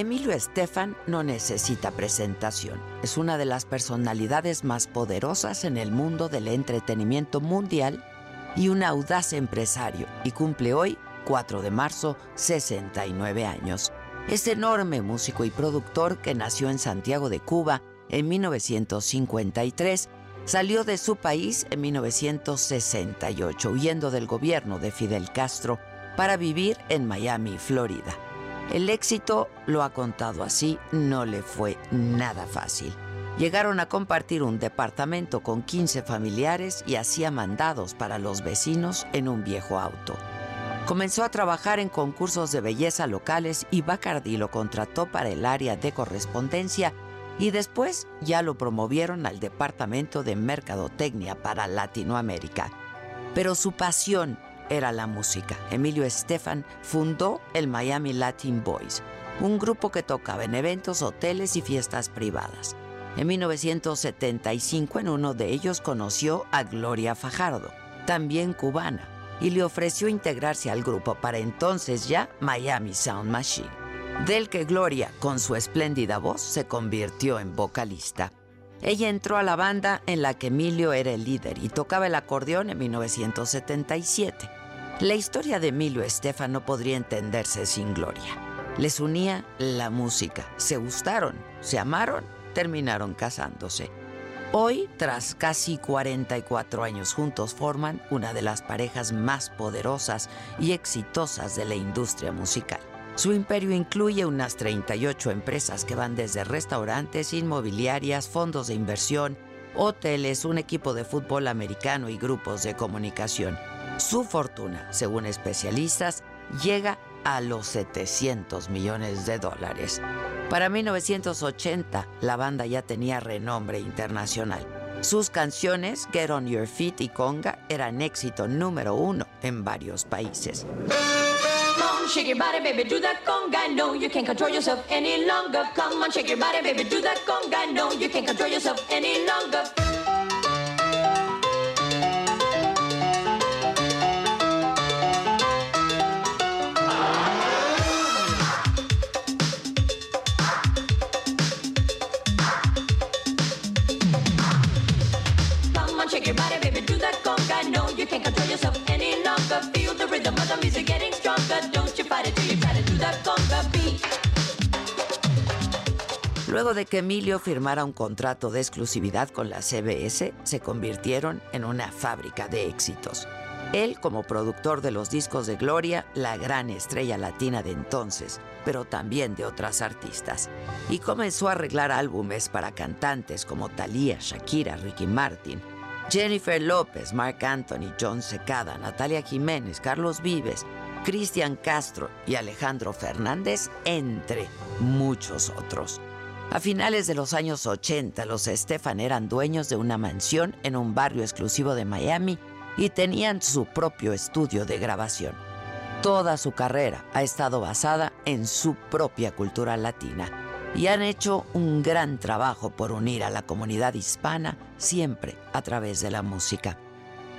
Emilio Estefan no necesita presentación. Es una de las personalidades más poderosas en el mundo del entretenimiento mundial y un audaz empresario y cumple hoy, 4 de marzo, 69 años. Es enorme músico y productor que nació en Santiago de Cuba en 1953, salió de su país en 1968 huyendo del gobierno de Fidel Castro para vivir en Miami, Florida. El éxito, lo ha contado así, no le fue nada fácil. Llegaron a compartir un departamento con 15 familiares y hacía mandados para los vecinos en un viejo auto. Comenzó a trabajar en concursos de belleza locales y Bacardi lo contrató para el área de correspondencia y después ya lo promovieron al departamento de mercadotecnia para Latinoamérica. Pero su pasión era la música. Emilio Estefan fundó el Miami Latin Boys, un grupo que tocaba en eventos, hoteles y fiestas privadas. En 1975 en uno de ellos conoció a Gloria Fajardo, también cubana, y le ofreció integrarse al grupo para entonces ya Miami Sound Machine, del que Gloria, con su espléndida voz, se convirtió en vocalista. Ella entró a la banda en la que Emilio era el líder y tocaba el acordeón en 1977. La historia de Emilio Estefan no podría entenderse sin Gloria. Les unía la música, se gustaron, se amaron, terminaron casándose. Hoy, tras casi 44 años juntos, forman una de las parejas más poderosas y exitosas de la industria musical. Su imperio incluye unas 38 empresas que van desde restaurantes, inmobiliarias, fondos de inversión, hoteles, un equipo de fútbol americano y grupos de comunicación. Su fortuna, según especialistas, llega a los 700 millones de dólares. Para 1980, la banda ya tenía renombre internacional. Sus canciones, Get On Your Feet y Conga, eran éxito número uno en varios países. Luego de que Emilio firmara un contrato de exclusividad con la CBS, se convirtieron en una fábrica de éxitos. Él como productor de los discos de Gloria, la gran estrella latina de entonces, pero también de otras artistas. Y comenzó a arreglar álbumes para cantantes como Thalía, Shakira, Ricky Martin, Jennifer López, Mark Anthony, John Secada, Natalia Jiménez, Carlos Vives, Cristian Castro y Alejandro Fernández, entre muchos otros. A finales de los años 80, los Estefan eran dueños de una mansión en un barrio exclusivo de Miami y tenían su propio estudio de grabación. Toda su carrera ha estado basada en su propia cultura latina y han hecho un gran trabajo por unir a la comunidad hispana siempre a través de la música.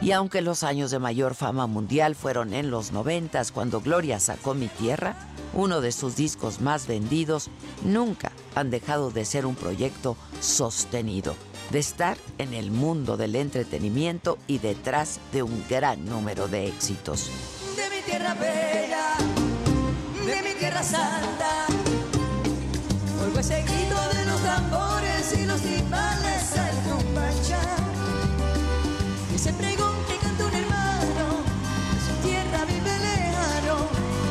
Y aunque los años de mayor fama mundial fueron en los noventas cuando Gloria sacó Mi Tierra, uno de sus discos más vendidos, nunca han dejado de ser un proyecto sostenido, de estar en el mundo del entretenimiento y detrás de un gran número de éxitos. de mi tierra bella, de mi tierra santa. Oigo ese grito de los tambores y los timbales al compachar. Ese pregón que canta un hermano, de su tierra vive lejano,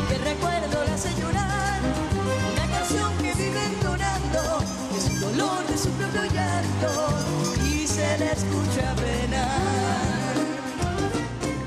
que recuerdo le hace llorar. Una canción que vive entonando dolor de su propio llanto y se le escucha penar.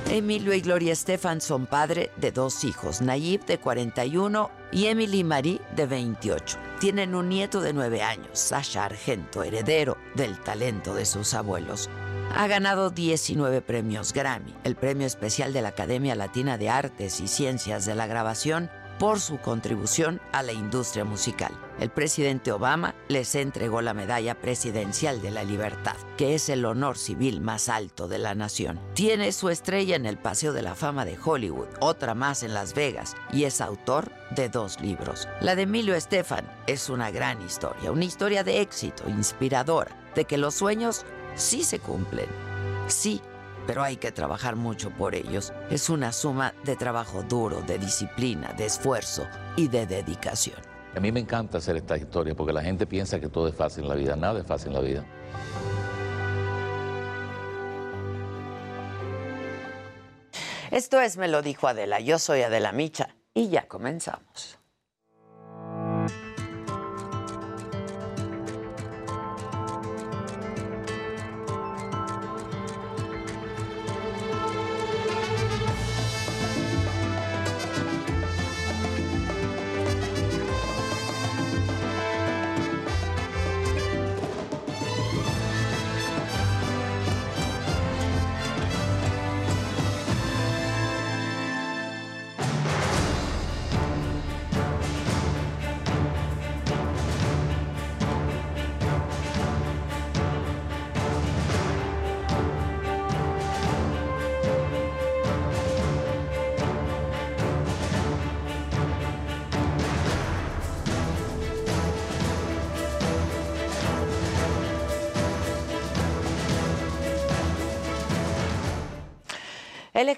Emilio y Gloria Estefan son padre de dos hijos, Nayib de 41 y Emily Marie de 28. Tienen un nieto de 9 años, Sasha Argento, heredero del talento de sus abuelos. Ha ganado 19 premios Grammy, el premio especial de la Academia Latina de Artes y Ciencias de la Grabación por su contribución a la industria musical. El presidente Obama les entregó la Medalla Presidencial de la Libertad, que es el honor civil más alto de la nación. Tiene su estrella en el Paseo de la Fama de Hollywood, otra más en Las Vegas, y es autor de dos libros. La de Emilio Estefan es una gran historia, una historia de éxito, inspiradora, de que los sueños sí se cumplen. Sí, pero hay que trabajar mucho por ellos. Es una suma de trabajo duro, de disciplina, de esfuerzo y de dedicación. A mí me encanta hacer esta historia porque la gente piensa que todo es fácil en la vida. Nada es fácil en la vida. Esto es Me lo dijo Adela. Yo soy Adela Micha y ya comenzamos.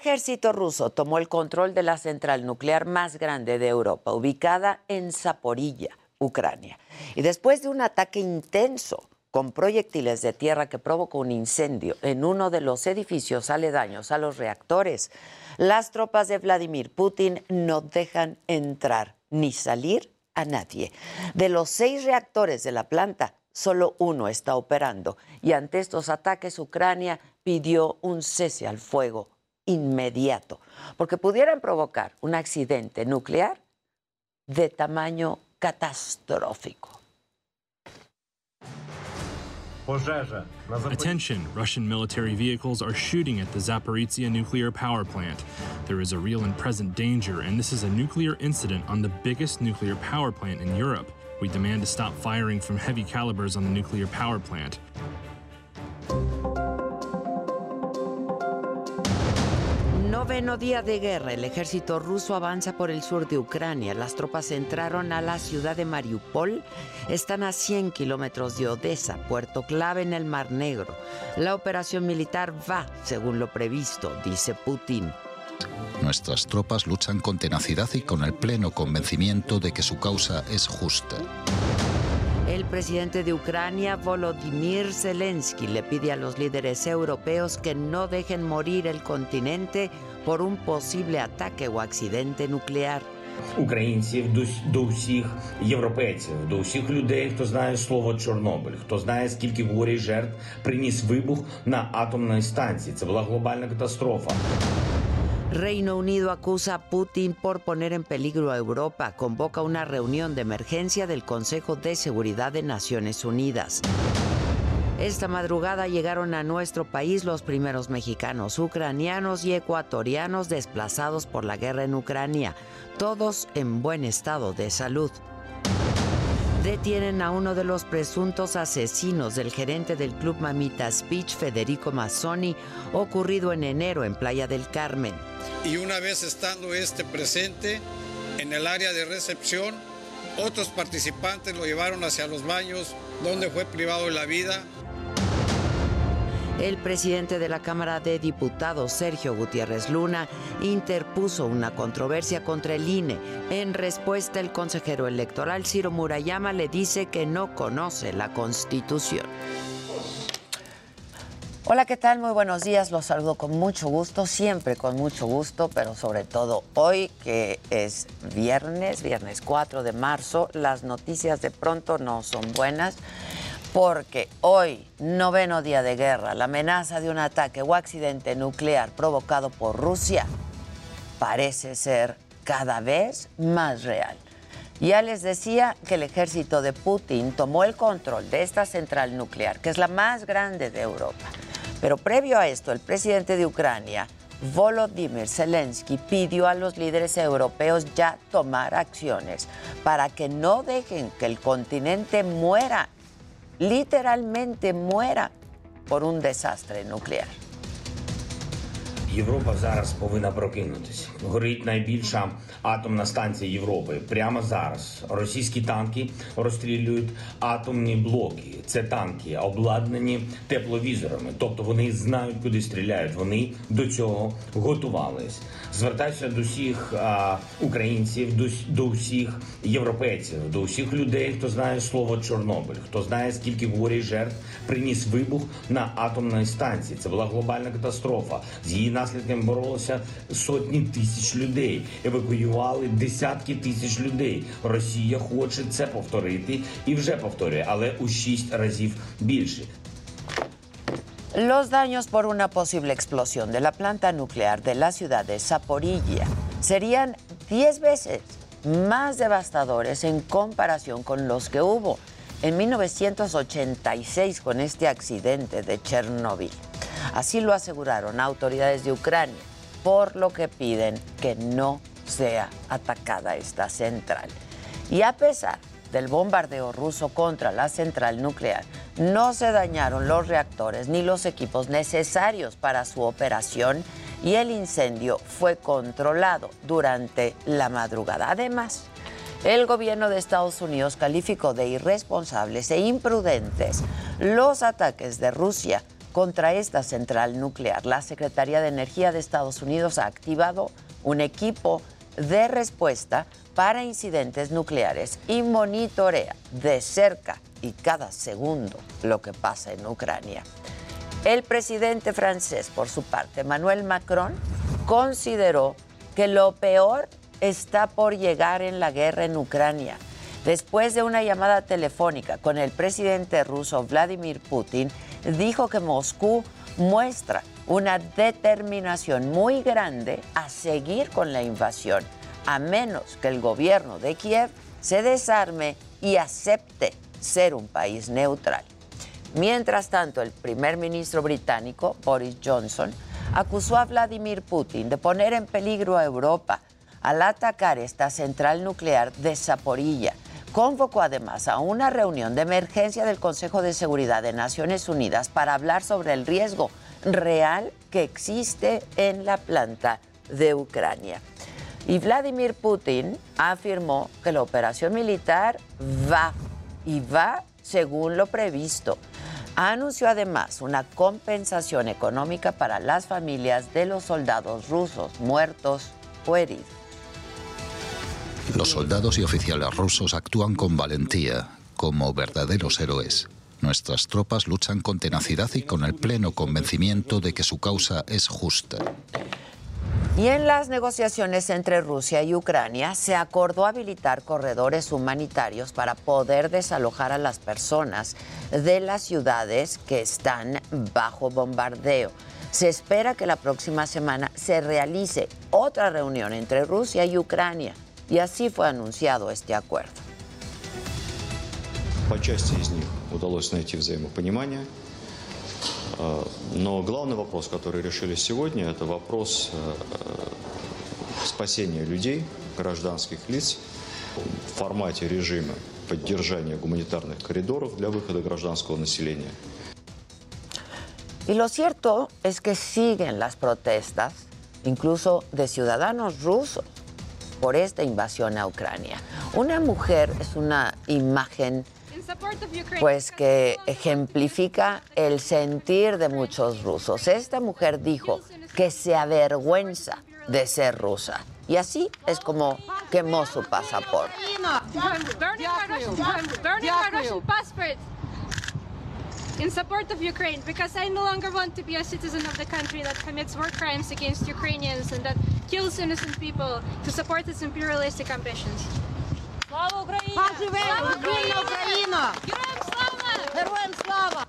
Ejército ruso tomó el control de la central nuclear más grande de Europa, ubicada en Zaporilla, Ucrania. Y después de un ataque intenso con proyectiles de tierra que provocó un incendio en uno de los edificios aledaños a los reactores, las tropas de Vladimir Putin no dejan entrar ni salir a nadie. De los seis reactores de la planta, solo uno está operando y ante estos ataques Ucrania pidió un cese al fuego inmediato, porque pudieran provocar un accidente nuclear de tamaño catastrófico. Attention, Russian military vehicles are shooting at the Zaporizhia nuclear power plant. There is a real and present danger, and this is a nuclear incident on the biggest nuclear power plant in Europe. We demand to stop firing from heavy calibers on the nuclear power plant. Noveno día de guerra, el ejército ruso avanza por el sur de Ucrania. Las tropas entraron a la ciudad de Mariupol. Están a 100 kilómetros de Odessa, puerto clave en el Mar Negro. La operación militar va según lo previsto, dice Putin. Nuestras tropas luchan con tenacidad y con el pleno convencimiento de que su causa es justa. El presidente de Ucrania, Volodymyr Zelensky, le pide a los líderes europeos que no dejen morir el continente por un posible ataque o accidente nuclear. українців до, до всіх європейців, до всіх людей, хто знає слово Чорнобиль, хто знає, скільки горя і жертв приніс вибух на атомній станції. Це була глобальна катастрофа. Reino Unido acusa a Putin por poner en peligro a Europa. Convoca una reunión de emergencia del Consejo de Seguridad de Naciones Unidas. Esta madrugada llegaron a nuestro país los primeros mexicanos, ucranianos y ecuatorianos desplazados por la guerra en Ucrania, todos en buen estado de salud. Detienen a uno de los presuntos asesinos del gerente del club Mamitas Beach, Federico Mazzoni, ocurrido en enero en Playa del Carmen. Y una vez estando este presente en el área de recepción, otros participantes lo llevaron hacia los baños donde fue privado de la vida El presidente de la Cámara de Diputados, Sergio Gutiérrez Luna, interpuso una controversia contra el INE. En respuesta, el consejero electoral Ciro Murayama le dice que no conoce la Constitución. Hola, ¿qué tal? Muy buenos días. Los saludo con mucho gusto, siempre con mucho gusto, pero sobre todo hoy que es viernes, viernes 4 de marzo, las noticias de pronto no son buenas porque hoy, noveno día de guerra, la amenaza de un ataque o accidente nuclear provocado por Rusia parece ser cada vez más real. Ya les decía que el ejército de Putin tomó el control de esta central nuclear, que es la más grande de Europa. Pero previo a esto, el presidente de Ucrania, Volodymyr Zelensky, pidió a los líderes europeos ya tomar acciones para que no dejen que el continente muera, literalmente muera, por un desastre nuclear. Європа зараз повинна прокинутися. Горить найбільша атомна станція Європи. Прямо зараз російські танки розстрілюють атомні блоки. Це танки обладнані тепловізорами, тобто вони знають, куди стріляють. Вони до цього готувались. Звертаюся до всіх а, українців, до, до всіх європейців, до всіх людей, хто знає слово Чорнобиль, хто знає, скільки горі жертв приніс вибух на атомній станції. Це була глобальна катастрофа. З її наслідками боролися сотні тисяч людей, евакуювали десятки тисяч людей. Росія хоче це повторити і вже повторює, але у шість разів більше. Los daños por una posible explosión de la planta nuclear de la ciudad de Zaporilla serían 10 veces más devastadores en comparación con los que hubo en 1986 con este accidente de Chernóbil. Así lo aseguraron autoridades de Ucrania, por lo que piden que no sea atacada esta central. Y a pesar del bombardeo ruso contra la central nuclear, no se dañaron los reactores ni los equipos necesarios para su operación y el incendio fue controlado durante la madrugada. Además, el gobierno de Estados Unidos calificó de irresponsables e imprudentes los ataques de Rusia contra esta central nuclear. La Secretaría de Energía de Estados Unidos ha activado un equipo de respuesta para incidentes nucleares y monitorea de cerca y cada segundo lo que pasa en Ucrania. El presidente francés, por su parte, Emmanuel Macron, consideró que lo peor está por llegar en la guerra en Ucrania. Después de una llamada telefónica con el presidente ruso Vladimir Putin, dijo que Moscú muestra una determinación muy grande a seguir con la invasión, a menos que el gobierno de Kiev se desarme y acepte ser un país neutral. Mientras tanto, el primer ministro británico, Boris Johnson, acusó a Vladimir Putin de poner en peligro a Europa al atacar esta central nuclear de Zaporilla. Convocó además a una reunión de emergencia del Consejo de Seguridad de Naciones Unidas para hablar sobre el riesgo real que existe en la planta de Ucrania. Y Vladimir Putin afirmó que la operación militar va y va según lo previsto. Anunció además una compensación económica para las familias de los soldados rusos muertos o heridos. Los soldados y oficiales rusos actúan con valentía, como verdaderos héroes. Nuestras tropas luchan con tenacidad y con el pleno convencimiento de que su causa es justa. Y en las negociaciones entre Rusia y Ucrania se acordó habilitar corredores humanitarios para poder desalojar a las personas de las ciudades que están bajo bombardeo. Se espera que la próxima semana se realice otra reunión entre Rusia y Ucrania y así fue anunciado este acuerdo. По части из них удалось найти взаимопонимание. Э, Но главный вопрос, который решили сегодня, это вопрос э, спасения людей, гражданских лиц в формате режима поддержания гуманитарных коридоров для выхода гражданского населения. Y lo cierto es que siguen las protestas, incluso de ciudadanos rusos, por esta invasión a Ucrania. Una mujer es una imagen pues que ejemplifica el sentir de muchos rusos. Esta mujer dijo que se avergüenza de ser rusa y así es como quemó su pasaporte. in support of Ukraine because I no longer want to be a citizen of the country that commits war crimes against Ukrainians and that kills innocent people to support its imperialistic ambitions. Слава Україні! Слава Україна! Героям слава! Героям слава!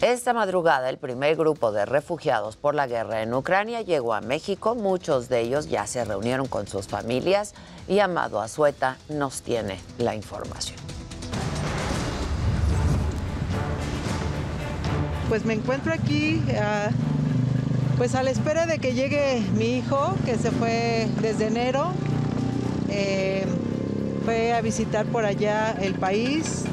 Esta madrugada, el primer grupo de refugiados por la guerra en Ucrania llegó a México. Muchos de ellos ya se reunieron con sus familias y Amado Azueta nos tiene la información. Pues me encuentro aquí, ah, pues a la espera de que llegue mi hijo, que se fue desde enero. Eh, fue a visitar por allá el país,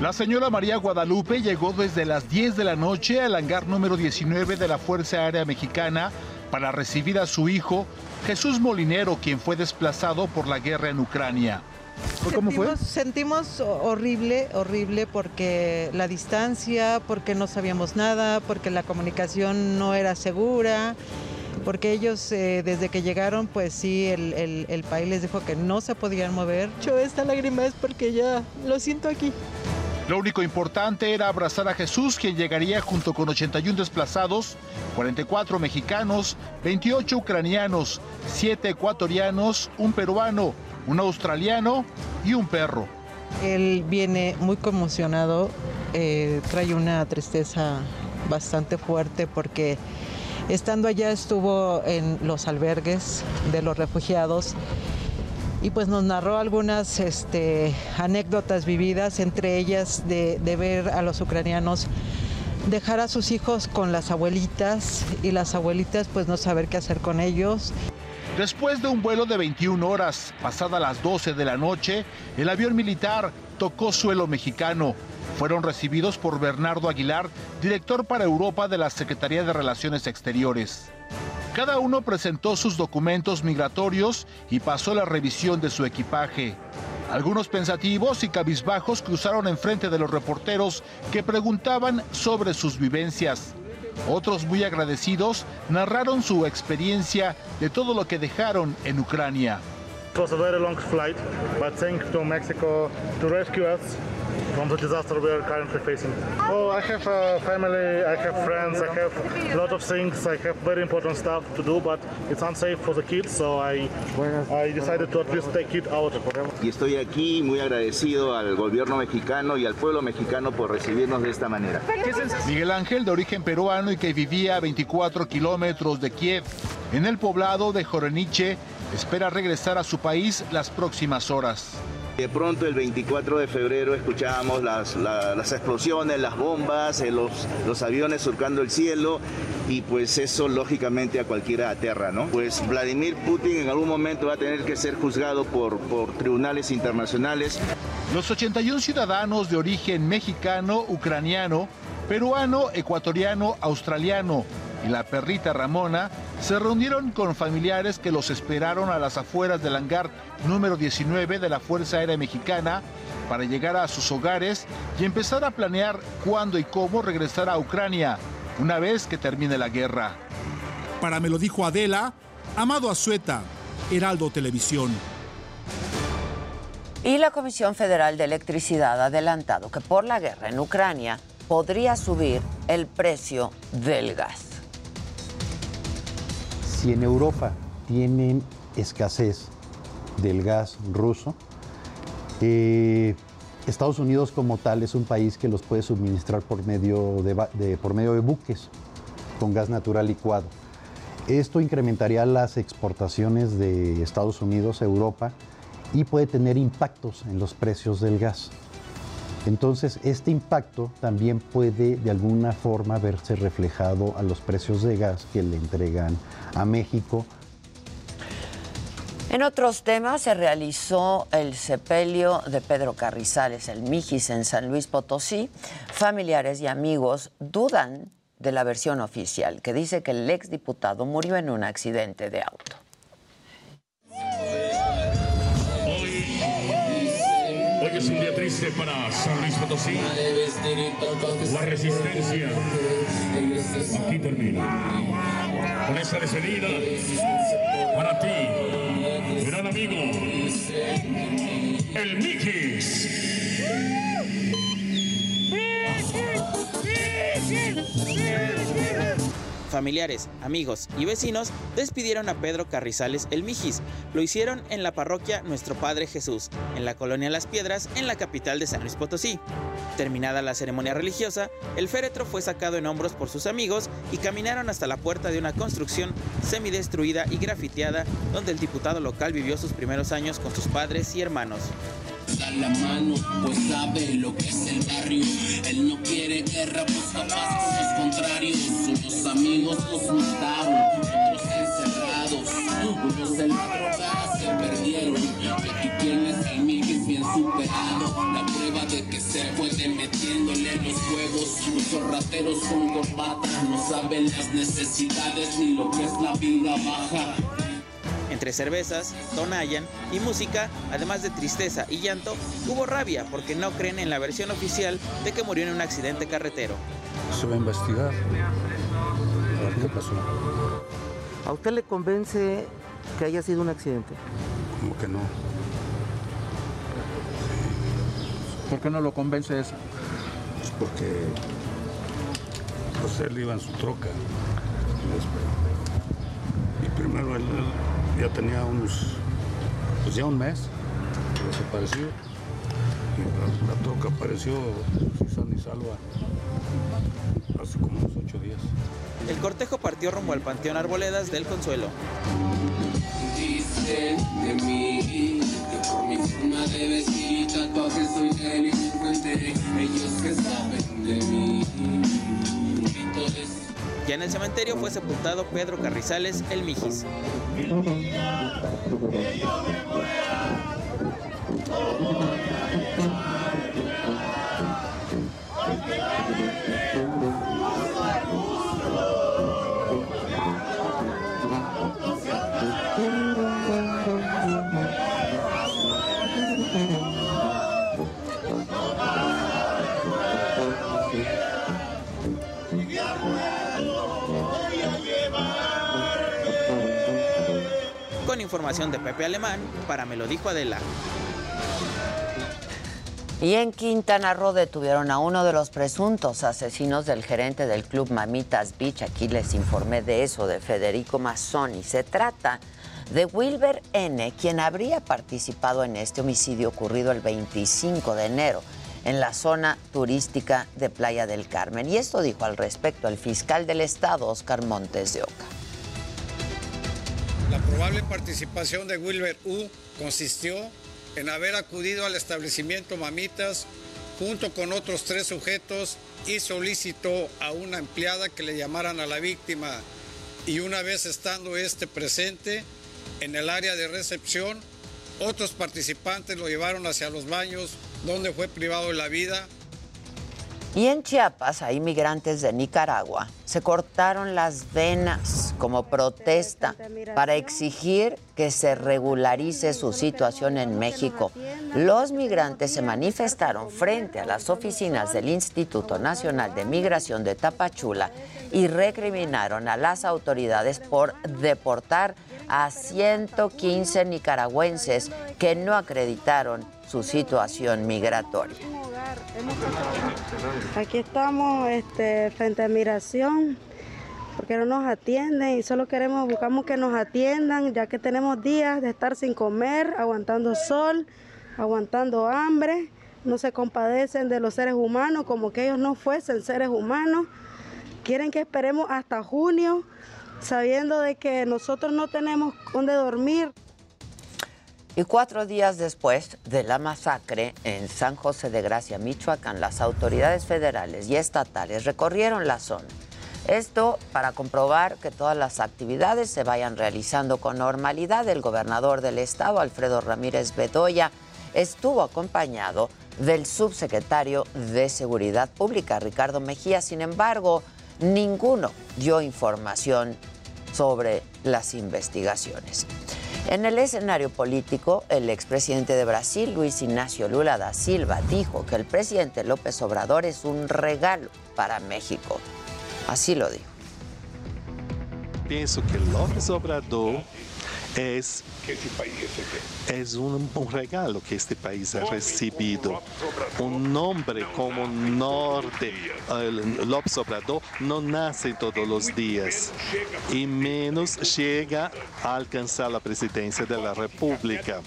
La señora María Guadalupe llegó desde las 10 de la noche al hangar número 19 de la Fuerza Aérea Mexicana para recibir a su hijo, Jesús Molinero, quien fue desplazado por la guerra en Ucrania. ¿Cómo fue? Sentimos, sentimos horrible, horrible porque la distancia, porque no sabíamos nada, porque la comunicación no era segura, porque ellos eh, desde que llegaron, pues sí, el, el- el país les dijo que no se podían mover. Yo esta lágrima es porque ya lo siento aquí. Lo único importante era abrazar a Jesús, quien llegaría junto con 81 desplazados, 44 mexicanos, 28 ucranianos, 7 ecuatorianos, un peruano, un australiano y un perro. Él viene muy conmocionado, eh, trae una tristeza bastante fuerte porque estando allá estuvo en los albergues de los refugiados y pues nos narró algunas este, anécdotas vividas, entre ellas de, de ver a los ucranianos dejar a sus hijos con las abuelitas y las abuelitas pues no saber qué hacer con ellos. Después de un vuelo de 21 horas, pasada las 12 de la noche, el avión militar tocó suelo mexicano. Fueron recibidos por Bernardo Aguilar, director para Europa de la Secretaría de Relaciones Exteriores. Cada uno presentó sus documentos migratorios y pasó la revisión de su equipaje. Algunos pensativos y cabizbajos cruzaron enfrente de los reporteros que preguntaban sobre sus vivencias. Otros muy agradecidos narraron su experiencia de todo lo que dejaron en Ucrania. It was a very long flight, but thanks to Mexico to rescue us from the disaster we are currently facing. Oh, I have a family, I have friends, I have a lot of things, I have very important stuff to do, but it's unsafe for the kids, so I, I decided to at least take it out. Y estoy aquí muy agradecido al gobierno mexicano y al pueblo mexicano por recibirnos de esta manera. Miguel Ángel, de origen peruano y que vivía a 24 kilómetros de Kiev, en el poblado de Joreniche, espera regresar a su país las próximas horas. De pronto el 24 de febrero escuchábamos las, la- las explosiones, las bombas, eh, los, los aviones surcando el cielo y pues eso lógicamente a cualquiera aterra, ¿no? Pues Vladimir Putin en algún momento va a tener que ser juzgado por, por tribunales internacionales. Los 81 ciudadanos de origen mexicano, ucraniano, peruano, ecuatoriano, australiano y la perrita Ramona se reunieron con familiares que los esperaron a las afueras del hangar número 19 de la Fuerza Aérea Mexicana para llegar a sus hogares y empezar a planear cuándo y cómo regresar a Ucrania una vez que termine la guerra. Para me lo dijo Adela, Amado Azueta, Heraldo Televisión. Y la Comisión Federal de Electricidad ha adelantado que por la guerra en Ucrania podría subir el precio del gas. Si en Europa tienen escasez del gas ruso, eh, Estados Unidos como tal es un país que los puede suministrar por medio de, por medio de buques con gas natural licuado. Esto incrementaría las exportaciones de Estados Unidos a Europa y puede tener impactos en los precios del gas. Entonces, este impacto también puede de alguna forma verse reflejado a los precios de gas que le entregan a México. En otros temas, se realizó el sepelio de Pedro Carrizales, el Mijis, en San Luis Potosí. Familiares y amigos dudan de la versión oficial, que dice que el exdiputado murió en un accidente de auto. Hoy es un día triste para San Luis Potosí. La resistencia aquí termina. Con esa despedida, para ti, gran amigo, el Mikis. Familiares, amigos y vecinos despidieron a Pedro Carrizales el Mijis. Lo hicieron en la parroquia Nuestro Padre Jesús, en la colonia Las Piedras, en la capital de San Luis Potosí. Terminada la ceremonia religiosa, el féretro fue sacado en hombros por sus amigos y caminaron hasta la puerta de una construcción semidestruida y grafiteada donde el diputado local vivió sus primeros años con sus padres y hermanos. Da la mano, pues sabe lo que es el barrio. Él no quiere guerra, busca paz con los contrarios. Unos amigos los mataron, otros encerrados. Unos droga se perdieron. Y aquí tienes el bien superado. La prueba de que se puede metiéndole los juegos. Muchos rateros con corbata no saben las necesidades ni lo que es la vida baja. Entre cervezas, tonayan y música, además de tristeza y llanto, hubo rabia porque no creen en la versión oficial de que murió en un accidente carretero. Se va a investigar. A ver qué pasó. ¿A usted le convence que haya sido un accidente? Como que no. ¿Por qué no lo convence eso? Pues porque pues él iba en su troca. Y Y primero él, él ya tenía unos, pues ya un mes desaparecido. Y la, la troca apareció sin san ni salva hace como unos ocho días. El cortejo partió rumbo al Panteón Arboledas del Consuelo. Dicen de mí que por mi forma de vestir y tatuajes soy delincuente. Ellos que saben de mí. Grito de Ya en el cementerio fue sepultado Pedro Carrizales el Mijis. Información de Pepe Alemán, para Me lo dijo Adela. Y en Quintana Roo detuvieron a uno de los presuntos asesinos del gerente del club Mamitas Beach. Aquí les informé de eso, de Federico Mazzoni. Se trata de Wilber N., quien habría participado en este homicidio ocurrido el 25 de enero en la zona turística de Playa del Carmen. Y esto dijo al respecto el fiscal del estado, Oscar Montes de Oca. La probable participación de Wilber U consistió en haber acudido al establecimiento Mamitas junto con otros tres sujetos y solicitó a una empleada que le llamaran a la víctima. Y una vez estando este presente en el área de recepción, otros participantes lo llevaron hacia los baños donde fue privado de la vida Y en Chiapas, a inmigrantes de Nicaragua se cortaron las venas como protesta para exigir que se regularice su situación en México. Los migrantes se manifestaron frente a las oficinas del Instituto Nacional de Migración de Tapachula y recriminaron a las autoridades por deportar a 115 nicaragüenses que no acreditaron su situación migratoria. Aquí estamos este, frente a migración porque no nos atienden y solo queremos, buscamos que nos atiendan ya que tenemos días de estar sin comer, aguantando sol, aguantando hambre, no se compadecen de los seres humanos como que ellos no fuesen seres humanos, quieren que esperemos hasta junio sabiendo de que nosotros no tenemos dónde dormir. Y cuatro días después de la masacre en San José de Gracia, Michoacán, las autoridades federales y estatales recorrieron la zona. Esto para comprobar que todas las actividades se vayan realizando con normalidad. El gobernador del estado, Alfredo Ramírez Bedoya, estuvo acompañado del subsecretario de Seguridad Pública, Ricardo Mejía. Sin embargo, ninguno dio información sobre las investigaciones. En el escenario político, el expresidente de Brasil, Luis Ignacio Lula da Silva, dijo que el presidente López Obrador es un regalo para México. Así lo dijo. Penso que López Obrador es, es un, un regalo que este país ha recibido. Un nombre como Norte, el López Obrador, no nace todos los días y menos llega a alcanzar la presidencia de la República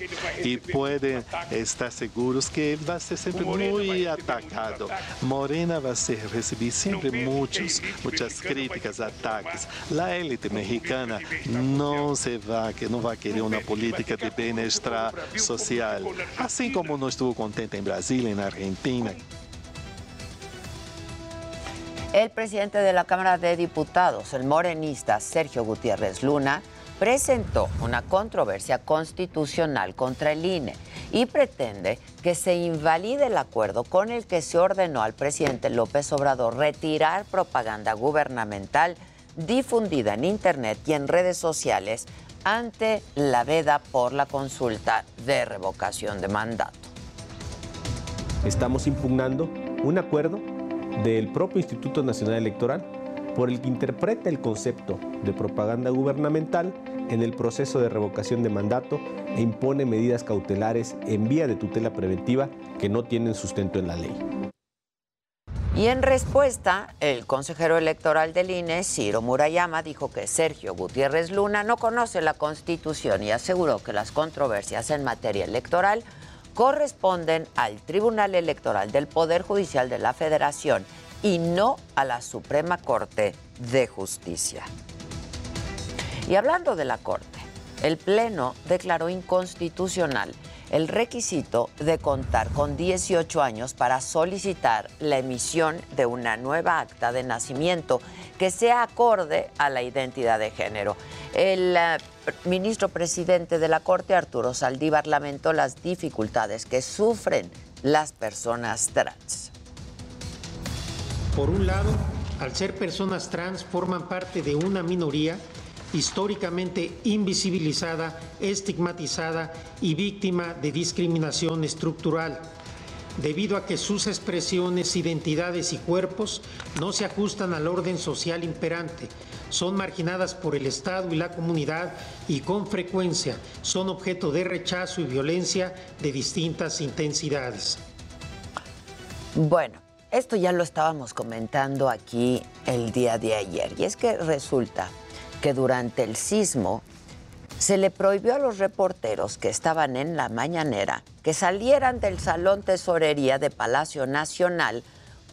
y pueden estar seguros que él va a ser siempre muy atacado. Morena va a ser, recibir siempre muchos, muchas críticas, ataques. La élite mexicana no se va, que no va a querer una política de bienestar social, así como no estuvo contenta en Brasil, en Argentina. El presidente de la Cámara de Diputados, el morenista Sergio Gutiérrez Luna, presentó una controversia constitucional contra el INE y pretende que se invalide el acuerdo con el que se ordenó al presidente López Obrador retirar propaganda gubernamental difundida en Internet y en redes sociales ante la veda por la consulta de revocación de mandato. Estamos impugnando un acuerdo del propio Instituto Nacional Electoral por el que interpreta el concepto de propaganda gubernamental en el proceso de revocación de mandato e impone medidas cautelares en vía de tutela preventiva que no tienen sustento en la ley. Y en respuesta, el consejero electoral del INE, Ciro Murayama, dijo que Sergio Gutiérrez Luna no conoce la Constitución y aseguró que las controversias en materia electoral corresponden al Tribunal Electoral del Poder Judicial de la Federación y no a la Suprema Corte de Justicia. Y hablando de la Corte, el Pleno declaró inconstitucional el requisito de contar con 18 años para solicitar la emisión de una nueva acta de nacimiento que sea acorde a la identidad de género. El eh, ministro presidente de la Corte, Arturo Saldívar, lamentó las dificultades que sufren las personas trans. Por un lado, al ser personas trans, forman parte de una minoría históricamente invisibilizada, estigmatizada y víctima de discriminación estructural, debido a que sus expresiones, identidades y cuerpos no se ajustan al orden social imperante, son marginadas por el Estado y la comunidad y con frecuencia son objeto de rechazo y violencia de distintas intensidades. Bueno, esto ya lo estábamos comentando aquí el día de ayer y es que resulta que durante el sismo se le prohibió a los reporteros que estaban en la mañanera que salieran del Salón Tesorería de Palacio Nacional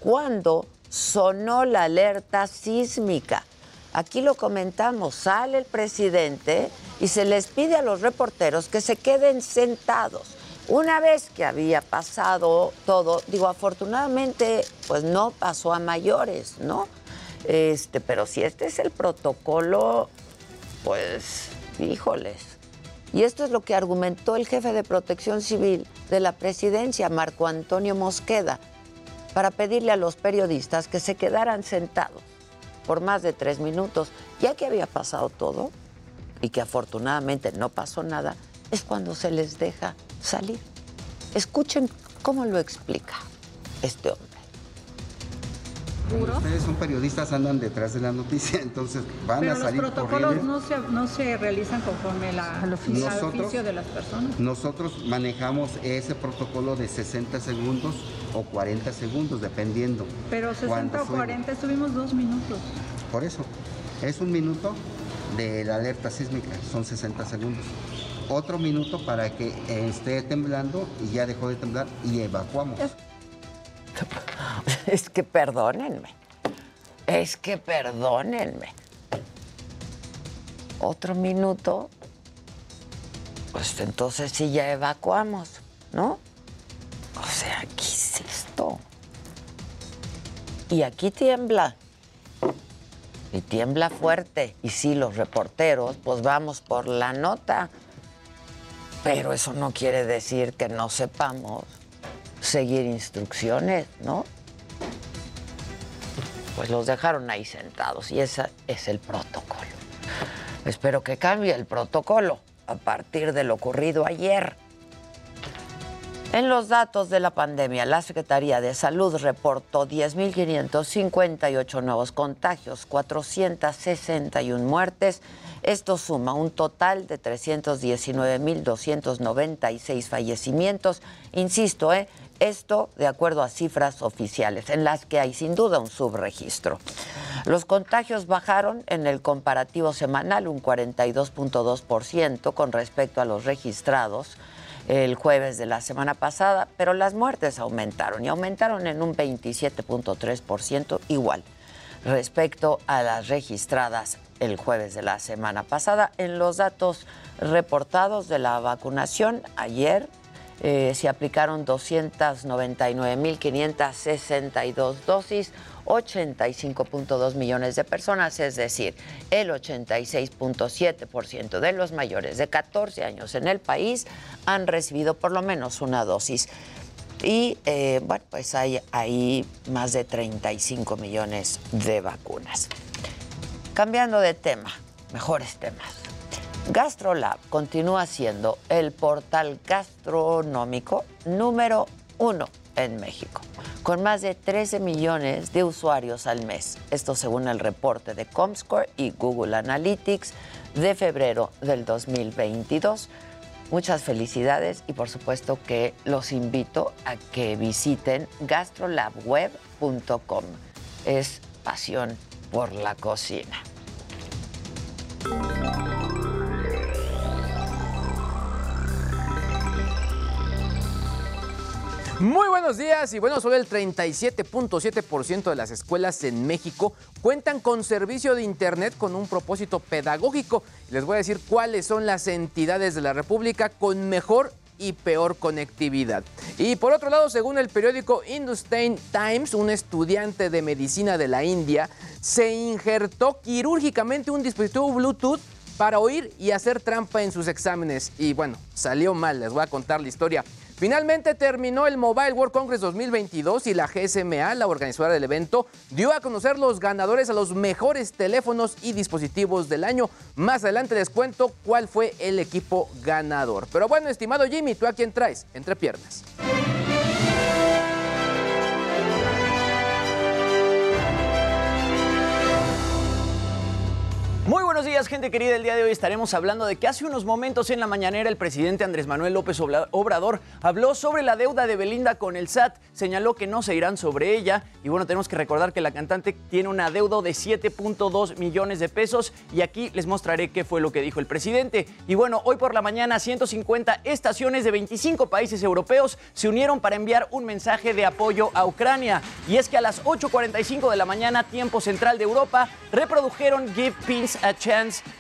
cuando sonó la alerta sísmica. Aquí lo comentamos, sale el presidente y se les pide a los reporteros que se queden sentados. Una vez que había pasado todo, digo, afortunadamente, pues no pasó a mayores, ¿no? Este, pero si este es el protocolo, pues, híjoles. Y esto es lo que argumentó el jefe de protección civil de la presidencia, Marco Antonio Mosqueda, para pedirle a los periodistas que se quedaran sentados por más de tres minutos, ya que había pasado todo y que afortunadamente no pasó nada, es cuando se les deja salir. Escuchen cómo lo explica este hombre. Ustedes son periodistas, andan detrás de la noticia, entonces van a salir los protocolos no se, no se, realizan conforme la, al, oficio, oficio de las personas. Nosotros manejamos ese protocolo de 60 segundos o 40 segundos, dependiendo. Pero 60 o 40, estuvimos dos minutos. Por eso, es un minuto de la alerta sísmica, son 60 segundos. Otro minuto para que esté temblando y ya dejó de temblar y evacuamos. Es que perdónenme. Es que perdónenme. Otro minuto. Pues entonces sí ya evacuamos, ¿no? O sea, ¿qué es esto? Y aquí tiembla. Y tiembla fuerte. Y sí, los reporteros, pues vamos por la nota. Pero eso no quiere decir que no sepamos seguir instrucciones, ¿no? Pues los dejaron ahí sentados y ese es el protocolo. Espero que cambie el protocolo a partir de lo ocurrido ayer. En los datos de la pandemia, la Secretaría de Salud reportó 10.558 nuevos contagios, 461 muertes. Esto suma un total de 319.296 fallecimientos. Insisto, ¿eh? Esto de acuerdo a cifras oficiales, en las que hay sin duda un subregistro. Los contagios bajaron en el comparativo semanal un 42.2% con respecto a los registrados el jueves de la semana pasada, pero las muertes aumentaron y aumentaron en un 27.3% igual respecto a las registradas el jueves de la semana pasada. En los datos reportados de la vacunación, ayer eh, se aplicaron 299.562 dosis, 85.2 millones de personas, es decir, el 86.7% de los mayores de 14 años en el país han recibido por lo menos una dosis. Y eh, bueno, pues hay ahí más de 35 millones de vacunas. Cambiando de tema, mejores temas. GastroLab continúa siendo el portal gastronómico número uno en México, con más de 13 millones de usuarios al mes. Esto según el reporte de Comscore y Google Analytics de febrero del 2022. Muchas felicidades y por supuesto que los invito a que visiten gastrolabweb.com. Es pasión por la cocina. Muy buenos días y bueno, solo el 37.7% de las escuelas en México cuentan con servicio de Internet con un propósito pedagógico. Les voy a decir cuáles son las entidades de la República con mejor y peor conectividad. Y por otro lado, según el periódico Hindustan Times, un estudiante de medicina de la India se injertó quirúrgicamente un dispositivo Bluetooth para oír y hacer trampa en sus exámenes. Y bueno, salió mal, les voy a contar la historia. Finalmente terminó el Mobile World Congress 2022 y la GSMA, la organizadora del evento, dio a conocer los ganadores a los mejores teléfonos y dispositivos del año. Más adelante les cuento cuál fue el equipo ganador. Pero bueno, estimado Jimmy, ¿tú a quién traes? Entre piernas. Muy buenos días, gente querida. El día de hoy estaremos hablando de que hace unos momentos en la mañanera el presidente Andrés Manuel López Obrador habló sobre la deuda de Belinda con el SAT, señaló que no se irán sobre ella y bueno, tenemos que recordar que la cantante tiene una deuda de 7.2 millones de pesos y aquí les mostraré qué fue lo que dijo el presidente. Y bueno, hoy por la mañana 150 estaciones de 25 países europeos se unieron para enviar un mensaje de apoyo a Ucrania y es que a las 8.45 de la mañana, tiempo central de Europa, reprodujeron Give Peace a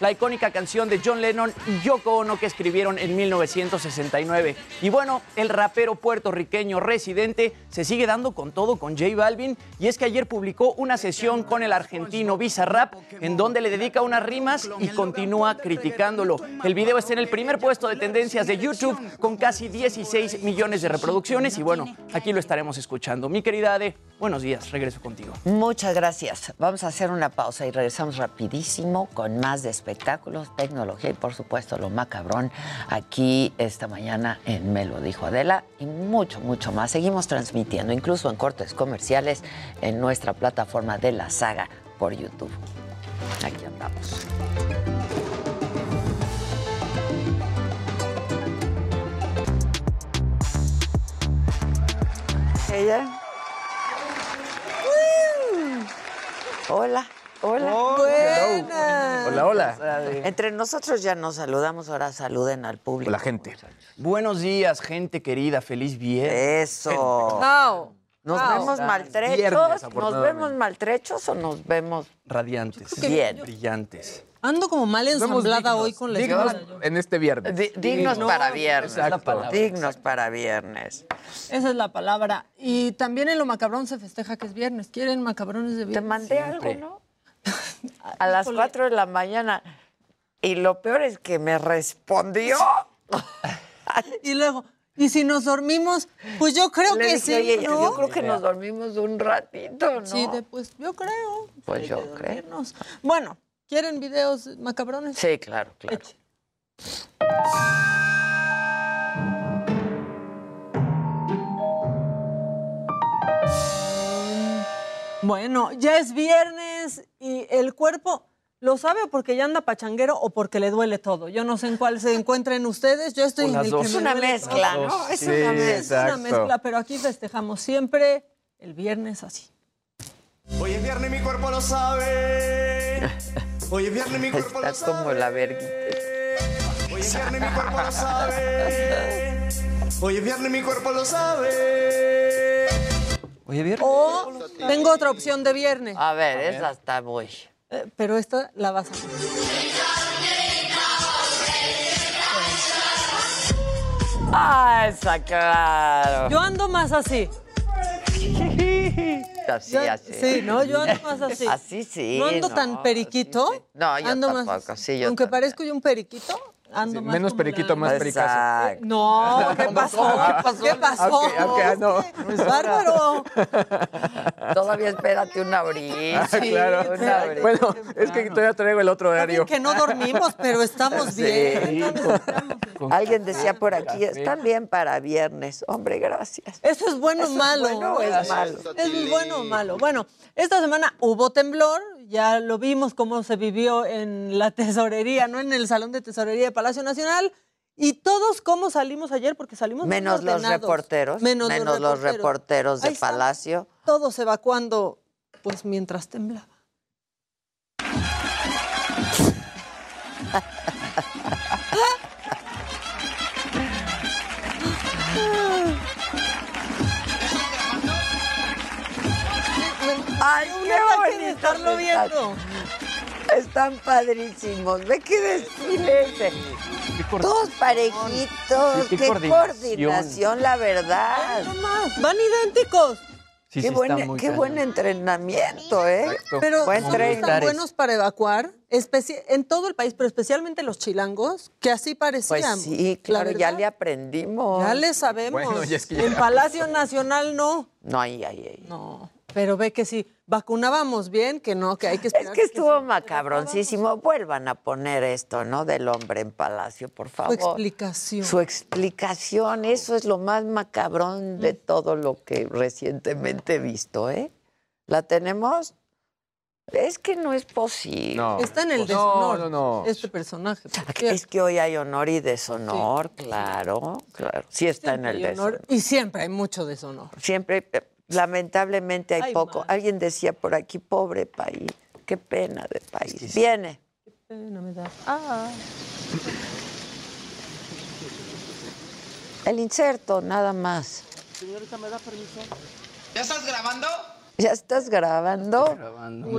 La icónica canción de John Lennon y Yoko Ono que escribieron en 1969. Y bueno, el rapero puertorriqueño residente se sigue dando con todo con J Balvin y es que ayer publicó una sesión con el argentino Rap en donde le dedica unas rimas y continúa criticándolo. El video está en el primer puesto de tendencias de YouTube con casi 16 millones de reproducciones y bueno, aquí lo estaremos escuchando. Mi querida Ade, buenos días, regreso contigo. Muchas gracias. Vamos a hacer una pausa y regresamos rapidísimo con más de espectáculos, tecnología y por supuesto lo macabrón aquí esta mañana en Me lo dijo Adela y mucho, mucho más. Seguimos transmitiendo incluso en cortes comerciales en nuestra plataforma de la saga por YouTube. Aquí andamos. Ella. Hola. Hola. Hola, hola. Entre nosotros ya nos saludamos, ahora saluden al público. La gente. Buenos días, gente querida, feliz viernes. Eso. No. ¿Nos No. vemos Viernes, maltrechos? ¿Nos vemos maltrechos o nos vemos Radiantes. bien? Brillantes. Ando como mal ensamblada hoy con la dignos escuela. en este viernes. Di- dignos No, para viernes. esa es la palabra, dignos para viernes. Esa es la palabra. Y también en lo macabrón se festeja que es viernes. ¿Quieren macabrones de Te viernes? mandé algo, ¿no? A las 4 de la mañana. Y lo peor es que me respondió. Y luego, ¿y si nos dormimos? Pues yo creo Le que dije, sí, "Oye, ¿no? Yo creo que nos dormimos un ratito, ¿no? Sí, de- pues yo creo. Pues Hay yo creo. Bueno, ¿quieren videos macabrones? Sí, claro, claro. Eche. Bueno, ya es viernes y el cuerpo lo sabe porque ya anda pachanguero o porque le duele todo. Yo no sé en cuál se encuentren ustedes. Yo estoy en el que Es una duele mezcla, todo. ¿no? Es Sí, una mezcla. Es una mezcla, pero aquí festejamos siempre el viernes así. Hoy es viernes y mi cuerpo lo sabe. Hoy es viernes y mi cuerpo lo sabe. como la verguita. Hoy es viernes y mi cuerpo lo sabe. Hoy es viernes y mi cuerpo lo sabe. Oye, viernes. O tengo otra opción de viernes. A ver, esa está muy. Eh, pero esta la vas a Ah, esa, claro. Yo ando más así. Así, Yo- así. Sí, ¿no? Yo ando más así. Así sí. No ando tan periquito. No, yo ando tampoco, más, sí, yo Aunque también. parezco yo un periquito, ando más menos periquito, la- más pericazo. No, ¿qué pasó? ¿Qué pasó? Aunque, aunque, ah, no. Bárbaro. Todavía espérate una horita. Ah, claro. Una horita. Bueno, es que todavía traigo el otro horario. que no dormimos, pero estamos Sí. bien. Alguien decía por aquí, están bien para viernes. Hombre, gracias. Eso es bueno o Eso es malo. bueno o es malo. Es bueno o malo. Bueno, esta semana hubo temblor, ya lo vimos cómo se vivió en la tesorería, no en el salón de tesorería de Palacio Nacional. Y todos cómo salimos ayer, porque salimos Menos los reporteros. Menos, los reporteros de Ahí Palacio. Todos evacuando, pues mientras temblaba. ¡Ay, qué bonito! estarlo viendo. Están padrísimos. Ve qué desfile ese. Todos parejitos. Qué qué, coordinación. la verdad. No más, van idénticos. Sí, qué sí, buen, qué buen entrenamiento, ¿eh? Pero Buen tan buenos para evacuar, especi- en todo el país, pero especialmente los chilangos, que así Pues parecían. sí, claro, ya le aprendimos. Ya le sabemos. Bueno, y es que En Palacio Nacional no. No, ahí, ahí, ahí. No. Pero ve que sí, vacunábamos bien, que no, que hay que Es esperar. que estuvo macabroncísimo. Vuelvan a poner esto, ¿no? Del hombre en palacio, por Su favor. explicación. Su explicación, eso es lo más macabrón de todo lo que recientemente he visto, ¿eh? ¿La tenemos? Es que no es posible. No. Está en el No, deshonor. no, no. Este personaje. Es que hoy hay honor y deshonor, claro, claro. Sí está en el deshonor. Y siempre hay mucho deshonor. Siempre, lamentablemente hay Ay, poco. madre. Alguien decía por aquí, pobre país, qué pena de país. Viene. Pena me da. Ah. El inserto, nada más. Señorita, ¿me da permiso? ¿Ya estás grabando? ¿Ya estás grabando?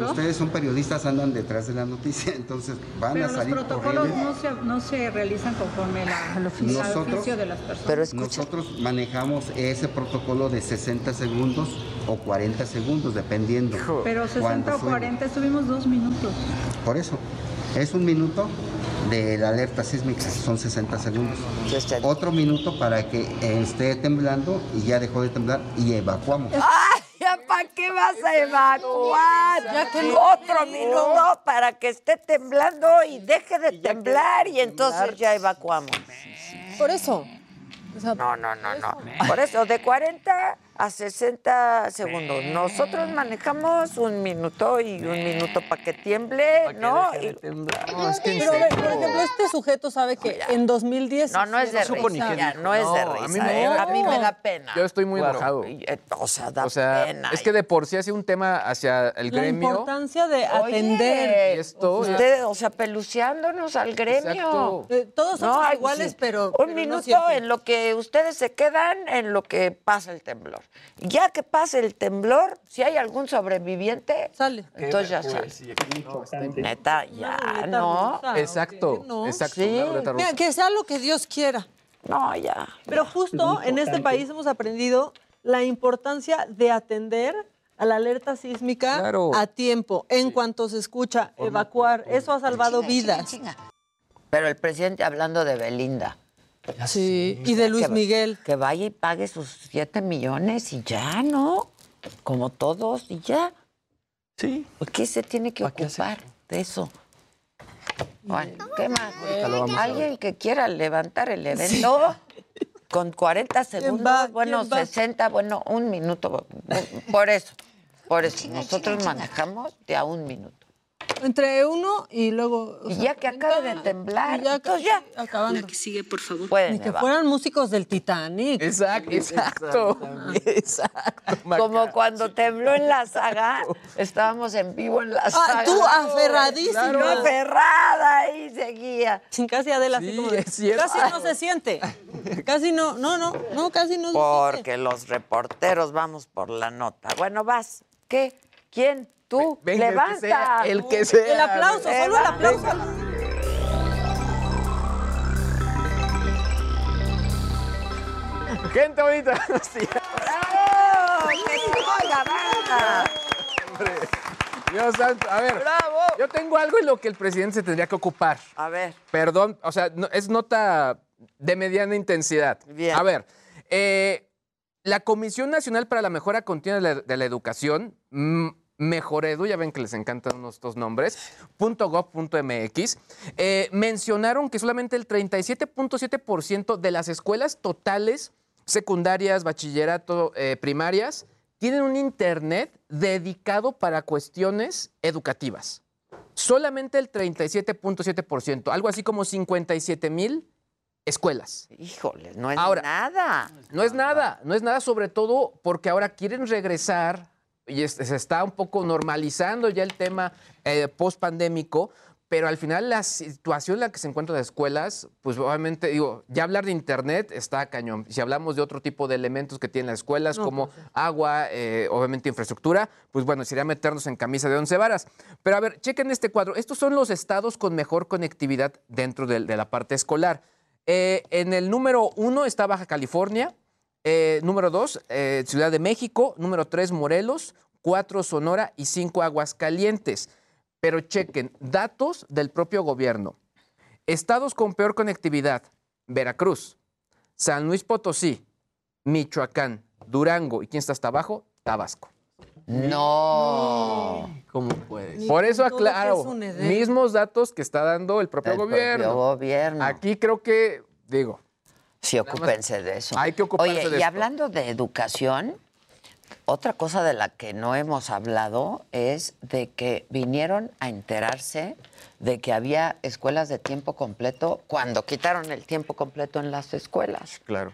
Ustedes son periodistas, andan detrás de la noticia, entonces van Pero a los salir protocolos corriendo. no se, no se realizan conforme la, al oficio, al Nosotros- oficio de las personas. Pero. Nosotros manejamos ese protocolo de 60 segundos o 40 segundos, dependiendo. Pero 60 cuándo o suene. 40 estuvimos dos minutos. Por eso, es un minuto de la alerta sísmica, son 60 segundos. Otro minuto para que esté temblando y ya dejó de temblar y evacuamos. ¡Ay, ya para qué vas a evacuar! Ya que Otro minuto para que esté temblando y deje de temblar y entonces ya evacuamos. Por eso. O sea, No, no, no, no. Por eso, de 40 a 60 segundos. Nosotros manejamos un minuto y un minuto para que tiemble, ¿no? Y- No, es que Pero, a ver, por serio. ejemplo, este sujeto sabe que en 2010. No, no es de risa. ya, no es de a risa. mí me- ¿eh? A mí me da pena. Yo estoy muy Claro. enojado. Eh, O sea, da O sea, pena. es que de por sí hace un tema hacia el La gremio. importancia de Oye, atender. Y esto, Usted, o sea, peluceándonos al gremio. Eh, todos somos iguales, sí. pero. Un pero minuto en lo que ustedes se quedan, en lo que pasa el temblor. Ya que pase el temblor, si hay algún sobreviviente, Sale. entonces ya sale. Neta, ya, ¿no? rusa, Exacto. No. exacto. Sí. Mira, que sea lo que Dios quiera. No, ya. Pero justo en este país hemos aprendido la importancia de atender a la alerta sísmica Claro. a tiempo, en cuanto se escucha, evacuar. Eso ha salvado vidas. Pero el presidente hablando de Belinda. Sí, y de Luis que, Miguel. Que vaya y pague sus 7 millones y ya, ¿no? Como todos y ya. Sí. ¿Por qué se tiene que ¿Para qué ocupar de eso? Bueno, ¿qué más? ¿Alguien que quiera levantar el evento? Con 40 segundos, va? bueno, ¿Quién va? 60, bueno, un minuto, por eso. Por eso, nosotros manejamos de a un minuto. Entre uno y luego. o Y ya que acabe de temblar, y ya, entonces ya. acabando. La que sigue, por favor. Pueden Ni que fueran músicos del Titanic. Exacto, exacto. Exacto. Como cuando tembló en la saga, estábamos en vivo en la Ah, saga. tú aferradísima. Yo aferrada ahí seguía. Sin casi Adela, así Sí, como de, es cierto. Casi no se siente. Casi no, no, no, no, casi no se siente. Porque los reporteros vamos por la nota. Bueno, vas. ¿Qué? ¿Quién? Tú. Venga, el que Levanta. sea, el que sea. El aplauso, solo el aplauso. Gente bonita, buenos días. ¡Bravo! ¡Que se oiga, banda! Hombre, Dios santo. A ver, ¡Bravo! yo tengo algo en lo que el presidente se tendría que ocupar. A ver. Perdón, o sea, no- es nota de mediana intensidad. Bien. A ver, eh, la Comisión Nacional para la Mejora Continua de la, de la Educación, mm, ya ven que les encantan estos nombres, .gov.mx, eh, mencionaron que solamente el 37.7% de las escuelas totales, secundarias, bachillerato, eh, primarias, tienen un Internet dedicado para cuestiones educativas. Solamente el 37.7%, algo así como 57 mil escuelas. Híjole, no es Ahora, nada. No es nada, no es nada, sobre todo porque ahora quieren regresar y es- se está un poco normalizando ya el tema eh, post-pandémico, pero al final la situación en la que se encuentran las escuelas, pues obviamente, digo, ya hablar de Internet está cañón. Si hablamos de otro tipo de elementos que tienen las escuelas, No, como pues, agua, eh, obviamente infraestructura, pues bueno, sería meternos en camisa de once varas. Pero a ver, chequen este cuadro. Estos son los estados con mejor conectividad dentro de, de la parte escolar. Eh, en el número uno está Baja California, eh, número dos, eh, Ciudad de México, número tres, Morelos, cuatro, Sonora y cinco, Aguascalientes. Pero chequen, datos del propio gobierno. Estados con peor conectividad, Veracruz, San Luis Potosí, Michoacán, Durango y ¿quién está hasta abajo? Tabasco. No. ¿Cómo puedes? Por eso es aclaro, mismos datos que está dando el propio El gobierno. propio gobierno. Aquí creo que, digo, Sí, ocúpense de eso. hay que ocuparse Oye, de y esto. hablando de educación, otra cosa de la que no hemos hablado es de que vinieron a enterarse de que había escuelas de tiempo completo cuando quitaron el tiempo completo en las escuelas. Claro.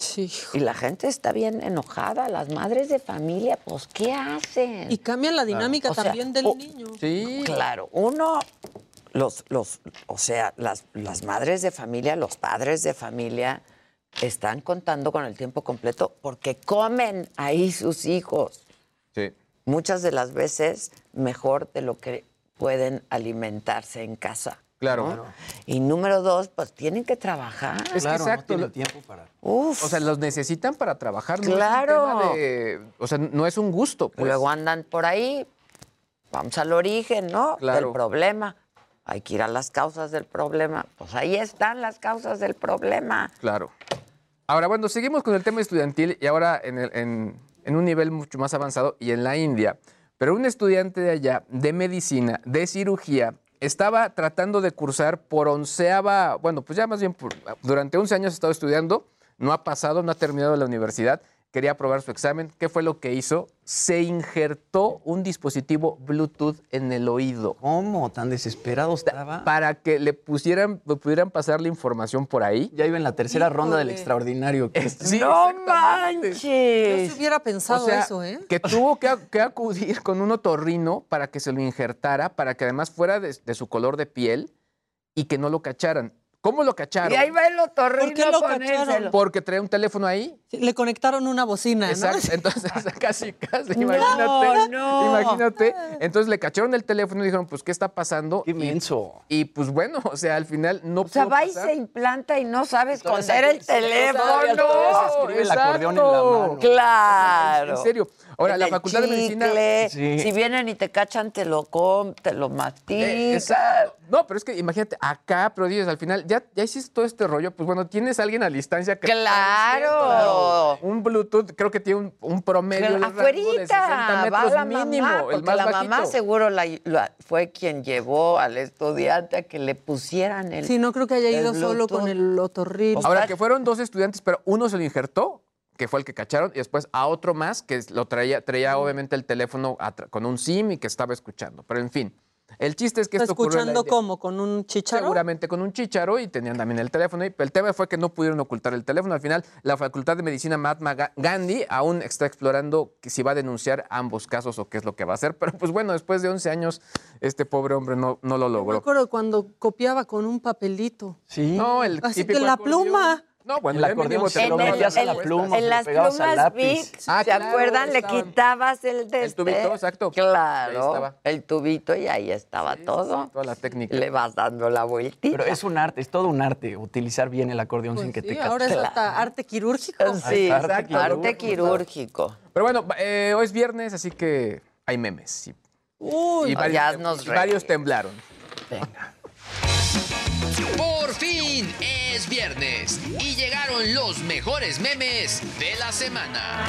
Sí. Y la gente está bien enojada, las madres de familia, pues ¿qué hacen? Y cambia la dinámica O sea, también del niño. Sí. Claro, uno, los, los, o sea, las, las madres de familia, los padres de familia están contando con el tiempo completo porque comen ahí sus hijos. Sí. Muchas de las veces mejor de lo que pueden alimentarse en casa. Claro. ¿no? Y número dos, pues tienen que trabajar. Es que exacto. lo- tiempo para. Uf. O sea, los necesitan para trabajar. No Claro. Es un tema de- o sea, no es un gusto. Pues. Luego andan por ahí, vamos al origen, ¿no? Claro. Del problema. Hay que ir a las causas del problema. Pues ahí están las causas del problema. Claro. Ahora, bueno, seguimos con el tema estudiantil y ahora en, el- en- en un nivel mucho más avanzado y en la India. Pero un estudiante de allá, de medicina, de cirugía, estaba tratando de cursar por onceava, bueno, pues ya más bien por- durante 11 años ha estado estudiando, no ha pasado, no ha terminado la universidad, quería aprobar su examen. ¿Qué fue lo que hizo? Se injertó un dispositivo Bluetooth en el oído. ¿Cómo? ¿Tan desesperado estaba? Para que le pusieran, le pudieran pasar la información por ahí. Ya iba en la tercera ronda del extraordinario. Sí, ¡No exactamente. Yo manches! si hubiera pensado O sea, eso, ¿eh? que tuvo que, que acudir con un otorrino para que se lo injertara, para que además fuera de, de su color de piel y que no lo cacharan. ¿Cómo lo cacharon? Y ahí va el otorrino ¿Por qué lo cacharon? Porque traía un teléfono ahí. Sí, Le conectaron una bocina, ¿no? Exacto. Entonces, casi, casi, No, imagínate. no. Imagínate. Entonces le cacharon el teléfono y dijeron, pues, ¿qué está pasando? Qué Y- menso. Y, pues bueno, o sea, al final no O sea, pudo va y se implanta y no sabe esconder el teléfono. escribe el acordeón en la mano. Claro. En serio. Ahora, En la el Facultad de Medicina... Sí. Si vienen y te cachan, te lo com, te lo Eh, masticas. esa- no, pero es que imagínate, acá, pero dices, al final, ya, ya hiciste todo este rollo, pues bueno, tienes a alguien a distancia que... ¡Claro! Un Bluetooth, creo que tiene un, un promedio de de 60 Afuerita, metros va la mínimo, mamá, el porque más la bajito. mamá seguro la- la- fue quien llevó al estudiante a que le pusieran el... Sí, no creo que haya ido solo con el otorrino. Ahora, que fueron dos estudiantes, pero uno se lo injertó, que fue el que cacharon, y después a otro más que lo traía, traía obviamente el teléfono con un SIM y que estaba escuchando. Pero en fin, el chiste es que esto ¿Escuchando cómo? ¿Con un chicharo? Seguramente con un chicharo y tenían también el teléfono. Y el tema fue que no pudieron ocultar el teléfono. Al final, la Facultad de Medicina Mahatma Ga- Gandhi aún está explorando si va a denunciar ambos casos o qué es lo que va a hacer. Pero pues bueno, después de 11 años, este pobre hombre no, no lo Me logró. acuerdo cuando copiaba con un papelito. Sí. No, el Así que la acordeón. pluma. No, bueno, El acordeón te lo metías a la pluma, En las plumas lápiz. Vic, Ah, ¿se claro, acuerdan? Le quitabas el de El tubito, exacto. Ahí Claro, estaba. el tubito y ahí estaba todo. Toda la técnica. Le vas dando la vueltita. Pero es un arte, es todo un arte utilizar bien el acordeón sin que Sí, te capte. ahora es hasta arte quirúrgico. Sí, Arte arte, quirúrgico. quirúrgico. Pero bueno, eh, hoy es viernes, así que hay memes. Uy, y varios, ya tem- nos y varios temblaron. Por fin es viernes y llegaron los mejores memes de la semana.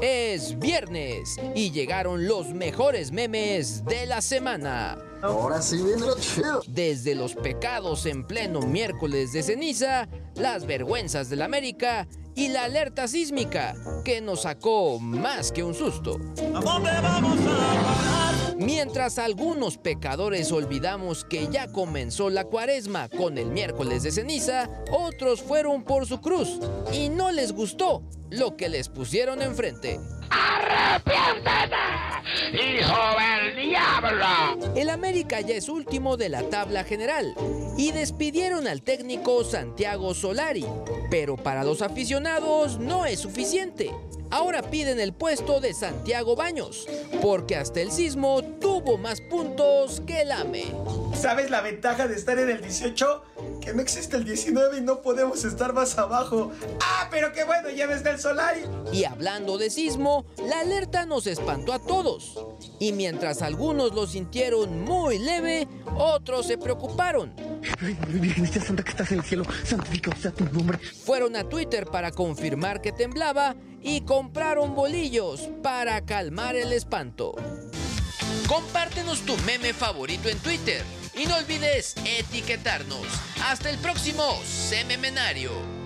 Es viernes y llegaron los mejores memes de la semana. Ahora sí viene lo chido. Desde los pecados en pleno miércoles de ceniza, las vergüenzas de la América y la alerta sísmica que nos sacó más que un susto. Mientras algunos pecadores olvidamos que ya comenzó la cuaresma con el miércoles de ceniza, otros fueron por su cruz y no les gustó lo que les pusieron enfrente. ¡Hijo del diablo! El América ya es último de la tabla general y despidieron al técnico Santiago Solari, pero para los aficionados no es suficiente. Ahora piden el puesto de Santiago Baños, porque hasta el sismo tuvo más puntos que el AME. ¿Sabes la ventaja de estar en el 18? Que no existe el 19 y no podemos estar más abajo. ¡Ah, pero qué bueno! Ya ves Solari. Y hablando de sismo, la alerta nos espantó a todos. Y mientras algunos lo sintieron muy leve, otros se preocuparon. Virgencita Santa que estás en el cielo, santificado sea tu nombre. Fueron a Twitter para confirmar que temblaba y compraron bolillos para calmar el espanto. Compártenos tu meme favorito en Twitter y no olvides etiquetarnos. Hasta el próximo Sememenario.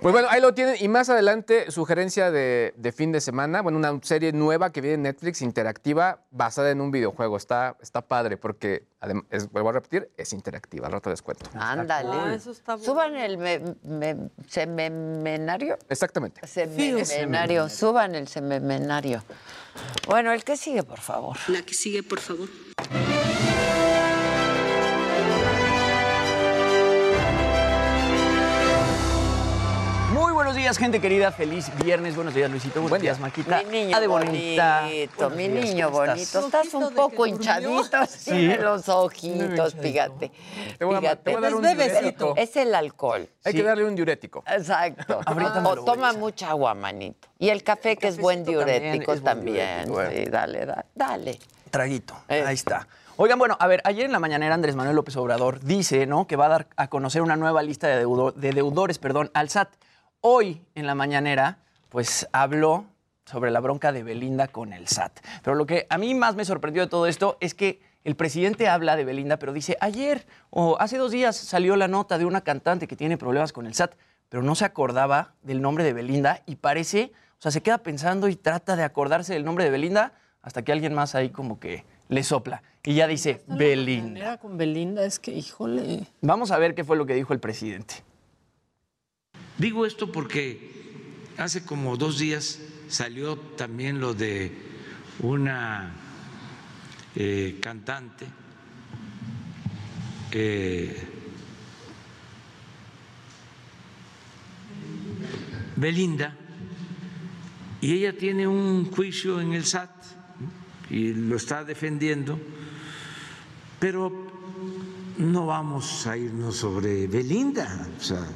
Pues bueno, ahí lo tienen. Y más adelante, sugerencia de, de fin de semana. Bueno, una serie nueva que viene en Netflix, interactiva, basada en un videojuego. Está, está padre porque, es- vuelvo a repetir, es interactiva. Al rato les cuento. Ándale. Ah, eso está bueno. Suban el me- me- sememenario. Exactamente. Sememenario. Suban el sememenario. Bueno, el que sigue, por favor. La que sigue, por favor. Días, gente querida. Feliz viernes. Buenos días, Luisito. Buenos días, Maquita. Mi niño de bonita. bonito, mi días, niño bonito. Estás un poco hinchadito así Sí. de los ojitos, fíjate. Te voy a- Fíjate. te voy a dar un Es bebecito. Es el alcohol. Hay que darle un diurético. Exacto. Ahorita o toma mucha agua, manito. Y el café, que es buen también diurético buen también. diurético, eh. Sí, dale, da- dale. Traguito. Eh. Ahí está. Oigan, bueno, a ver, ayer en la mañanera Andrés Manuel López Obrador dice, ¿no? Que va a dar a conocer una nueva lista de, de deudores, perdón, al SAT. Hoy en la mañanera, pues habló sobre la bronca de Belinda con el SAT. Pero lo que a mí más me sorprendió de todo esto es que el presidente habla de Belinda, pero dice, ayer o hace dos días salió la nota de una cantante que tiene problemas con el SAT, pero no se acordaba del nombre de Belinda y parece, o sea, se queda pensando y trata de acordarse del nombre de Belinda hasta que alguien más ahí como que le sopla y ya dice Belinda. Era con Belinda, es que, híjole. Vamos a ver qué fue lo que dijo el presidente. Digo esto porque hace como dos días salió también lo de una eh, cantante eh, Belinda y ella tiene un juicio en el SAT y lo está defendiendo, pero no vamos a irnos sobre Belinda, o sea,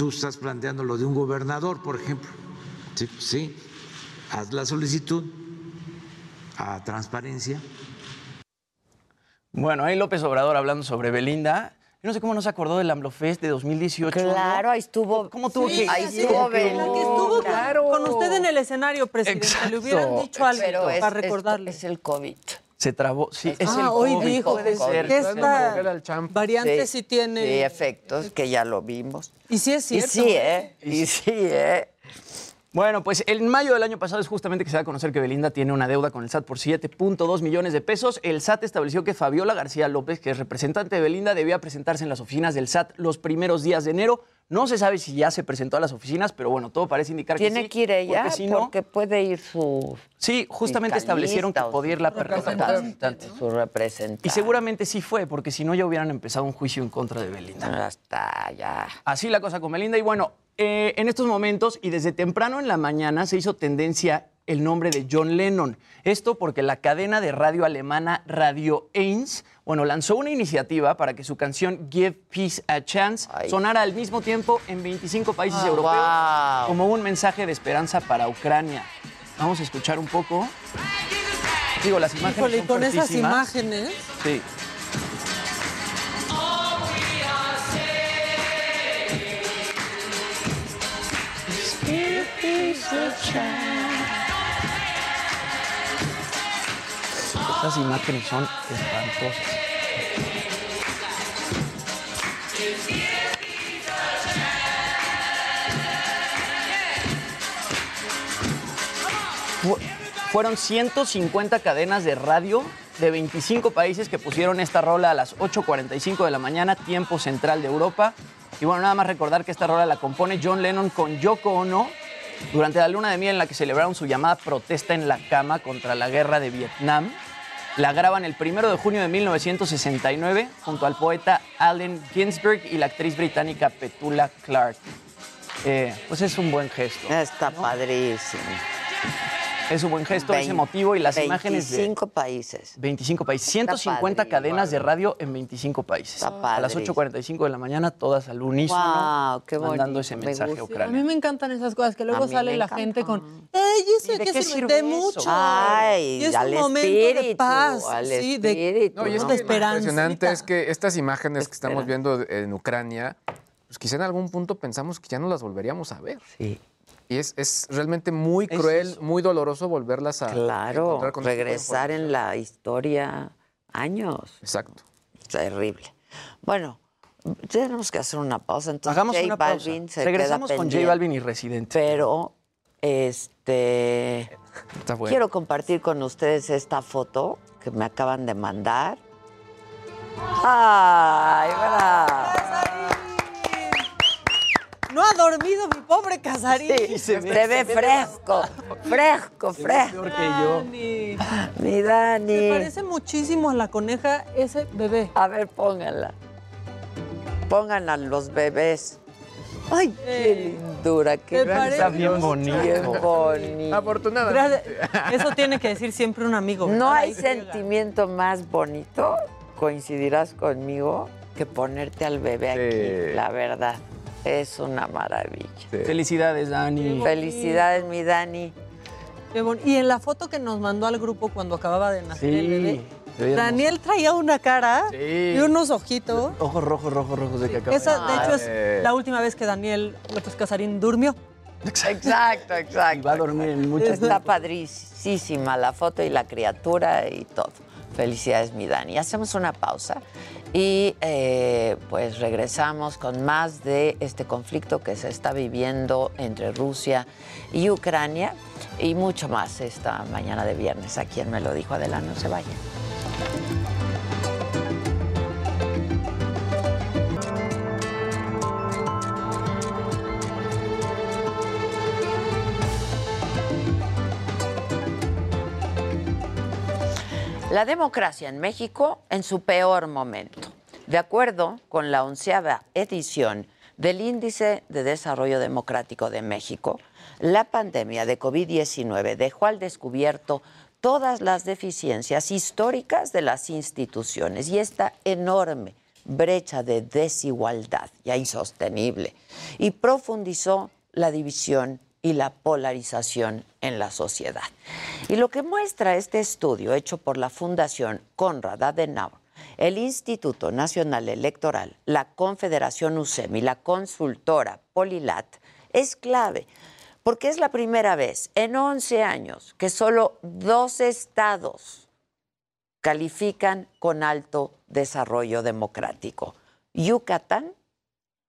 tú estás planteando lo de un gobernador, por ejemplo. Sí, sí. haz la solicitud a transparencia. Bueno, ahí López Obrador hablando sobre Belinda. Yo no sé cómo no se acordó del AMLOFest de 2018. ¿no? Claro, ahí estuvo. ¿Cómo tuvo Sí, que ahí estuvo Belinda. Que estuvo Claro. con usted en el escenario, presidente. Le hubieran Exacto. dicho algo para es- recordarle. es el COVID. Se trabó. Sí, es ah, el hoy COVID, dijo puede ser. que esta variante sí, Sí, tiene... Sí, efectos, que ya lo vimos. Y sí es Y cierto. sí, ¿eh? Y sí, ¿eh? Bueno, pues en mayo del año pasado es justamente que se da a conocer que Belinda tiene una deuda con el SAT por 7.2 millones de pesos. El SAT estableció que Fabiola García López, que es representante de Belinda, debía presentarse en las oficinas del SAT los primeros días de enero. No se sabe si ya se presentó a las oficinas, pero bueno, todo parece indicar que sí. Tiene que ir ella porque si no- porque puede ir su Sí, justamente establecieron que podía ir la representante. su representante. Y seguramente sí fue, porque si no ya hubieran empezado un juicio en contra de Belinda. Ya está, ya. Así la cosa con Belinda. Y bueno, eh, en estos momentos y desde temprano en la mañana se hizo tendencia el nombre de John Lennon. Esto porque la cadena de radio alemana Radio 1, bueno, lanzó una iniciativa para que su canción Give Peace a Chance sonara al mismo tiempo en 25 países Ah, europeos wow. como un mensaje de esperanza para Ucrania. Vamos a escuchar un poco. Digo, las imágenes Híjole, y son con esas imágenes... Sí. Estas imágenes son espantosas. Fu- Fueron 150 cadenas de radio de 25 países que pusieron esta rola a las 8.45 de la mañana, tiempo central de Europa. Y bueno, nada más recordar que esta rola la compone John Lennon con Yoko Ono durante la luna de miel en la que celebraron su llamada protesta en la cama contra la guerra de Vietnam. La graban el primero de junio de 1969 junto al poeta Allen Ginsberg y la actriz británica Petula Clark. Eh, pues es un buen gesto. Está padrísimo. Es un buen gesto, es Vein- emotivo y las imágenes de 25 países. 25 países, 150 cadenas de radio en 25 países. Está A las padrísimo. 8.45 de la mañana, todas al unísono, Wow, qué mandando ese me mensaje a gusta. A Ucrania. mí me encantan esas cosas, que luego A sale me la encanta. gente con, ¡Ey, eso ¿Y de que qué sirve de mucho! Ay, y es al un momento de espíritu, paz, al sí, de, espíritu, No, y es de que lo esperanza. impresionante es que estas imágenes que estamos viendo en Ucrania, pues quizá en algún punto pensamos que ya no las volveríamos a ver. Sí. Y es, es realmente muy Es cruel, eso. muy doloroso volverlas a Claro, encontrar con este regresar en la historia años. Exacto. Terrible. Bueno, tenemos que hacer una pausa. Entonces, Hagamos J una pausa. Balvin se Regresamos queda con J. Balvin y Residente. Pero, este, Está bueno. quiero compartir con ustedes esta foto que me acaban de mandar. ¡Ay, bravo! No ha dormido mi pobre Casarín. Sí, se ve fresco, fresco, fresco. Peor que yo. Dani. Mi Dani. Me parece muchísimo a la coneja ese bebé. A ver, pónganla. Pongan a los bebés. Ay, qué Eh, lindura, qué me parece- Está bien bonito. Bien bonito. Afortunadamente. Eso tiene que decir siempre un amigo. No hay se sentimiento más bonito, coincidirás conmigo, que ponerte al bebé aquí, la verdad. Es una maravilla. Felicidades, Dani. Felicidades, mi Dani. Y en la foto que nos mandó al grupo cuando acababa de nacer el bebé, Sí. se veía Daniel traía una cara Sí. y unos ojitos. Ojos rojos, rojos, rojos de que Esa, de hecho, es la última vez que Daniel López Casarín durmió. Exacto, exacto. Y va a dormir en mucho Está padrísima la foto y la criatura y todo. Felicidades, mi Dani. Hacemos una pausa y eh, pues regresamos con más de este conflicto que se está viviendo entre Rusia y Ucrania y mucho más esta mañana de viernes. A quien me lo dijo, Adela, no se vayan. La democracia en México en su peor momento. De acuerdo con la onceava edición del Índice de Desarrollo Democrático de México, la pandemia de COVID-19 dejó al descubierto todas las deficiencias históricas de las instituciones y esta enorme brecha de desigualdad ya insostenible y profundizó la división y la polarización en la sociedad. Y lo que muestra este estudio hecho por la Fundación Konrad Adenauer, el Instituto Nacional Electoral, la Confederación USEM y la consultora Polilat es clave porque es la primera vez en 11 años que solo dos estados califican con alto desarrollo democrático. Yucatán,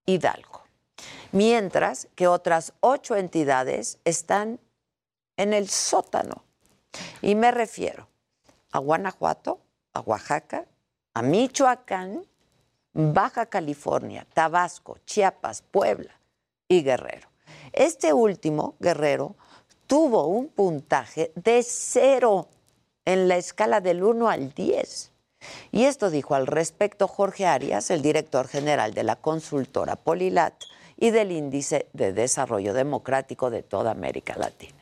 Hidalgo. Mientras que otras ocho entidades están en el sótano. Y me refiero a Guanajuato, a Oaxaca, a Michoacán, Baja California, Tabasco, Chiapas, Puebla y Guerrero. Este último, Guerrero, tuvo un puntaje de cero en la escala del 1 al 10. Y esto dijo al respecto Jorge Arias, el director general de la consultora Polilat y del Índice de Desarrollo Democrático de toda América Latina.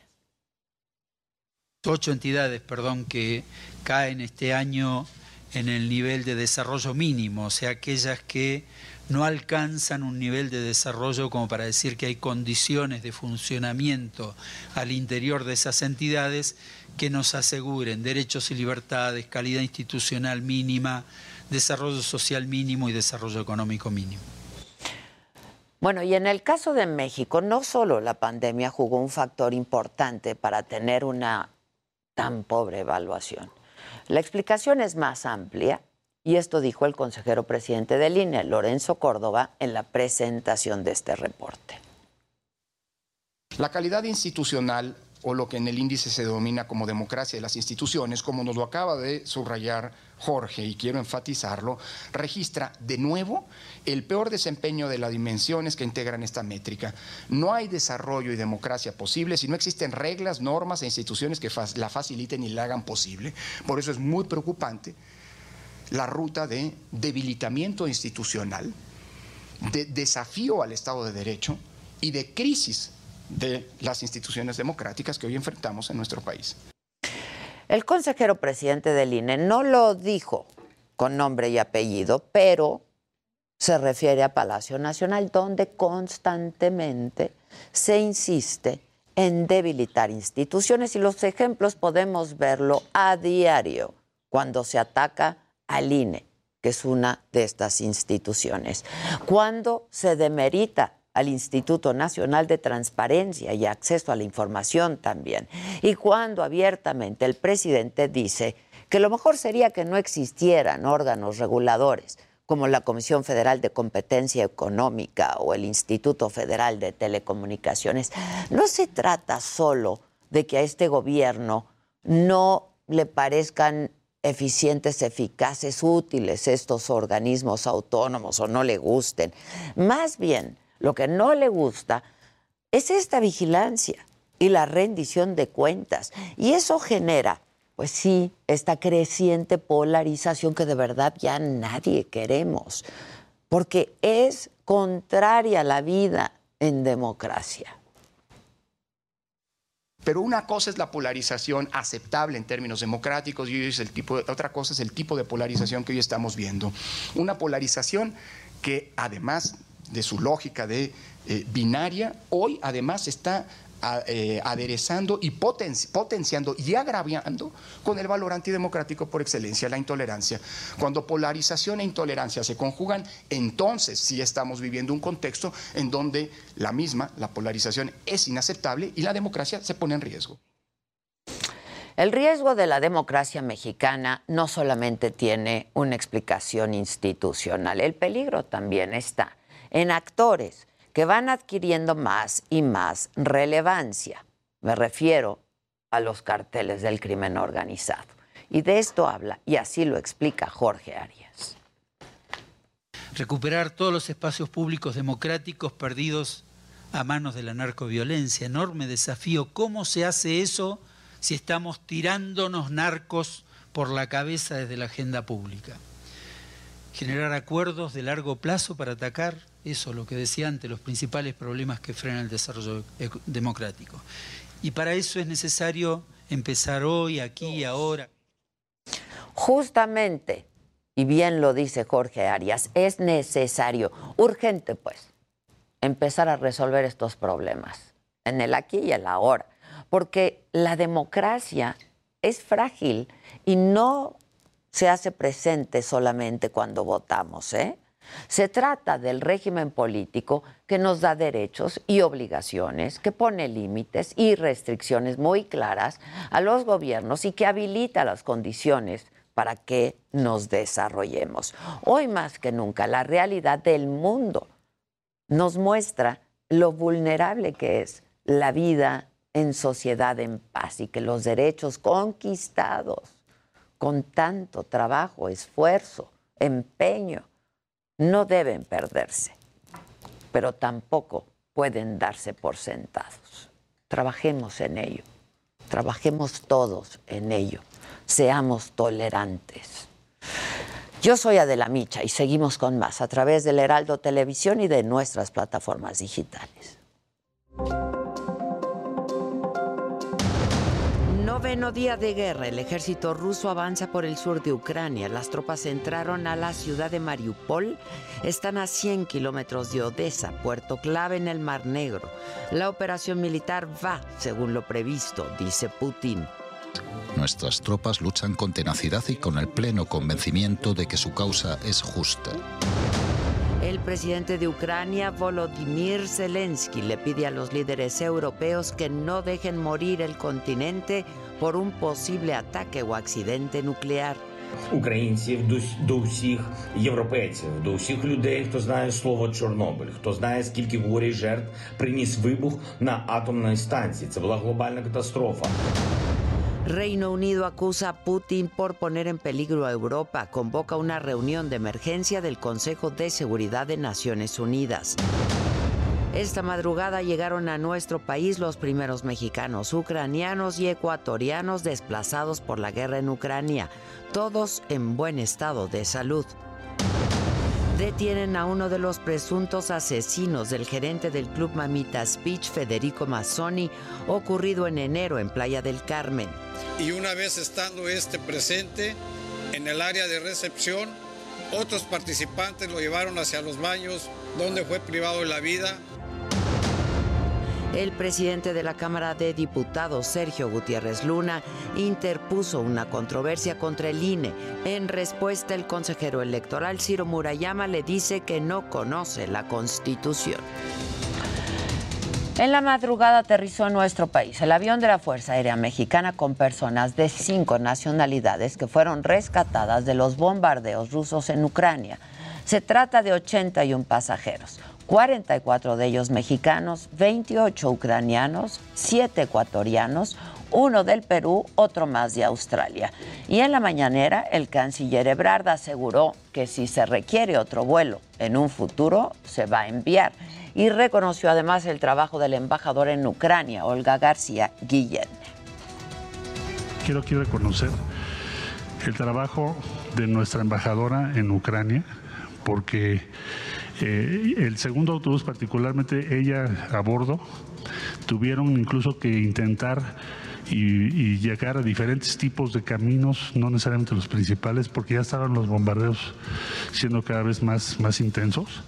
Ocho entidades, perdón, que caen este año en el nivel de desarrollo mínimo, o sea, aquellas que no alcanzan un nivel de desarrollo como para decir que hay condiciones de funcionamiento al interior de esas entidades que nos aseguren derechos y libertades, calidad institucional mínima, desarrollo social mínimo y desarrollo económico mínimo. Bueno, y en el caso de México, no solo la pandemia jugó un factor importante para tener una tan pobre evaluación. La explicación es más amplia y esto dijo el consejero presidente del INE, Lorenzo Córdoba, en la presentación de este reporte. La calidad institucional o lo que en el índice se denomina como democracia de las instituciones, como nos lo acaba de subrayar Jorge, y quiero enfatizarlo, registra de nuevo el peor desempeño de las dimensiones que integran esta métrica. No hay desarrollo y democracia posible si no existen reglas, normas e instituciones que la faciliten y la hagan posible. Por eso es muy preocupante la ruta de debilitamiento institucional, de desafío al Estado de Derecho y de crisis de las instituciones democráticas que hoy enfrentamos en nuestro país. El consejero presidente del INE no lo dijo con nombre y apellido, pero se refiere a Palacio Nacional, donde constantemente se insiste en debilitar instituciones y los ejemplos podemos verlo a diario cuando se ataca al INE, que es una de estas instituciones, cuando se demerita al Instituto Nacional de Transparencia y Acceso a la Información también. Y cuando abiertamente el presidente dice que lo mejor sería que no existieran órganos reguladores como la Comisión Federal de Competencia Económica o el Instituto Federal de Telecomunicaciones, no se trata solo de que a este gobierno no le parezcan eficientes, eficaces, útiles estos organismos autónomos o no le gusten. Más bien, lo que no le gusta es esta vigilancia y la rendición de cuentas. Y eso genera, pues sí, esta creciente polarización que de verdad ya nadie queremos, porque es contraria a la vida en democracia. Pero una cosa es la polarización aceptable en términos democráticos y es el tipo otra cosa es el tipo de polarización que hoy estamos viendo. Una polarización que además de su lógica de eh, binaria, hoy además está eh, aderezando y potenciando y agraviando con el valor antidemocrático por excelencia, la intolerancia. Cuando polarización e intolerancia se conjugan, entonces sí estamos viviendo un contexto en donde la misma, la polarización, es inaceptable y la democracia se pone en riesgo. El riesgo de la democracia mexicana no solamente tiene una explicación institucional, el peligro también está en actores que van adquiriendo más y más relevancia. Me refiero a los carteles del crimen organizado. Y de esto habla, y así lo explica Jorge Arias. Recuperar todos los espacios públicos democráticos perdidos a manos de la narcoviolencia. Enorme desafío. ¿Cómo se hace eso si estamos tirándonos narcos por la cabeza desde la agenda pública? Generar acuerdos de largo plazo para atacar eso, lo que decía antes, los principales problemas que frenan el desarrollo democrático. Y para eso es necesario empezar hoy, aquí y ahora. Justamente, y bien lo dice Jorge Arias, es necesario, urgente pues, empezar a resolver estos problemas, en el aquí y el ahora, porque la democracia es frágil y no se hace presente solamente cuando votamos, ¿eh? Se trata del régimen político que nos da derechos y obligaciones, que pone límites y restricciones muy claras a los gobiernos y que habilita las condiciones para que nos desarrollemos. Hoy más que nunca, la realidad del mundo nos muestra lo vulnerable que es la vida en sociedad en paz y que los derechos conquistados con tanto trabajo, esfuerzo, empeño, no deben perderse, pero tampoco pueden darse por sentados. Trabajemos en ello, trabajemos todos en ello, seamos tolerantes. Yo soy Adela Micha y seguimos con más a través del Heraldo Televisión y de nuestras plataformas digitales. Noveno día de guerra, el ejército ruso avanza por el sur de Ucrania. Las tropas entraron a la ciudad de Mariupol. Están a 100 kilómetros de Odessa, puerto clave en el Mar Negro. La operación militar va según lo previsto, dice Putin. Nuestras tropas luchan con tenacidad y con el pleno convencimiento de que su causa es justa. El presidente de Ucrania, Volodymyr Zelensky, le pide a los líderes europeos que no dejen morir el continente por un posible ataque o accidente nuclear. Українців до, до всіх європейців, до всіх людей, хто знає слово Чорнобиль, хто знає, скільки горя й жертв приніс вибух на атомній станції. Це була глобальна катастрофа. Reino Unido acusa a Putin por poner en peligro a Europa. Convoca una reunión de emergencia del Consejo de Seguridad de Naciones Unidas. Esta madrugada llegaron a nuestro país los primeros mexicanos, ucranianos y ecuatorianos desplazados por la guerra en Ucrania, todos en buen estado de salud. Detienen a uno de los presuntos asesinos del gerente del club Mamita Speech, Federico Mazzoni, ocurrido en enero en Playa del Carmen. Y una vez estando este presente en el área de recepción, otros participantes lo llevaron hacia los baños donde fue privado de la vida el presidente de la Cámara de Diputados, Sergio Gutiérrez Luna, interpuso una controversia contra el INE. En respuesta, el consejero electoral Ciro Murayama le dice que no conoce la Constitución. En la madrugada aterrizó en nuestro país el avión de la Fuerza Aérea Mexicana con personas de cinco nacionalidades que fueron rescatadas de los bombardeos rusos en Ucrania. Se trata de 81 pasajeros. 44 de ellos mexicanos, 28 ucranianos, 7 ecuatorianos, uno del Perú, otro más de Australia. Y en la mañanera, el canciller Ebrard aseguró que si se requiere otro vuelo en un futuro, se va a enviar. Y reconoció además el trabajo del embajador en Ucrania, Olga García Guillén. Quiero aquí reconocer el trabajo de nuestra embajadora en Ucrania, porque eh, el segundo autobús, particularmente ella a bordo, tuvieron incluso que intentar y, llegar a diferentes tipos de caminos, no necesariamente los principales, porque ya estaban los bombardeos siendo cada vez más, más intensos.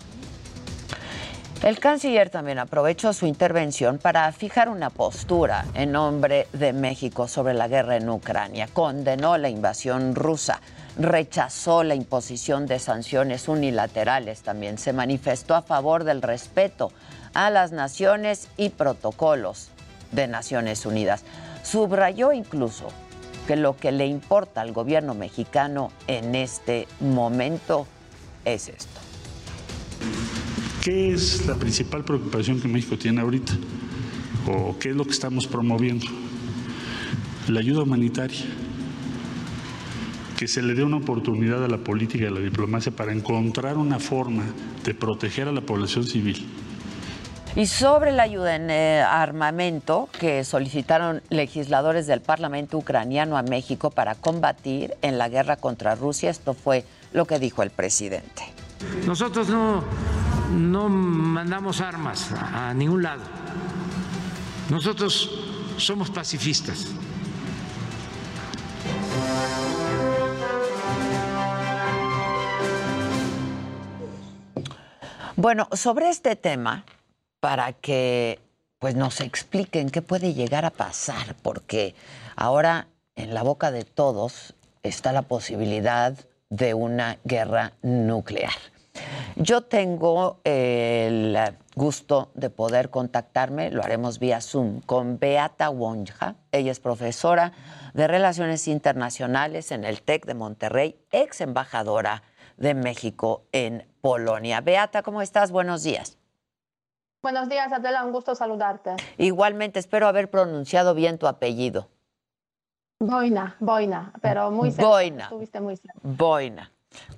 El canciller también aprovechó su intervención para fijar una postura en nombre de México sobre la guerra en Ucrania. Condenó la invasión rusa rechazó la imposición de sanciones unilaterales, también se manifestó a favor del respeto a las naciones y protocolos de Naciones Unidas. Subrayó incluso que lo que le importa al gobierno mexicano en este momento es esto. ¿Qué es la principal preocupación que México tiene ahorita? ¿O qué es lo que estamos promoviendo? La ayuda humanitaria que se le dé una oportunidad a la política y a la diplomacia para encontrar una forma de proteger a la población civil. Y sobre la ayuda en eh, armamento que solicitaron legisladores del Parlamento ucraniano a México para combatir en la guerra contra Rusia, esto fue lo que dijo el presidente. Nosotros no, no mandamos armas a ningún lado. Nosotros somos pacifistas. Bueno, sobre este tema, para que pues nos expliquen qué puede llegar a pasar, porque ahora en la boca de todos está la posibilidad de una guerra nuclear. Yo tengo el gusto de poder contactarme, lo haremos vía Zoom, con Beata Wonja. Ella es profesora de Relaciones Internacionales en el TEC de Monterrey, ex embajadora de México en Polonia. Beata, ¿cómo estás? Buenos días. Buenos días, Adela, un gusto saludarte. Igualmente, espero haber pronunciado bien tu apellido. Boina, Boina, pero muy cerca. Boina. Estuviste muy cerca. Boina,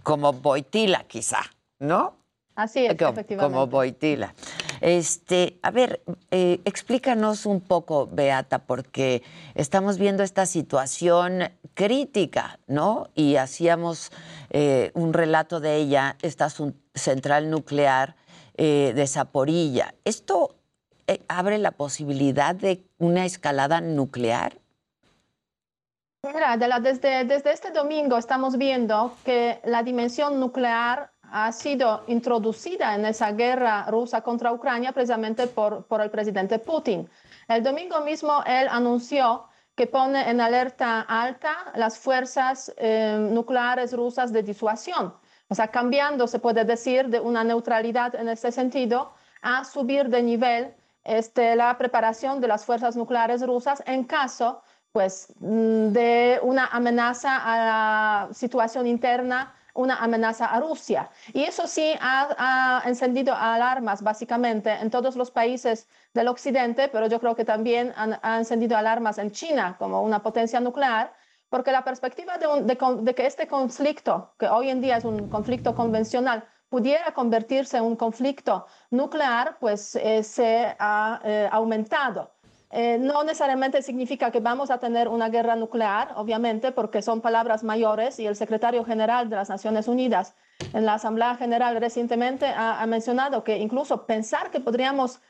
como Boitila quizá, ¿no? Así es, como, efectivamente. como Boitila. Este, a ver, eh, explícanos un poco, Beata, porque estamos viendo esta situación crítica, ¿no? Y hacíamos eh, un relato de ella, esta central nuclear eh, de Zaporilla. ¿Esto abre la posibilidad de una escalada nuclear? Mira, desde, desde este domingo estamos viendo que la dimensión nuclear ha sido introducida en esa guerra rusa contra Ucrania precisamente por, por el presidente Putin. El domingo mismo él anunció que pone en alerta alta las fuerzas eh, nucleares rusas de disuasión. O sea, cambiando, se puede decir, de una neutralidad en este sentido a subir de nivel este, la preparación de las fuerzas nucleares rusas en caso pues, mm, de una amenaza a la situación interna, una amenaza a Rusia. Y eso sí ha, encendido alarmas básicamente en todos los países del occidente, pero yo creo que también ha encendido alarmas en China como una potencia nuclear, porque la perspectiva de que este conflicto, que hoy en día es un conflicto convencional, pudiera convertirse en un conflicto nuclear, pues eh, se ha eh, aumentado. Eh, no necesariamente significa que vamos a tener una guerra nuclear, obviamente, porque son palabras mayores y el secretario general de las Naciones Unidas en la Asamblea General recientemente ha, mencionado que incluso pensar que podríamos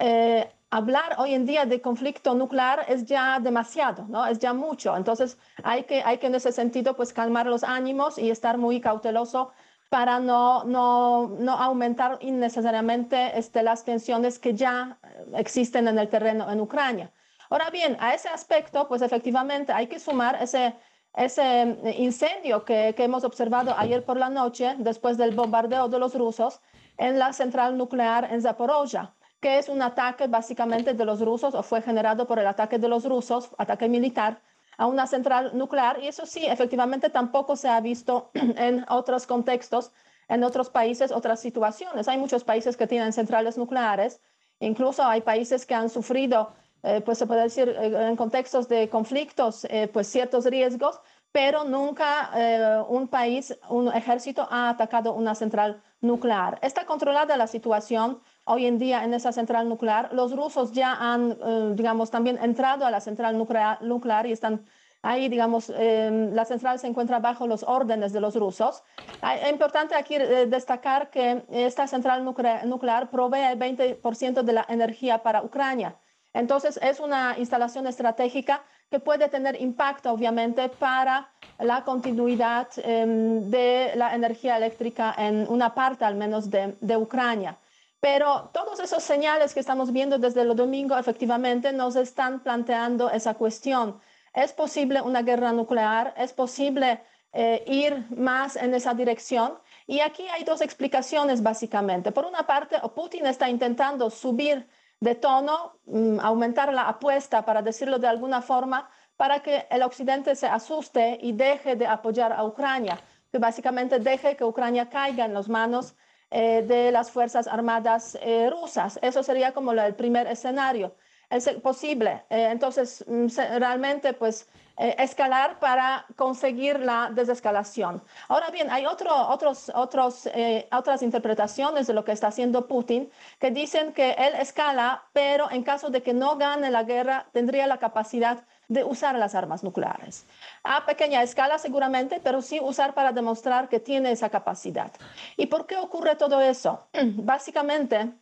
eh, hablar hoy en día de conflicto nuclear es ya demasiado, ¿no? Es ya mucho. Entonces hay que, hay que en ese sentido pues calmar los ánimos y estar muy cauteloso para no, no, no aumentar innecesariamente este, las tensiones que ya eh, existen en el terreno en Ucrania. Ahora bien, a ese aspecto, pues efectivamente hay que sumar ese, ese eh, incendio que, que hemos observado ayer por la noche después del bombardeo de los rusos en la central nuclear en Zaporozhia, que es un ataque básicamente de los rusos o fue generado por el ataque de los rusos, ataque militar a una central nuclear. Y eso sí, efectivamente tampoco se ha visto en otros contextos, en otros países, otras situaciones. Hay muchos países que tienen centrales nucleares, incluso hay países que han sufrido, eh, pues se puede decir, eh, en contextos de conflictos, eh, pues ciertos riesgos, pero nunca eh, un país, un ejército ha atacado una central nuclear. Está controlada la situación hoy en día en esa central nuclear. Los rusos ya han, eh, digamos, también entrado a la central nuclear, nuclear y están ahí, digamos, eh, la central se encuentra bajo los órdenes de los rusos. Ah, Es importante aquí eh, destacar que esta central nuclear, nuclear provee el 20% de la energía para Ucrania. Entonces, es una instalación estratégica que puede tener impacto, obviamente, para la continuidad eh, de la energía eléctrica en una parte, al menos, de, de Ucrania. Pero todos esos señales que estamos viendo desde el domingo, efectivamente, nos están planteando esa cuestión. ¿Es posible una guerra nuclear? ¿Es posible eh, ir más en esa dirección? Y aquí hay dos explicaciones, básicamente. Por una parte, Putin está intentando subir de tono, mm, aumentar la apuesta, para decirlo de alguna forma, para que el occidente se asuste y deje de apoyar a Ucrania, que básicamente deje que Ucrania caiga en las manos eh, de las Fuerzas Armadas eh, rusas. Eso sería como el primer escenario. Es posible. Eh, entonces, mm, realmente, pues, escalar para conseguir la desescalación. Ahora bien, hay otro, otros, otros, otras interpretaciones de lo que está haciendo Putin que dicen que él escala, pero en caso de que no gane la guerra, tendría la capacidad de usar las armas nucleares. A pequeña escala seguramente, pero sí usar para demostrar que tiene esa capacidad. ¿Y por qué ocurre todo eso? Básicamente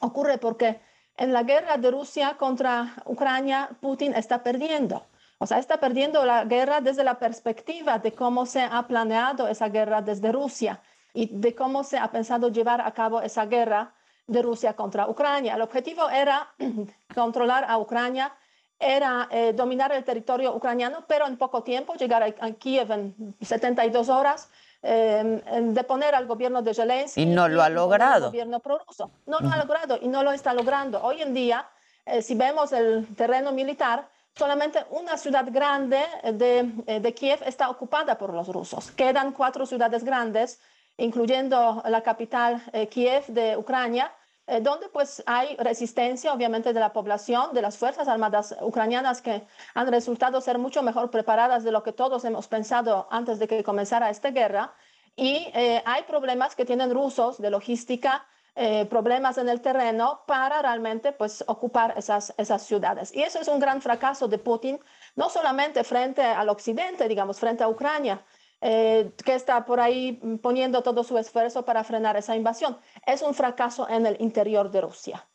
ocurre porque en la guerra de Rusia contra Ucrania, Putin está perdiendo. O sea, está perdiendo la guerra desde la perspectiva de cómo se ha planeado esa guerra desde Rusia y de cómo se ha pensado llevar a cabo esa guerra de Rusia contra Ucrania. El objetivo era controlar a Ucrania, era eh, dominar el territorio ucraniano, pero en poco tiempo, llegar a, a Kiev en 72 horas, eh, deponer al gobierno de Zelensky. Y no lo ha logrado. gobierno prorruso. No lo ha logrado y no lo está logrando. Hoy en día, eh, si vemos el terreno militar, solamente una ciudad grande de, eh, de Kiev está ocupada por los rusos. Quedan cuatro ciudades grandes, incluyendo la capital eh, Kiev de Ucrania, eh, donde pues hay resistencia obviamente de la población, de las Fuerzas Armadas ucranianas que han resultado ser mucho mejor preparadas de lo que todos hemos pensado antes de que comenzara esta guerra. Y eh, hay problemas que tienen rusos de logística, eh, problemas en el terreno para realmente pues ocupar esas, esas ciudades. Y eso es un gran fracaso de Putin, no solamente frente al occidente, digamos, frente a Ucrania, eh, que está por ahí mm, poniendo todo su esfuerzo para frenar esa invasión. Es un fracaso en el interior de Rusia.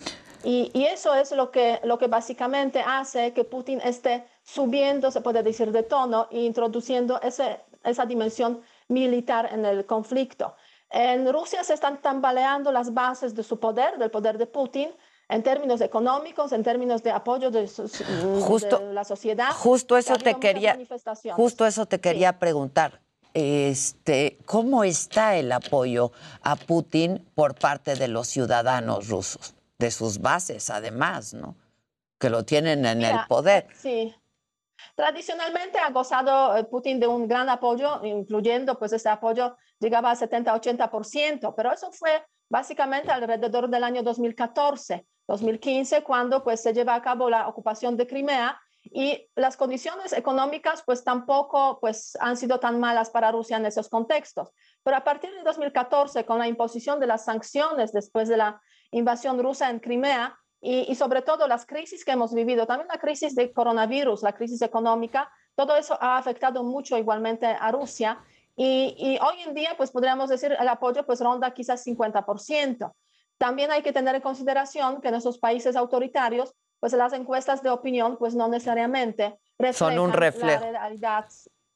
Y, y eso es lo que, lo que básicamente hace que Putin esté subiendo, se puede decir, de tono e introduciendo ese, esa dimensión militar en el conflicto. En Rusia se están tambaleando las bases de su poder, del poder de Putin, en términos económicos, en términos de apoyo de, sus- Justo- de la sociedad. Justo eso te quería, justo eso te quería preguntar. Este, ¿cómo está el apoyo a Putin por parte de los ciudadanos rusos, de sus bases, además, ¿no? Que lo tienen en el poder. Sí. Tradicionalmente ha gozado eh, Putin de un gran apoyo, incluyendo pues ese apoyo llegaba al 70-80%, pero eso fue básicamente alrededor del año 2014, 2015, cuando pues se lleva a cabo la ocupación de Crimea y las condiciones económicas pues tampoco pues han sido tan malas para Rusia en esos contextos. Pero a partir de 2014, con la imposición de las sanciones después de la invasión rusa en Crimea, y, y sobre todo las crisis que hemos vivido, también la crisis de coronavirus, la crisis económica, todo eso ha afectado mucho igualmente a Rusia. Y, y hoy en día, pues podríamos decir, el apoyo pues ronda quizás 50%. También hay que tener en consideración que en esos países autoritarios, pues las encuestas de opinión, pues no necesariamente Son un reflejo. la realidad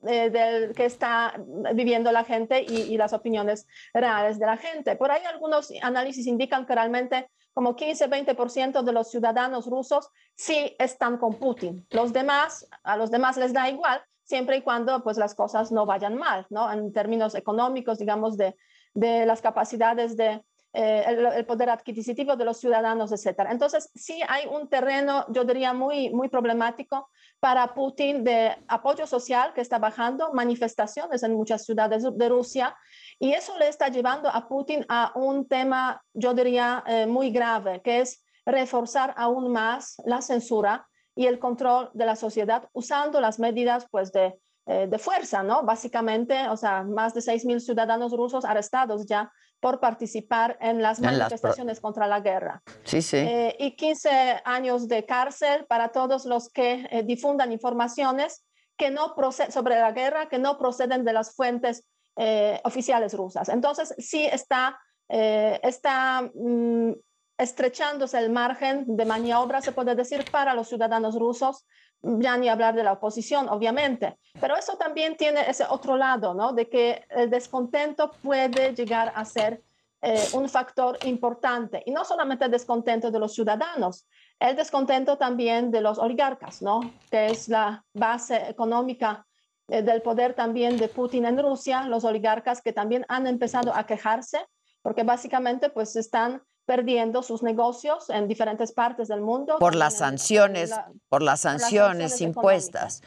eh, del que está viviendo la gente y, y las opiniones reales de la gente. Por ahí algunos análisis indican que realmente como 15-20% de los ciudadanos rusos sí están con Putin. Los demás, a los demás les da igual, siempre y cuando pues las cosas no vayan mal, ¿no? En términos económicos, digamos, de, de las capacidades de, eh, el, poder adquisitivo de los ciudadanos, etcétera. Entonces, sí hay un terreno, yo diría, muy, muy problemático para Putin de apoyo social que está bajando, manifestaciones en muchas ciudades de Rusia, y eso le está llevando a Putin a un tema, yo diría, eh, muy grave, que es reforzar aún más la censura y el control de la sociedad usando las medidas pues de, eh, de fuerza, ¿no? Básicamente, o sea, más de 6.000 ciudadanos rusos arrestados ya por participar en las En las manifestaciones contra la guerra. Sí, sí. Eh, y 15 años de cárcel para todos los que eh, difundan informaciones que no sobre la guerra que no proceden de las fuentes eh, oficiales rusas. Entonces, sí está, eh, está mm, estrechándose el margen de maniobra, se puede decir, para los ciudadanos rusos, ya ni hablar de la oposición, obviamente. Pero eso también tiene ese otro lado, ¿no? De que el descontento puede llegar a ser eh, un factor importante. Y no solamente el descontento de los ciudadanos, el descontento también de los oligarcas, ¿no? Que es la base económica eh, del poder también de Putin en Rusia, los oligarcas que también han empezado a quejarse porque básicamente pues están perdiendo sus negocios en diferentes partes del mundo. Por las sanciones, la- por las sanciones sanciones impuestas.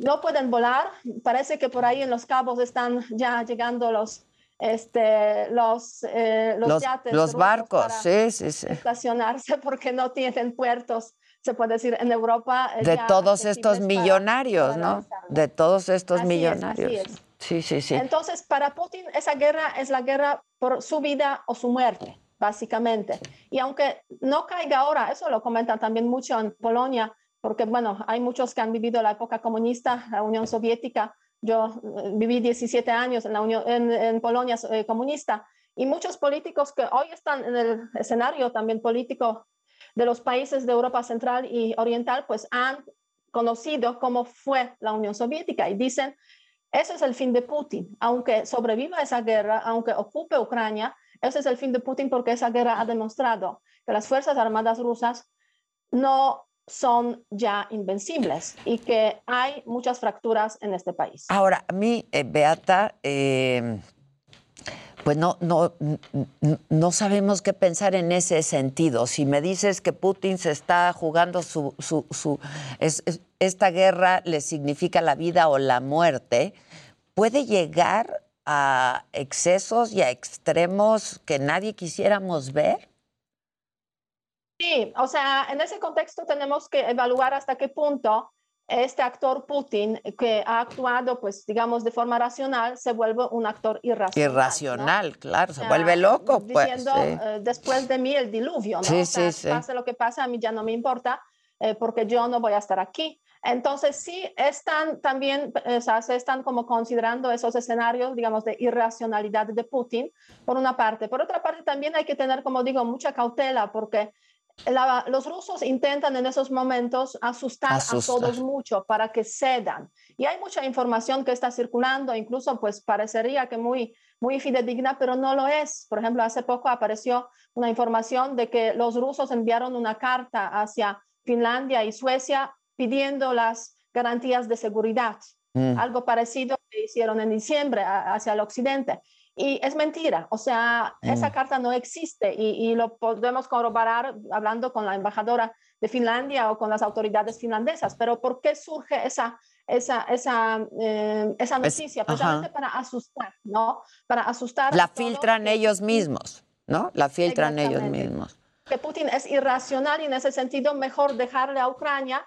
no pueden volar. Parece que por ahí en los cabos están ya llegando los, este, los, eh, los, Los, yates los rusos barcos, sí, sí, sí. estacionarse porque no tienen puertos, se puede decir, en Europa. eh, De todos estos para- millonarios, para ¿no? De todos estos Así es, millonarios. así es. Sí, sí, sí. Entonces, para Putin, esa guerra es la guerra por su vida o su muerte, básicamente. Y aunque no caiga ahora, eso lo comentan también mucho en Polonia, porque, bueno, hay muchos que han vivido la época comunista, la Unión Soviética. Yo eh, viví 17 años en, la Unión, en, Polonia eh, comunista y muchos políticos que hoy están en el escenario también político de los países de Europa Central y Oriental, pues han conocido cómo fue la Unión Soviética y dicen, eso es el fin de Putin. Aunque sobreviva esa guerra, aunque ocupe Ucrania, ese es el fin de Putin porque esa guerra ha demostrado que las Fuerzas Armadas rusas no son ya invencibles y que hay muchas fracturas en este país. Ahora, a mí, eh, Beata, eh, pues no, no, no sabemos qué pensar en ese sentido. Si me dices que Putin se está jugando su, su, su es, esta guerra le significa la vida o la muerte, puede llegar a excesos y a extremos que nadie quisiéramos ver. Sí, o sea, en ese contexto tenemos que evaluar hasta qué punto este actor Putin, que ha actuado, pues, digamos, de forma racional, se vuelve un actor irracional. Irracional, claro, se vuelve loco, pues. Diciendo, eh, después de mí el diluvio, ¿no? Sí, o sea, sí, sí. Pase lo que pase, a mí ya no me importa, eh, porque yo no voy a estar aquí. Entonces, sí, están también, o sea, se están como considerando esos escenarios, digamos, de irracionalidad de Putin, por una parte. Por otra parte, también hay que tener, como digo, mucha cautela, porque la, los rusos intentan en esos momentos asustar, Asustar. a todos mucho para que cedan. Y hay mucha información que está circulando, incluso pues parecería que muy, muy fidedigna, pero no lo es. Por ejemplo, hace poco apareció una información de que los rusos enviaron una carta hacia Finlandia y Suecia pidiendo las garantías de seguridad. Mm. Algo parecido que hicieron en diciembre a- hacia el occidente. Y es mentira, o sea, esa Mm. carta no existe y, y lo podemos corroborar hablando con la embajadora de Finlandia o con las autoridades finlandesas. Pero ¿por qué surge esa, esa, esa, eh, esa Es- noticia? Precisamente ajá. para asustar, ¿no? Para asustar. La filtran que- ellos mismos, ¿no? La filtran ellos mismos. Que Putin es irracional y en ese sentido mejor dejarle a Ucrania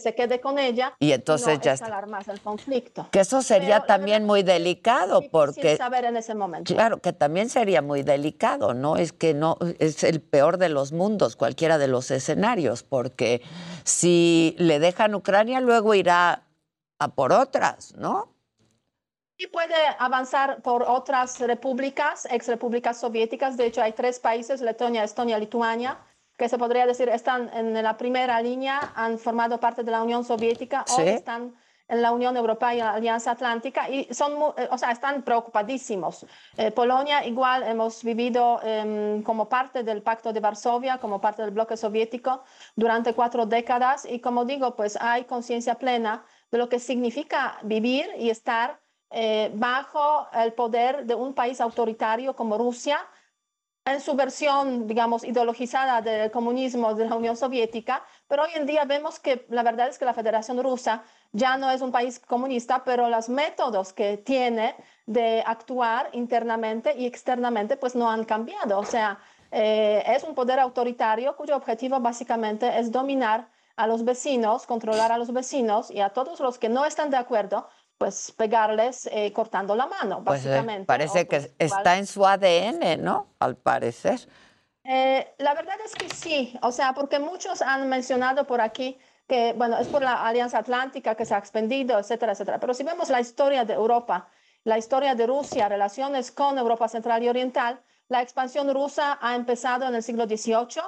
Se quede con ella Y entonces no ya escalar más el conflicto. Que eso sería también muy delicado porque saber en ese momento. Claro, que también sería muy delicado, ¿no? Es que no es el peor de los mundos, cualquiera de los escenarios, porque si le dejan Ucrania, luego irá a por otras, ¿no? Y puede avanzar por otras repúblicas, ex repúblicas soviéticas. De hecho, hay tres países, Letonia, Estonia, Lituania, que se podría decir están en la primera línea, han formado parte de la Unión Soviética, Sí. hoy están en la Unión Europea y la Alianza Atlántica y son, eh, o sea, están preocupadísimos. Eh, Polonia igual hemos vivido em, como parte del Pacto de Varsovia, como parte del bloque soviético durante cuatro décadas y como digo, pues hay conciencia plena de lo que significa vivir y estar eh, bajo el poder de un país autoritario como Rusia, en su versión, digamos, ideologizada del comunismo de la Unión Soviética, pero hoy en día vemos que la verdad es que la Federación Rusa ya no es un país comunista, pero los métodos que tiene de actuar internamente y externamente pues no han cambiado. O sea, eh, es un poder autoritario cuyo objetivo básicamente es dominar a los vecinos, controlar a los vecinos y a todos los que no están de acuerdo, pues pegarles eh, cortando la mano, Pues eh, básicamente. parece que pues, igual- está en su ADN, ¿no? Al parecer. Eh, la verdad es que sí, o sea, porque muchos han mencionado por aquí que, bueno, es por la Alianza Atlántica que se ha expandido, etcétera, etcétera. Pero si vemos la historia de Europa, la historia de Rusia, relaciones con Europa Central y Oriental, la expansión rusa ha empezado en el siglo XVIII,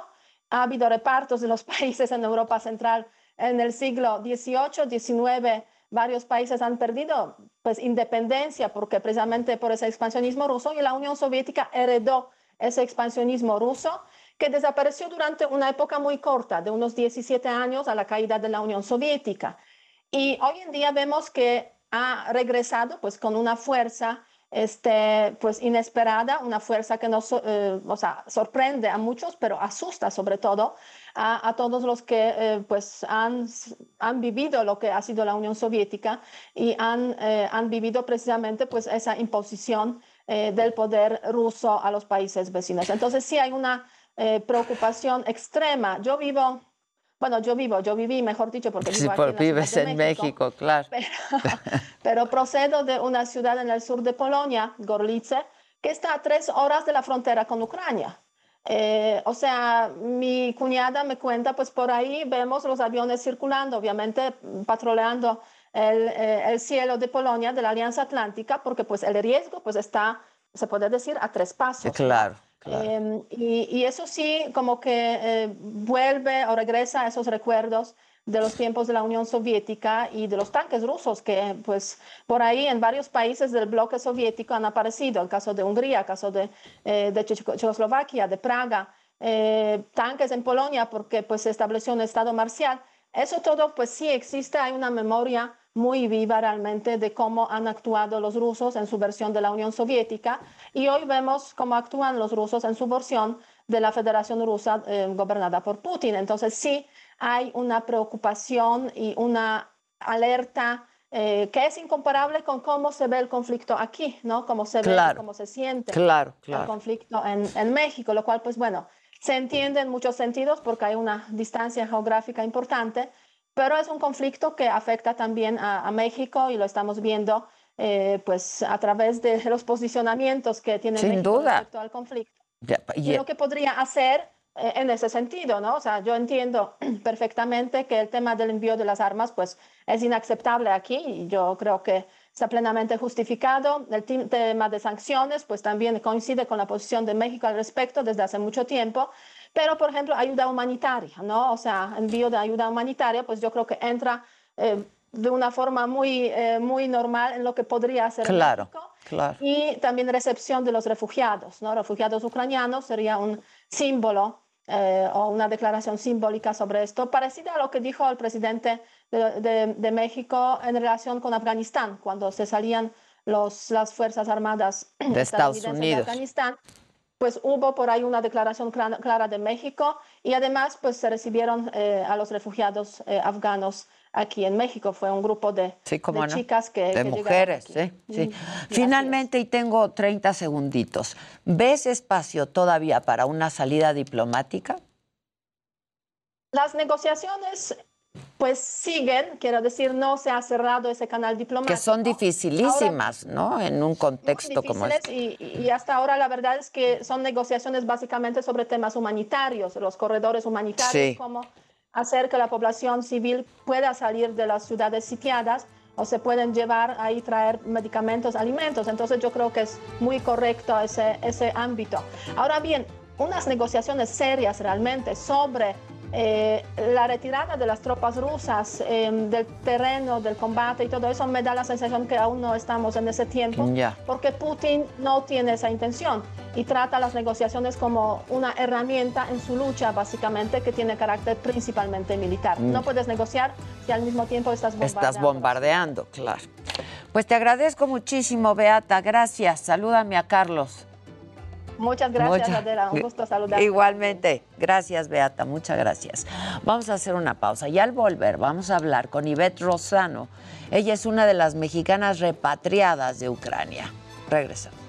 ha habido repartos de los países en Europa Central en el siglo XVIII, XIX, varios países han perdido pues independencia porque precisamente por ese expansionismo ruso y la Unión Soviética heredó ese expansionismo ruso que desapareció durante una época muy corta, de unos 17 años a la caída de la Unión Soviética. Y hoy en día vemos que ha regresado pues con una fuerza este, pues inesperada, una fuerza que nos eh, o sea, sorprende a muchos, pero asusta sobre todo a, a todos los que eh, pues han, han vivido lo que ha sido la Unión Soviética y han, eh, han vivido precisamente pues esa imposición eh, del poder ruso a los países vecinos. Entonces sí hay una preocupación extrema. Yo vivo, bueno, yo vivo, yo viví, mejor dicho, porque vivo Sí, aquí por- en la vives en México, claro. pero procedo de una ciudad en el sur de Polonia, Gorlice, que está a tres horas de la frontera con Ucrania. Eh, o sea, mi cuñada me cuenta, pues por ahí vemos los aviones circulando, obviamente patroleando el, eh, el cielo de Polonia, de la Alianza Atlántica, porque pues el riesgo pues está, se puede decir, a tres pasos. Claro. Eh, y, y eso sí, como que eh, vuelve o regresa a esos recuerdos de los tiempos de la Unión Soviética y de los tanques rusos que pues por ahí en varios países del bloque soviético han aparecido, el caso de Hungría, el caso de, eh, Checoslovaquia, de Praga, eh, tanques en Polonia porque pues se estableció un estado marcial. Eso todo pues sí existe, hay una memoria muy viva realmente de cómo han actuado los rusos en su versión de la Unión Soviética y hoy vemos cómo actúan los rusos en su versión de la Federación Rusa eh, gobernada por Putin. Entonces sí hay una preocupación y una alerta eh, que es incomparable con cómo se ve el conflicto aquí, ¿no? Cómo se ve, Claro. cómo se siente Claro, el claro. conflicto en, en México, lo cual, pues bueno, se entiende en muchos sentidos porque hay una distancia geográfica importante, pero es un conflicto que afecta también a, a México y lo estamos viendo eh, pues a través de los posicionamientos que tiene Sin México duda. respecto al conflicto Ya, y y- lo que podría hacer en ese sentido, ¿no? O sea, yo entiendo perfectamente que el tema del envío de las armas, pues, es inaceptable aquí y yo creo que está plenamente justificado. El tema de sanciones, pues, también coincide con la posición de México al respecto desde hace mucho tiempo. Pero, por ejemplo, ayuda humanitaria, ¿no? O sea, envío de ayuda humanitaria, pues yo creo que entra eh, de una forma muy, eh, muy normal en lo que podría hacer Claro, México claro. y también recepción de los refugiados, ¿no? Refugiados ucranianos sería un símbolo eh, o una declaración simbólica sobre esto, parecida a lo que dijo el presidente de, de- de México en relación con Afganistán, cuando se salían los, las Fuerzas Armadas De Estados Unidos. de Afganistán, pues hubo por ahí una declaración clara, clara de México y además pues se recibieron eh, a los refugiados eh, afganos aquí en México. Fue un grupo de, Sí, de no. chicas que... de que mujeres, aquí. sí, sí. Mm, Finalmente, y tengo 30 segunditos, ¿ves espacio todavía para una salida diplomática? Las negociaciones pues siguen, quiero decir, no se ha cerrado ese canal diplomático. Que son dificilísimas, ¿no? En un contexto como este. y, y hasta ahora la verdad es que son negociaciones básicamente sobre temas humanitarios, los corredores humanitarios, Sí. cómo hacer que la población civil pueda salir de las ciudades sitiadas o se pueden llevar ahí traer medicamentos, alimentos. Entonces yo creo que es muy correcto ese, ese ámbito. Ahora bien, unas negociaciones serias realmente sobre eh, la retirada de las tropas rusas eh, del terreno del combate y todo eso me da la sensación que aún no estamos en ese tiempo Ya. porque Putin no tiene esa intención y trata las negociaciones como una herramienta en su lucha básicamente que tiene carácter principalmente militar. Mm. No puedes negociar si al mismo tiempo estás bombardeando. Estás bombardeando, claro. Pues te agradezco muchísimo, Beata. Gracias. Salúdame a Carlos. Muchas gracias, Adela. Un gusto saludarte. Igualmente. Gracias, Beata. Muchas gracias. Vamos a hacer una pausa y al volver vamos a hablar con Ivette Rosano. Ella es una de las mexicanas repatriadas de Ucrania. Regresamos.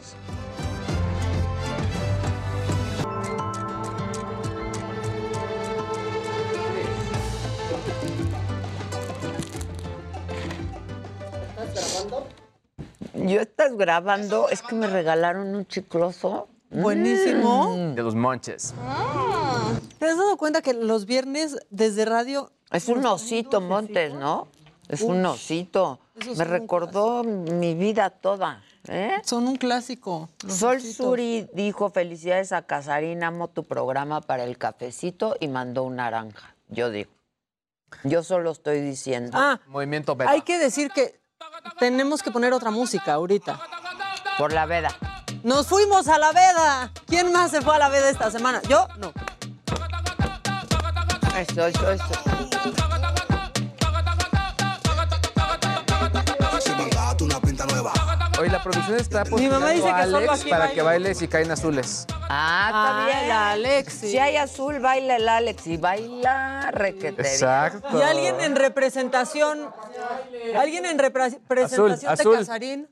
¿Yo estás grabando? Es que me regalaron un chicloso. Buenísimo. Mm. De los monches. ¿Te has dado cuenta que los viernes desde radio... Es un osito, Montes, ¿no? Es un osito. Me recordó mi vida toda. ¿eh? Son un clásico. los Sol ositos. Suri dijo, felicidades a Casarín, amo tu programa para el cafecito y mandó un naranja. Yo digo. Yo solo estoy diciendo. Ah, Movimiento beta. hay que decir que tenemos que poner otra música ahorita. Por la veda. Nos fuimos a la veda. ¿Quién más se fue a la veda esta semana? Yo no. Eso, eso, eso. Hoy la producción está Mi mamá dice postulando a que solo Alex aquí para baila. que bailes y caen azules. Ah, está Ah, bien. el Alex, sí. Si hay azul, baila el Alex. Y baila requete. bien. Exacto. Y alguien en representación, alguien en repre- presentación azul. de Casarín.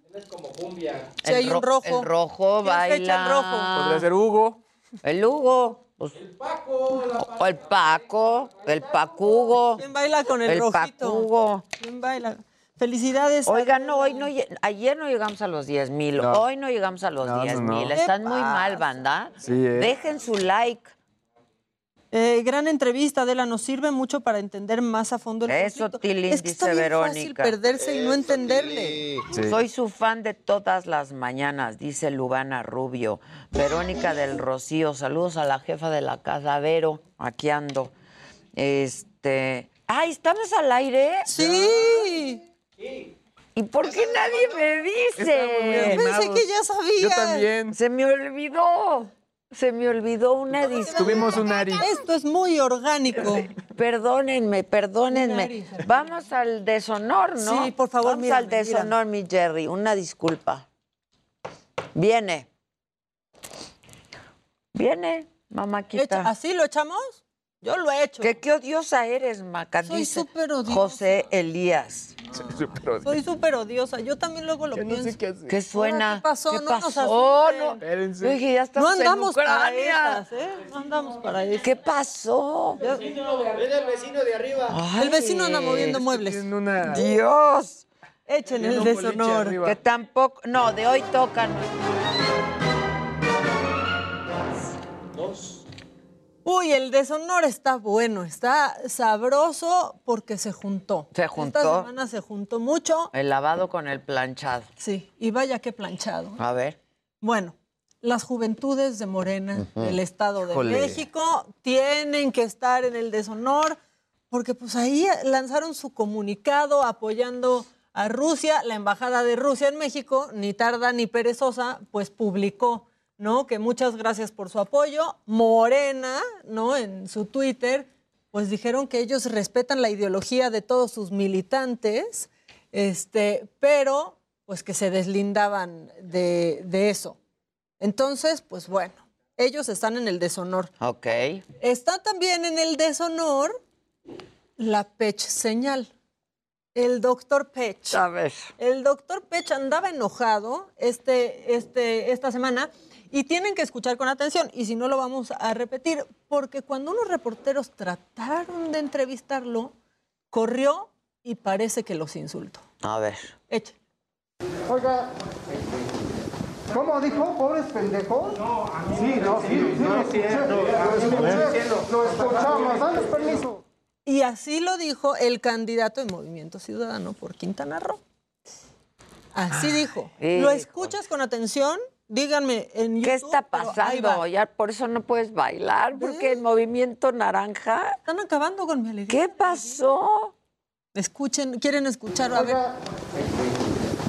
Si hay El un ro- rojo. El rojo ¿Quién fecha baila. el rojo? Podría ser Hugo. El Hugo. pues, o el Paco. El Pacugo. ¿Quién baila con el, El rojito? Pacugo. ¿Quién baila? Felicidades. Oigan, no, hoy no, ayer no llegamos a los 10 mil, No. hoy no llegamos a los No, no, 10 mil. no. Están ¿Qué muy mal, banda. Sí, eh. Dejen su like. Eh, gran entrevista, Adela, nos sirve mucho para entender más a fondo el Eso, conflicto. Tilín, es que está dice bien fácil Verónica. perderse y no entenderle. Soy su fan de todas las mañanas, dice Lubana Rubio. Verónica del Rocío, saludos a la jefa de la casa, Vero, aquí ando. Este. ¡Ay, estamos al aire! Sí. ¿Y por qué nadie me dice? Pensé que ya sabía. Yo también. Se me olvidó. Se me olvidó una disculpa. Tuvimos un Ari. Esto es muy orgánico. Perdónenme, perdónenme. Vamos al deshonor, ¿no? Sí, por favor, Vamos mírame, al deshonor, mi Jerry. Una disculpa. Viene. Viene, mamáquita. ¿Así lo echamos? Yo lo he hecho. ¿Qué, qué odiosa eres, Maca? Soy dice súper odiosa. José Elías. Soy súper odiosa. Yo también luego lo no pienso. sé qué hacer. ¿Qué suena? ¿Qué pasó? ¿Qué No nos pasó? asusten. No, Espérense. Yo dije, ya No estamos andamos en para esas, ¿eh? No andamos para eso. ¿Qué pasó? El vecino de arriba. El vecino anda moviendo muebles. Una... Dios. Echen Tiene el deshonor. arriba. Que tampoco. No, de hoy tocan. Uy, el deshonor está bueno, está sabroso porque se juntó. Se Esta juntó. semana se juntó mucho. El lavado con el planchado. Sí, y vaya qué planchado. A ver. Bueno, las juventudes de Morena Ujú. del Estado de. México tienen que estar en el deshonor porque pues ahí lanzaron su comunicado apoyando a Rusia. La Embajada de Rusia en México, ni tarda ni perezosa, pues publicó, ¿no? Que muchas gracias por su apoyo. Morena, ¿no? En su Twitter, pues dijeron que ellos respetan la ideología de todos sus militantes, este, pero pues que se deslindaban de, de eso. Entonces, pues bueno, ellos están en el deshonor. Ok. Está también en el deshonor la Pech señal. El doctor Pech. A ver. El doctor Pech andaba enojado este, este, esta semana y tienen que escuchar con atención y si no lo vamos a repetir, porque cuando unos reporteros trataron de entrevistarlo, corrió y parece que los insultó. A ver. Eche. Oiga, ¿cómo dijo? ¿Pobres pendejos? No, Sí, no, sí, sí, lo. Lo escuché, lo escuchamos. Dale permiso. Y así lo dijo el candidato en Movimiento Ciudadano por Quintana Roo. Así dijo. ¿Lo híjole. escuchas con atención? Díganme en YouTube. ¿Qué está pasando? Ya por eso no puedes bailar, porque el movimiento naranja. Están acabando con mi alegría. ¿Qué pasó? Escuchen, ¿quieren escuchar? A ver.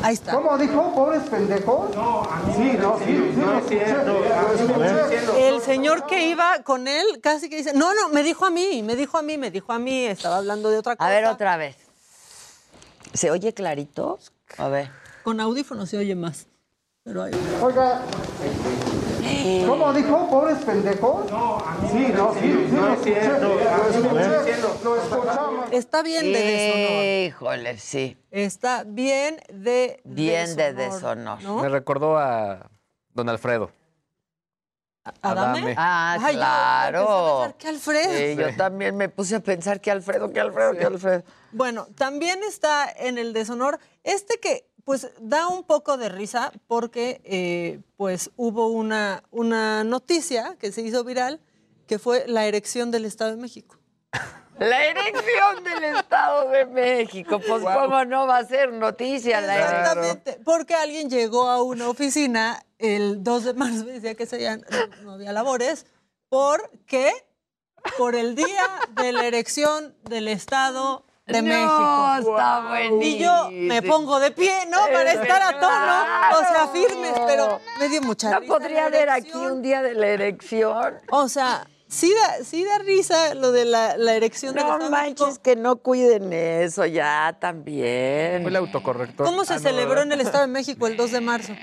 Ahí está. ¿Cómo dijo? ¿Pobres pendejos? No, Sí, no, sí, sí, lo escuché. Lo escuché. El señor que iba con él casi que dice, no, no, me dijo a mí, me dijo a mí, me dijo a mí, estaba hablando de otra cosa. A ver, otra vez. ¿Se oye clarito? A ver. Con audífonos se oye más. Pero ahí. Oiga, ¿cómo dijo? ¿Pobres pendejos? No, Sí, no, sí, sí, lo escuché. Lo escuché. Lo escuchamos. Está bien de deshonor. Híjole, sí. Está bien de Bien de deshonor. ¿no? Me recordó a don Alfredo. ¿Adame? Ah, Ay, yo claro. a pensar que Alfredo. Sí, yo también me puse a pensar que Alfredo, que Alfredo, que Alfredo. Bueno, también está en el deshonor este que pues da un poco de risa porque eh, pues hubo una, una noticia que se hizo viral que fue la erección del Estado de México. La erección del Estado de México. Pues, ¿cómo no va a ser noticia la erección? Exactamente, porque alguien llegó a una oficina el 2 de marzo y decía que serían, no había labores, ¿por qué? Por el día de la erección del Estado de No, México. está buenísimo. Y yo me pongo de pie, ¿no? Para estar a tono, o sea, firmes, pero me dio mucha ¿No risa podría haber aquí un día de la erección? O sea, sí da, sí da risa lo de la, la erección No de México. manches, que no cuiden eso ya también. Fue el autocorrector. ¿Cómo se Ah, no, celebró en el Estado de México el 2 de marzo?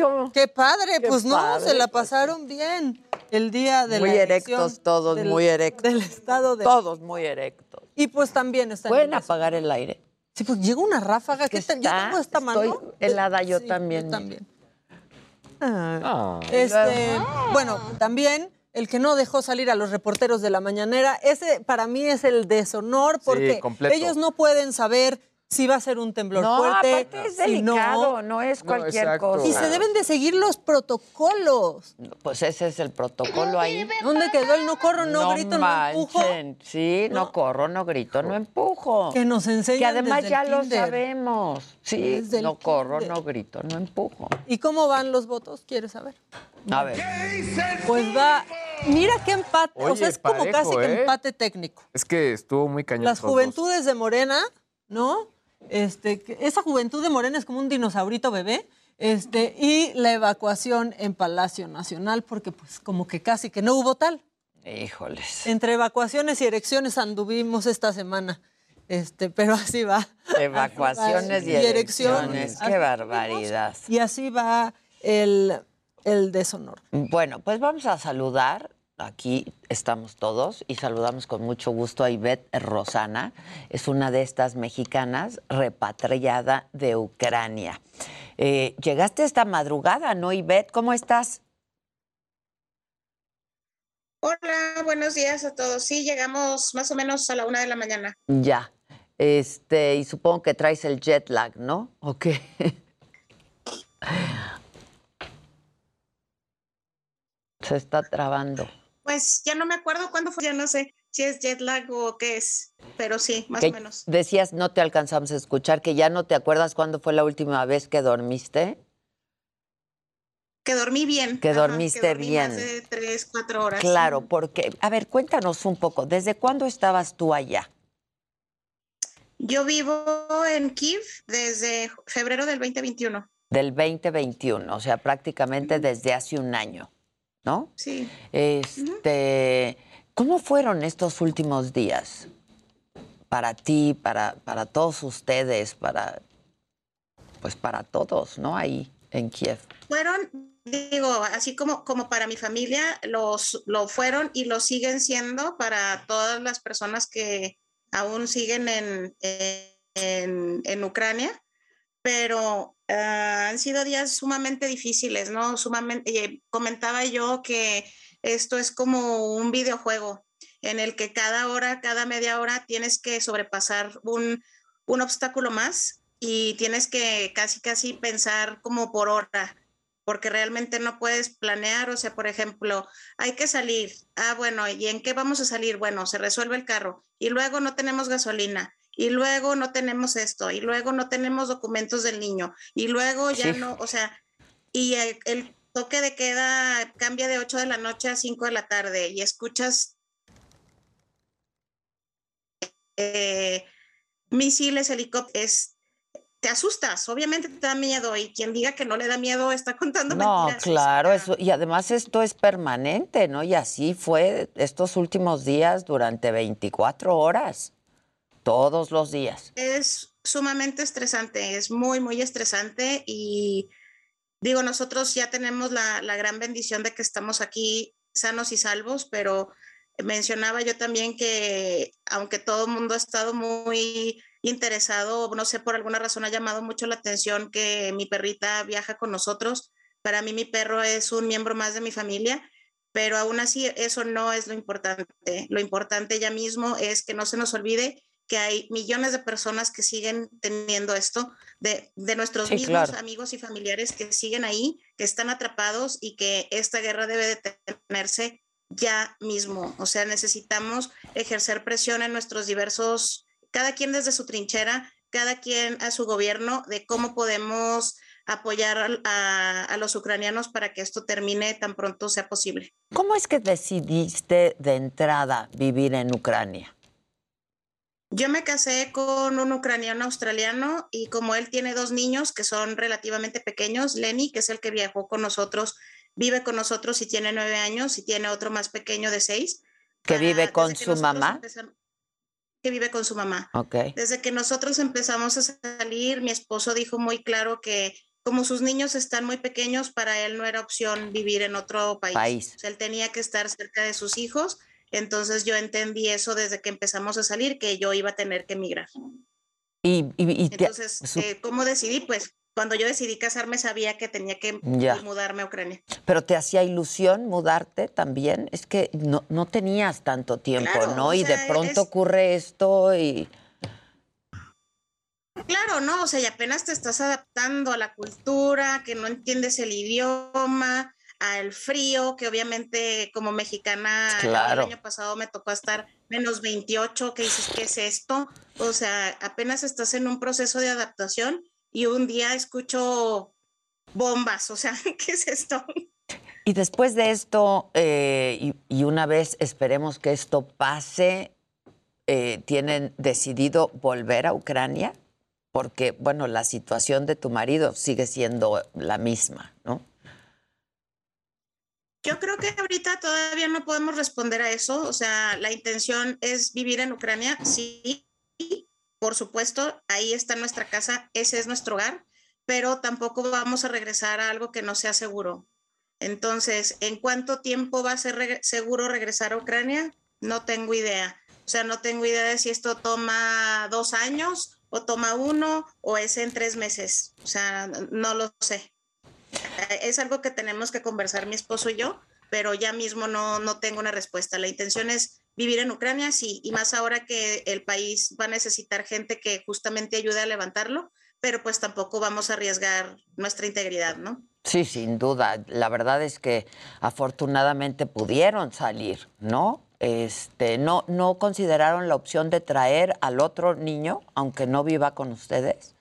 ¿Cómo? Qué padre, Qué pues no, se la pues. pasaron bien. El día de Muy la erección erectos todos, del- muy erectos. Del Estado de Todos muy erectos. Y pues también está en ¿Pueden apagar el aire? Sí, pues llega una ráfaga. ¿Qué tal? Yo está, tengo esta mano. estoy helada yo Sí, también. Yo también. Ah. Ah. Este, bueno, también el que no dejó salir a los reporteros de la mañanera, ese para mí es el deshonor porque ellos no pueden saber si va a ser un temblor No, fuerte. aparte es si no. delicado, no, es No, cualquier cosa. Y se deben de seguir los protocolos. Pues ese es el protocolo ahí. ¿Dónde quedó el no corro, no, grito, no empujo? manchen. Sí, no. corro, no grito, no empujo. Que nos enseñan Que además desde ya el lo sabemos. Sí, Desde no corro, kinder. no grito, no empujo. ¿Y cómo van los votos? ¿Quieres saber? A ver. Pues va. Mira qué empate. o sea, es como casi que ¿eh? empate técnico. Es que estuvo muy cañón. Las juventudes de Morena, ¿no? Este, que- esa juventud de Morena es como un dinosaurito bebé. Este, y la evacuación en Palacio Nacional, porque pues como que casi que no hubo tal. Híjoles. Entre evacuaciones y erecciones anduvimos esta semana. Este, pero así va. Evacuaciones y Así va. erecciones. Qué barbaridad. Y así va el, el deshonor. Bueno, pues vamos a saludar. Aquí estamos todos y saludamos con mucho gusto a Ivette Rosana. Es una de estas mexicanas repatriada de Ucrania. Eh, llegaste esta madrugada, ¿no, Ivette? ¿Cómo estás? Hola, buenos días a todos. Sí, llegamos más o menos a la una de la mañana. Ya. Este, y supongo que traes el jet lag, ¿no? ¿O qué? Se está trabando. Pues ya no me acuerdo cuándo fue, ya no sé si es jet lag o qué es, pero sí, más o menos. Decías, no te alcanzamos a escuchar, que ya no te acuerdas cuándo fue la última vez que dormiste. Que dormí bien. Que ajá, dormiste dormí bien. Más de tres, cuatro horas. Claro, porque, a ver, cuéntanos un poco, ¿desde cuándo estabas tú allá? Yo vivo en Kiev desde febrero del 2021. Del 2021, o sea, prácticamente desde hace un año, ¿no? Sí. Este, ¿cómo fueron estos últimos días para ti, para, para todos ustedes, para, pues para todos, ¿no? Ahí en Kiev. Fueron, digo, así como, como para mi familia, los, lo fueron y lo siguen siendo para todas las personas que aún siguen en, en, en Ucrania, pero ah, han sido días sumamente difíciles, ¿no? Sumamente, eh, comentaba yo que esto es como un videojuego en el que cada hora, cada media hora tienes que sobrepasar un, un obstáculo más y tienes que casi, casi pensar como por hora, porque realmente no puedes planear, o sea, por ejemplo, hay que salir, ah, bueno, ¿y en qué vamos a salir? Bueno, se resuelve el carro y luego no tenemos gasolina y luego no tenemos esto y luego no tenemos documentos del niño y luego ya Sí. no, o sea, y el, el toque de queda cambia de 8 de la noche a 5 de la tarde y escuchas eh, misiles, helicópteros, te asustas, obviamente te da miedo y quien diga que no le da miedo está contando No, mentiras. claro, eso, y además esto es permanente, ¿no? Y así fue estos últimos días durante 24 horas, todos los días. Es sumamente estresante, es muy, muy estresante y digo, nosotros ya tenemos la, la gran bendición de que estamos aquí sanos y salvos, pero mencionaba yo también que aunque todo el mundo ha estado muy interesado, no sé, por alguna razón ha llamado mucho la atención que mi perrita viaja con nosotros. Para mí mi perro es un miembro más de mi familia, pero aún así eso no es lo importante. Lo importante ya mismo es que no se nos olvide que hay millones de personas que siguen teniendo esto, de, de nuestros Sí, mismos claro. amigos y familiares que siguen ahí, que están atrapados y que esta guerra debe detenerse ya mismo. O sea, necesitamos ejercer presión en nuestros diversos, cada quien desde su trinchera, cada quien a su gobierno, de cómo podemos apoyar a, a los ucranianos para que esto termine tan pronto sea posible. ¿Cómo es que decidiste de entrada vivir en Ucrania? Yo me casé con un ucraniano australiano y como él tiene dos niños que son relativamente pequeños, Lenny, que es el que viajó con nosotros, vive con nosotros y tiene nueve años y tiene otro más pequeño de seis. ¿Que vive con que su nosotros mamá? Que vive con su mamá. Ok. Desde que nosotros empezamos a salir, mi esposo dijo muy claro que como sus niños están muy pequeños, para él no era opción vivir en otro país. País. O sea, él tenía que estar cerca de sus hijos. Entonces yo entendí eso desde que empezamos a salir, que yo iba a tener que emigrar. Y, y- y te- Entonces, eh, ¿cómo decidí? Pues cuando yo decidí casarme sabía que tenía que Ya. mudarme a Ucrania. pero te hacía ilusión mudarte también. Es que no, no tenías tanto tiempo, Claro, ¿no? o y de pronto es- ocurre esto y... Claro, ¿no? O sea, y apenas te estás adaptando a la cultura, que no entiendes el idioma, al frío, que obviamente como mexicana Claro. el año pasado me tocó estar menos 28, que dices, ¿qué es esto? O sea, apenas estás en un proceso de adaptación y un día escucho bombas, o sea, ¿qué es esto? Y después de esto, eh, y, y una vez esperemos que esto pase, eh, ¿tienen decidido volver a Ucrania? Porque, bueno, la situación de tu marido sigue siendo la misma, ¿no? Yo creo que ahorita todavía no podemos responder a eso. O sea, la intención es vivir en Ucrania, sí, por supuesto, ahí está nuestra casa, ese es nuestro hogar, pero tampoco vamos a regresar a algo que no sea seguro. Entonces, ¿en cuánto tiempo va a ser seguro regresar a Ucrania? No tengo idea. O sea, no tengo idea de si esto toma dos años o toma uno o es en tres meses. O sea, no lo sé. Eh, Es algo que tenemos que conversar mi esposo y yo, pero ya mismo no, no tengo una respuesta. La intención es vivir en Ucrania, sí, y más ahora que el país va a necesitar gente que justamente ayude a levantarlo, pero pues tampoco vamos a arriesgar nuestra integridad, ¿no? Sí, sin duda. La verdad es que afortunadamente pudieron salir, ¿no? Este, no, no consideraron la opción de traer al otro niño, aunque no viva con ustedes.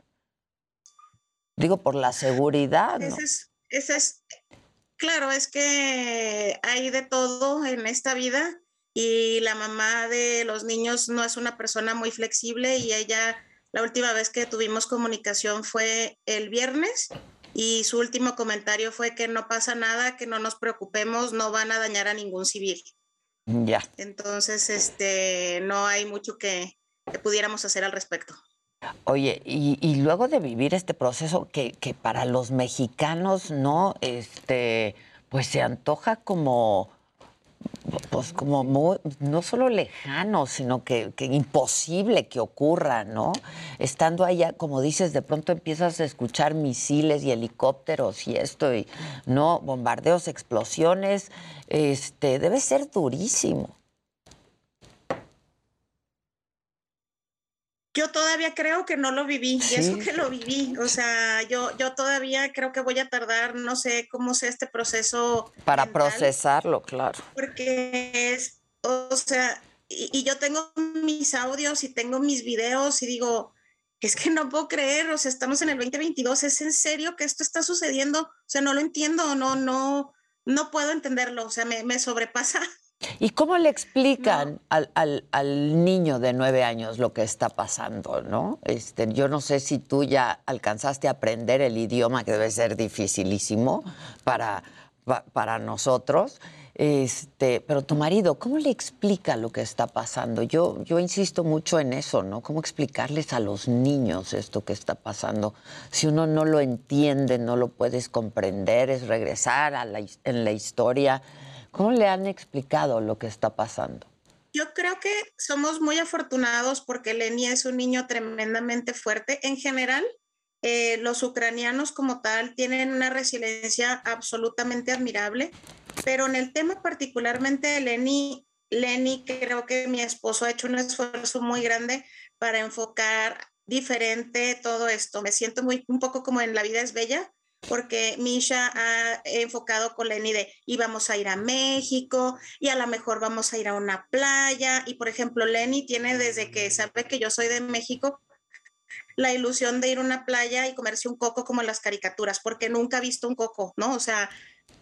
Digo, por la seguridad, ¿no? Ese es, ese es, claro, es que hay de todo en esta vida y la mamá de los niños no es una persona muy flexible y ella, la última vez que tuvimos comunicación fue el viernes y su último comentario fue que no pasa nada, que no nos preocupemos, no van a dañar a ningún civil. Ya. Entonces, este, no hay mucho que, que pudiéramos hacer al respecto. Oye, y, y luego de vivir este proceso que, que para los mexicanos, ¿no? Este, pues se antoja como, pues como no solo lejano, sino que, que imposible que ocurra, ¿no? Estando allá, como dices, de pronto empiezas a escuchar misiles y helicópteros y esto, y no, bombardeos, explosiones, este, debe ser durísimo. Yo todavía creo que no lo viví, y eso que lo viví. O sea, yo, yo todavía creo que voy a tardar, no sé cómo sea este proceso, Para procesarlo, claro. porque es, o sea, y, y yo tengo mis audios y tengo mis videos y digo, es que no puedo creer, o sea, estamos en el 2022, ¿es en serio que esto está sucediendo? O sea, no lo entiendo, no, no, no puedo entenderlo, o sea, me, me sobrepasa. ¿Y cómo le explican al, al- al niño de nueve años lo que está pasando, no? Este, yo no sé si tú ya alcanzaste a aprender el idioma, que debe ser dificilísimo para, pa- para nosotros. Este, pero tu marido, ¿cómo le explica lo que está pasando? Yo, yo insisto mucho en eso, ¿no? ¿Cómo explicarles a los niños esto que está pasando? Si uno no lo entiende, no lo puedes comprender, es regresar a la en la historia. ¿Cómo le han explicado lo que está pasando? Yo creo que somos muy afortunados porque Lenny es un niño tremendamente fuerte. En general, eh, los ucranianos como tal tienen una resiliencia absolutamente admirable, pero en el tema particularmente de Lenny, Lenny, creo que mi esposo ha hecho un esfuerzo muy grande para enfocar diferente todo esto. Me siento muy un poco como en La vida es bella, porque Misha ha enfocado con Lenny de íbamos a ir a México y a lo mejor vamos a ir a una playa. Y por ejemplo, Lenny tiene desde que sabe que yo soy de México la ilusión de ir a una playa y comerse un coco como en las caricaturas, porque nunca ha visto un coco, ¿no? O sea,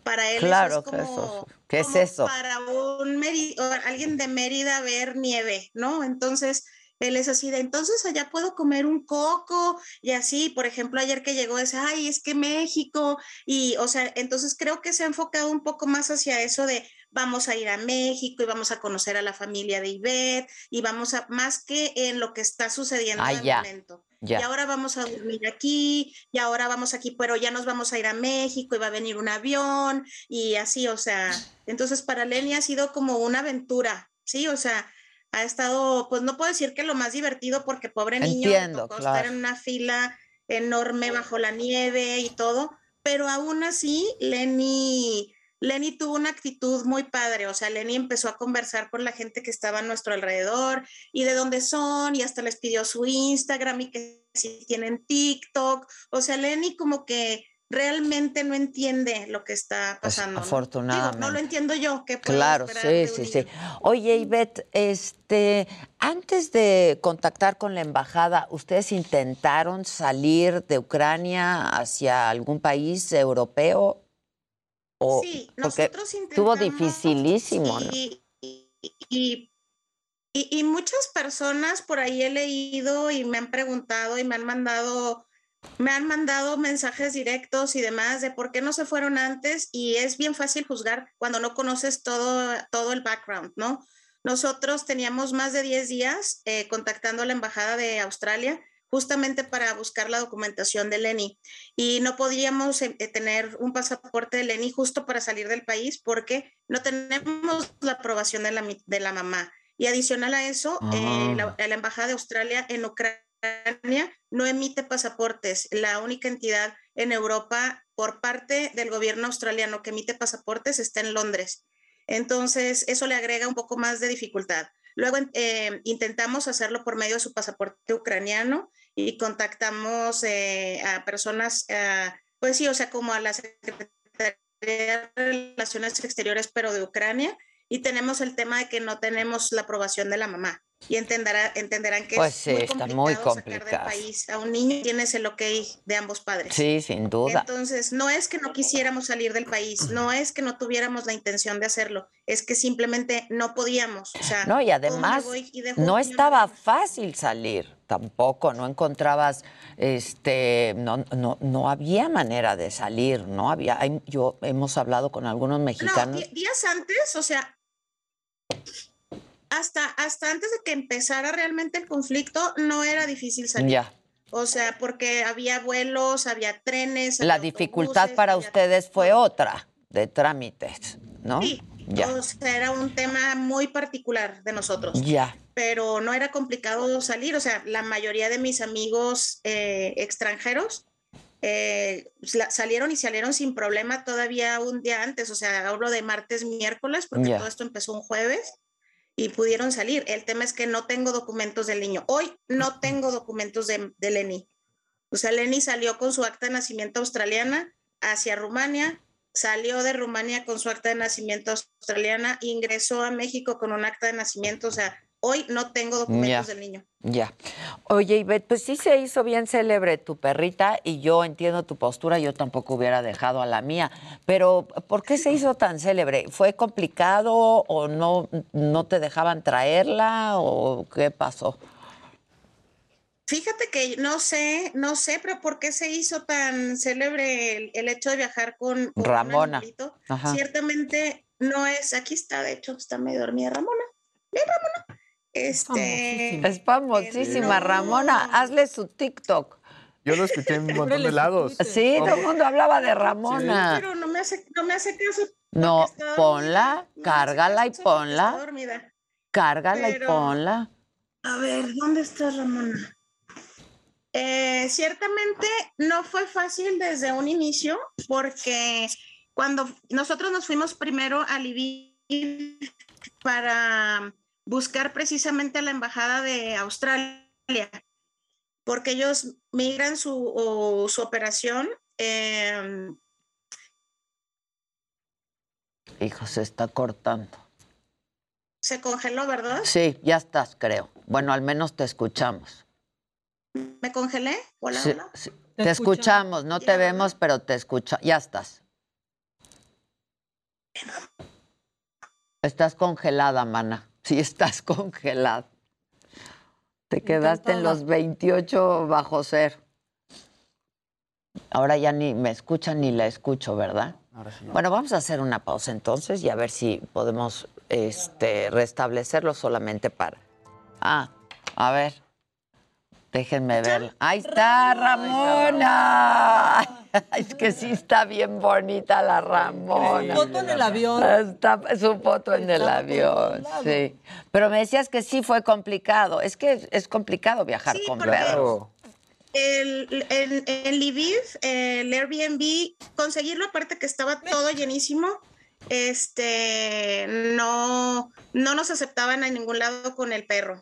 para él Claro, eso es eso como, es- ¿qué es como eso? para un Meri- o alguien de Mérida ver nieve, ¿no? Entonces, él es así de, entonces allá puedo comer un coco y así, por ejemplo, ayer que llegó ese, ay, es que México, y o sea, entonces creo que se ha enfocado un poco más hacia eso de vamos a ir a México y vamos a conocer a la familia de Ivette y vamos a, más que en lo que está sucediendo Ah, en el ya, momento. Y ahora vamos a dormir aquí, y ahora vamos aquí, pero ya nos vamos a ir a México y va a venir un avión y así, o sea, entonces para Lenny ha sido como una aventura, ¿sí? O sea, ha estado, pues no puedo decir que lo más divertido porque pobre niño Entiendo, tocó claro. estar en una fila enorme bajo la nieve y todo, pero aún así Lenny, Lenny tuvo una actitud muy padre, o sea, Lenny empezó a conversar con la gente que estaba a nuestro alrededor y de dónde son y hasta les pidió su Instagram y que si tienen TikTok. O sea, Lenny como que realmente no entiende lo que está Pues, pasando. ¿no? afortunadamente. Digo, no lo entiendo yo. ¿qué puedo Claro, sí, sí, sí. Oye, Ivette, este, antes de contactar con la embajada, ¿ustedes intentaron salir de Ucrania hacia algún país europeo? O, Sí, porque nosotros estuvo intentamos dificilísimo, ¿no? y, y- y- y muchas personas por ahí he leído y me han preguntado y me han mandado me han mandado mensajes directos y demás de por qué no se fueron antes y es bien fácil juzgar cuando no conoces todo, todo el background, ¿no? Nosotros teníamos más de 10 días eh, contactando a la Embajada de Australia justamente para buscar la documentación de Lenny y no podíamos eh, eh, tener un pasaporte de Lenny justo para salir del país porque no tenemos la aprobación de la, de la mamá. Y adicional a eso, eh, la, la Embajada de Australia en Ucrania no emite pasaportes. La única entidad en Europa por parte del gobierno australiano que emite pasaportes está en Londres. Entonces, eso le agrega un poco más de dificultad. Luego eh, intentamos hacerlo por medio de su pasaporte ucraniano y contactamos eh, a personas, ah, pues sí, o sea, como a la Secretaría de Relaciones Exteriores, pero de Ucrania, y tenemos el tema de que no tenemos la aprobación de la mamá. Y entenderá, entenderán que Pues es sí, muy está complicado muy sacar del país a un niño tienes el ok de ambos padres. Sí, sin duda. Entonces, no es que no quisiéramos salir del país, no es que no tuviéramos la intención de hacerlo, es que simplemente no podíamos. O sea, No, y ¿cómo me además y no estaba fácil salir tampoco, no encontrabas, este, no, no, no había manera de salir, no había, yo hemos hablado con algunos No, mexicanos. di- días antes, o sea, hasta, hasta antes de que empezara realmente el conflicto, no era difícil salir. Ya. O sea, porque había vuelos, había trenes. La dificultad para ustedes fue otra, de trámites, ¿no? Sí, Ya. o sea, era un tema muy particular de nosotros. Ya. Pero no era complicado salir. O sea, la mayoría de mis amigos eh, extranjeros eh, salieron y salieron sin problema todavía un día antes. O sea, hablo de martes, miércoles, porque todo esto empezó un jueves y pudieron salir. El tema es que no tengo documentos del niño. Hoy no tengo documentos de, de Lenny. O sea, Lenny salió con su acta de nacimiento australiana hacia Rumania, salió de Rumania con su acta de nacimiento australiana, ingresó a México con un acta de nacimiento. O sea, hoy no tengo documentos Ya. del niño. Ya. Oye, Ivette, pues sí se hizo bien célebre tu perrita y yo entiendo tu postura, yo tampoco hubiera dejado a la mía, pero ¿por qué se hizo tan célebre? ¿Fue complicado o no, no te dejaban traerla o qué pasó? Fíjate que no sé, no sé, pero ¿por qué se hizo tan célebre el, el hecho de viajar con, con un Ramona. Ciertamente no es, aquí está, de hecho, está medio dormida Ramona. Ven, Ramona. Este, Es famosísima, Ramona. Hazle su TikTok. Yo lo escuché en un montón de lados. Sí, todo el mundo hablaba de Ramona. pero no me hace, no me hace caso. No, ponla, cárgala y ponla, dormida. cárgala y ponla. A ver, ¿dónde está Ramona? Eh, ciertamente no fue fácil desde un inicio porque cuando nosotros nos fuimos primero a Lviv para buscar precisamente a la embajada de Australia, porque ellos migran su, o su operación. eh, Hijo, se está cortando. se congeló, ¿verdad? Sí, ya estás, creo. Bueno, al menos te escuchamos. ¿Me congelé? Hola, Sí, hola. sí. Te, escuchamos, no te vemos, pero te escucha. Ya estás. Estás congelada, mana. Sí, estás congelada. Te quedaste en los 28 bajo cero. Ahora ya ni me escuchan ni la escucho, ¿verdad? Bueno, vamos a hacer una pausa entonces y a ver si podemos este, restablecerlo solamente para. Ah, a ver. Déjenme ver. Ahí está Ramona. Es que sí está bien bonita la Ramona. Su foto en el avión. Está su foto en el avión, sí. Pero me decías que sí fue complicado. Es que es complicado viajar con perros. El, el, Lviv, el Airbnb, conseguirlo aparte que estaba todo llenísimo, este, no, no nos aceptaban en ningún lado con el perro.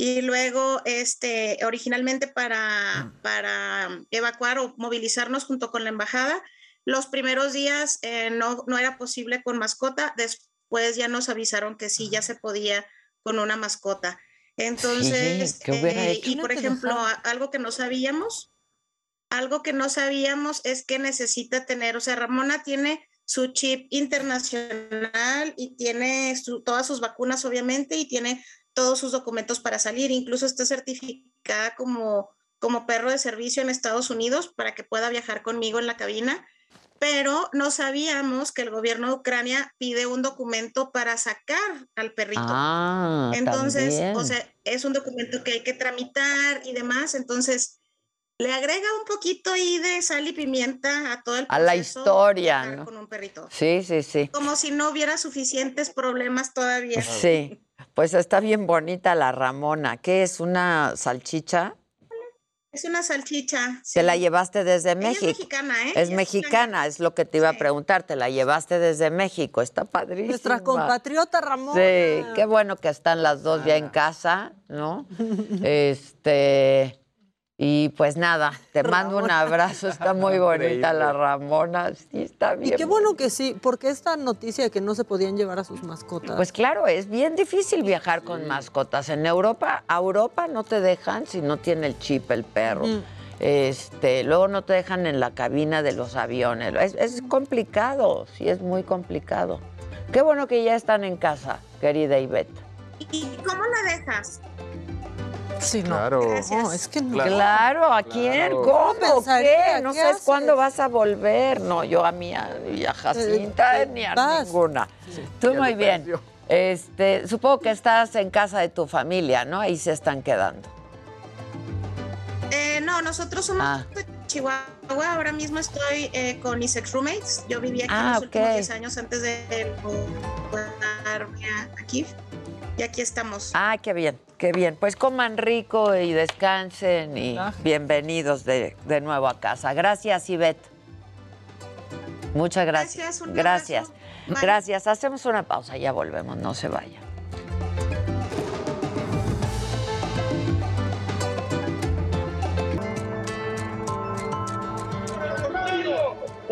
Y luego este, originalmente para, para evacuar o movilizarnos junto con la embajada. Los primeros días eh, no, no era posible con mascota, después ya nos avisaron que sí, ya se podía con una mascota. Entonces, ¿qué hubiera eh, y por ejemplo, algo que no sabíamos, algo que no sabíamos es que necesita tener, o sea, Ramona tiene su chip internacional y tiene su- todas sus vacunas, obviamente, y tiene todos sus documentos para salir, incluso está certificada como, como perro de servicio en Estados Unidos para que pueda viajar conmigo en la cabina, pero no sabíamos que el gobierno de Ucrania pide un documento para sacar al perrito. Ah, Entonces, también. o sea, es un documento que hay que tramitar y demás, entonces le agrega un poquito ahí de sal y pimienta a todo el A la historia, ¿no? con un perrito. Sí, sí, sí. Como si no hubiera suficientes problemas todavía. Sí, pues está bien bonita la Ramona. ¿Qué es una salchicha? Es una salchicha. Te la llevaste desde Ella México. es mexicana, ¿eh? Es Ella es mexicana, es lo que te iba a preguntar. Te la llevaste desde México. Está padrísima. Nuestra compatriota Ramón. Sí, qué bueno que están las dos ya en casa, ¿no? Este. Y pues nada, te mando un abrazo. Está muy bonita la Ramona. Sí, está Y bien. qué bueno que sí, porque esta noticia de que no se podían llevar a sus mascotas. Pues claro, es bien difícil viajar con mascotas. En Europa, a Europa no te dejan si no tiene el chip el perro. Mm. Este, luego no te dejan en la cabina de los aviones. Es, es complicado, sí, es muy complicado. Qué bueno que ya están en casa, querida Ivette. ¿Y cómo la dejas? Sí, no. Claro. No, es que no. Claro, ¿a quién? Claro. ¿Cómo? pensaría? ¿Qué? No ¿Qué sabes haces? cuándo vas a volver. No, yo a mí, a, y a Jacinta, ni a vas. ninguna. Tú muy bien. Este, supongo que estás en casa de tu familia, ¿no? Ahí se están quedando. Eh, no, nosotros somos Ah. de Chihuahua. Ahora mismo estoy eh, con mis ex roommates. Yo vivía aquí Ah, los últimos ok. 10 años antes de mudarme a- aquí. Y aquí estamos. Ah, qué bien, qué bien. Pues coman rico y descansen y bienvenidos de, de nuevo a casa. Gracias, Ivette. Muchas gracias. Gracias, un Gracias. Gracias. Hacemos una pausa, ya volvemos, no se vaya.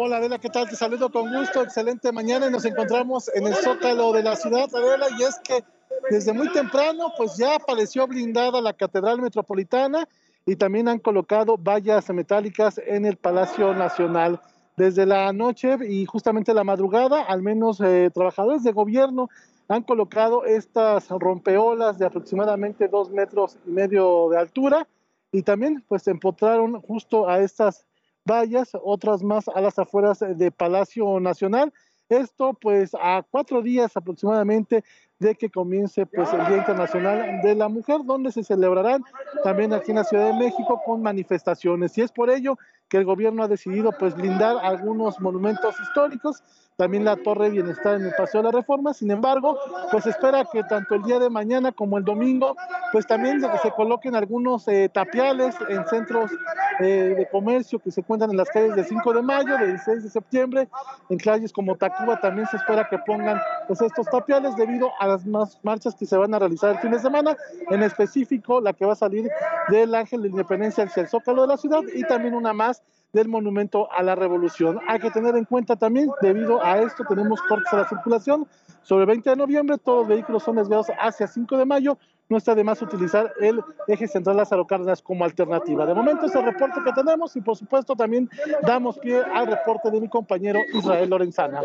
Hola Adela, ¿qué tal? Te saludo con gusto, excelente mañana y nos encontramos en el Zócalo de la ciudad, Adela, y es que desde muy temprano pues ya apareció blindada la Catedral Metropolitana y también han colocado vallas metálicas en el Palacio Nacional. Desde la noche y justamente la madrugada, al menos eh, trabajadores de gobierno han colocado estas rompeolas de aproximadamente dos metros y medio de altura y también pues empotraron justo a estas vallas, otras más a las afueras de Palacio Nacional. Esto pues a cuatro días aproximadamente de que comience pues el Día Internacional de la Mujer, donde se celebrarán también aquí en la Ciudad de México con manifestaciones. Y es por ello que el gobierno ha decidido pues blindar algunos monumentos históricos, también la Torre Bienestar en el Paseo de la Reforma. Sin embargo, pues espera que tanto el día de mañana como el domingo, pues también se- coloquen algunos eh, tapiales en centros eh, de comercio que se encuentran en las calles del 5 de mayo, del 16 de septiembre, en calles como Tacuba también se espera que pongan pues, estos tapiales debido a las más marchas que se van a realizar el fin de semana, en específico la que va a salir del Ángel de Independencia hacia el Zócalo de la ciudad y también una más del Monumento a la Revolución. Hay que tener en cuenta también, debido a esto, tenemos cortes a la circulación. Sobre el 20 de noviembre, todos los vehículos son desviados hacia 5 de mayo. No está de más utilizar el eje central Lázaro Cárdenas como alternativa. De momento es el reporte que tenemos y por supuesto también damos pie al reporte de mi compañero Israel Lorenzana.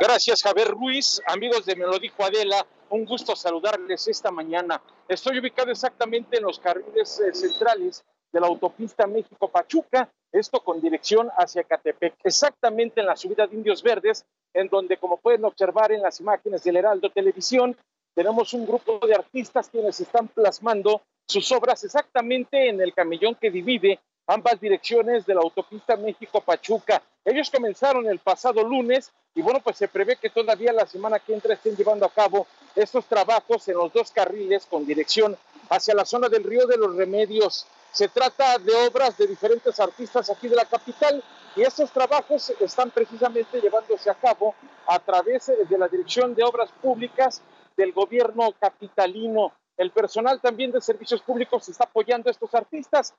Gracias, Javier Ruiz. Amigos de Me lo Adela, un gusto saludarles esta mañana. Estoy ubicado exactamente en los carriles eh, centrales de la autopista México-Pachuca, esto con dirección hacia Catepec, exactamente en la subida de Indios Verdes, en donde, como pueden observar en las imágenes del Heraldo Televisión, tenemos un grupo de artistas quienes están plasmando sus obras exactamente en el camellón que divide ambas direcciones de la autopista México-Pachuca. Ellos comenzaron el pasado lunes y bueno, pues se prevé que todavía la semana que entra estén llevando a cabo estos trabajos en los dos carriles con dirección hacia la zona del Río de los Remedios. Se trata de obras de diferentes artistas aquí de la capital y estos trabajos están precisamente llevándose a cabo a través de la Dirección de Obras Públicas del gobierno capitalino. el personal también de servicios públicos está apoyando a estos artistas.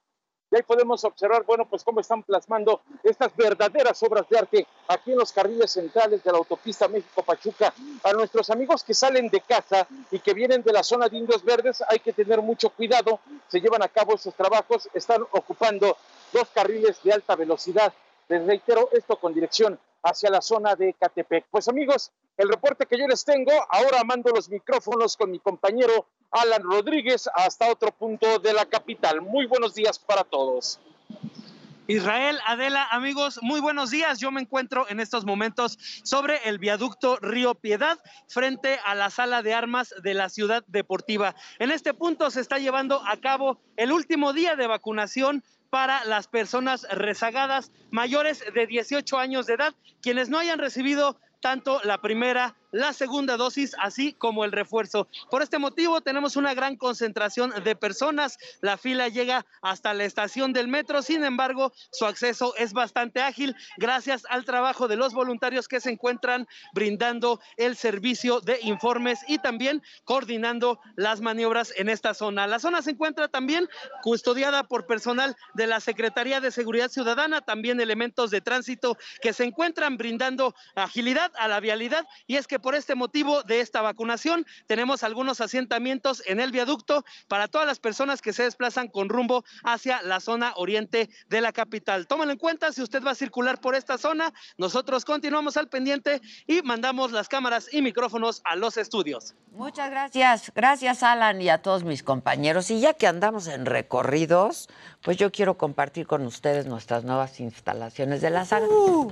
Y ahí podemos observar, bueno, pues cómo están plasmando estas verdaderas obras de arte aquí en los carriles centrales de la autopista México-Pachuca. A nuestros amigos que salen de casa y que vienen de la zona de Indios Verdes, hay que tener mucho cuidado. Se llevan a cabo esos trabajos, están ocupando dos carriles de alta velocidad. Les reitero esto con dirección hacia la zona de Catepec. Pues amigos, el reporte que yo les tengo, ahora mando los micrófonos con mi compañero Alan Rodríguez hasta otro punto de la capital. Muy buenos días para todos. Israel, Adela, amigos, muy buenos días. Yo me encuentro en estos momentos sobre el viaducto Río Piedad, frente a la sala de armas de la ciudad deportiva. En este punto se está llevando a cabo el último día de vacunación para las personas rezagadas mayores de 18 años de edad, quienes no hayan recibido tanto la primera la segunda dosis, así como el refuerzo. Por este motivo tenemos una gran concentración de personas. La fila llega hasta la estación del metro, sin embargo, su acceso es bastante ágil gracias al trabajo de los voluntarios que se encuentran brindando el servicio de informes y también coordinando las maniobras en esta zona. La zona se encuentra también custodiada por personal de la Secretaría de Seguridad Ciudadana, también elementos de tránsito que se encuentran brindando agilidad a la vialidad y es que por este motivo de esta vacunación tenemos algunos asentamientos en el viaducto para todas las personas que se desplazan con rumbo hacia la zona oriente de la capital. Tómalo en cuenta si usted va a circular por esta zona. Nosotros continuamos al pendiente y mandamos las cámaras y micrófonos a los estudios. Muchas gracias. Gracias, Alan, y a todos mis compañeros. Y ya que andamos en recorridos, pues yo quiero compartir con ustedes nuestras nuevas instalaciones de la saga,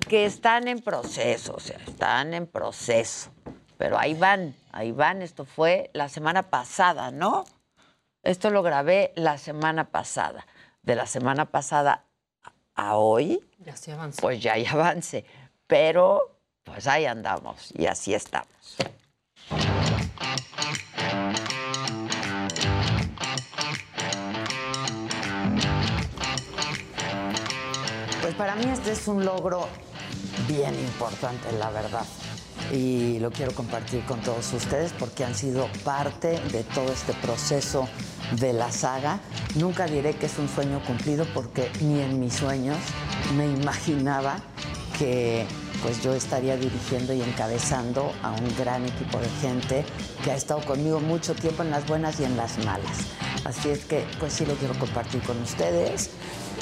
que están en proceso, o sea, están en proceso. Pero ahí van, ahí van. Esto fue la semana pasada, ¿no? Esto lo grabé la semana pasada. De la semana pasada a hoy, Ya se avanzó. pues ya hay avance. Pero, pues ahí andamos y así estamos. Para mí este es un logro bien importante, la verdad. Y lo quiero compartir con todos ustedes porque han sido parte de todo este proceso de la saga. Nunca diré que es un sueño cumplido porque ni en mis sueños me imaginaba que pues yo estaría dirigiendo y encabezando a un gran equipo de gente que ha estado conmigo mucho tiempo en las buenas y en las malas. Así es que pues sí lo quiero compartir con ustedes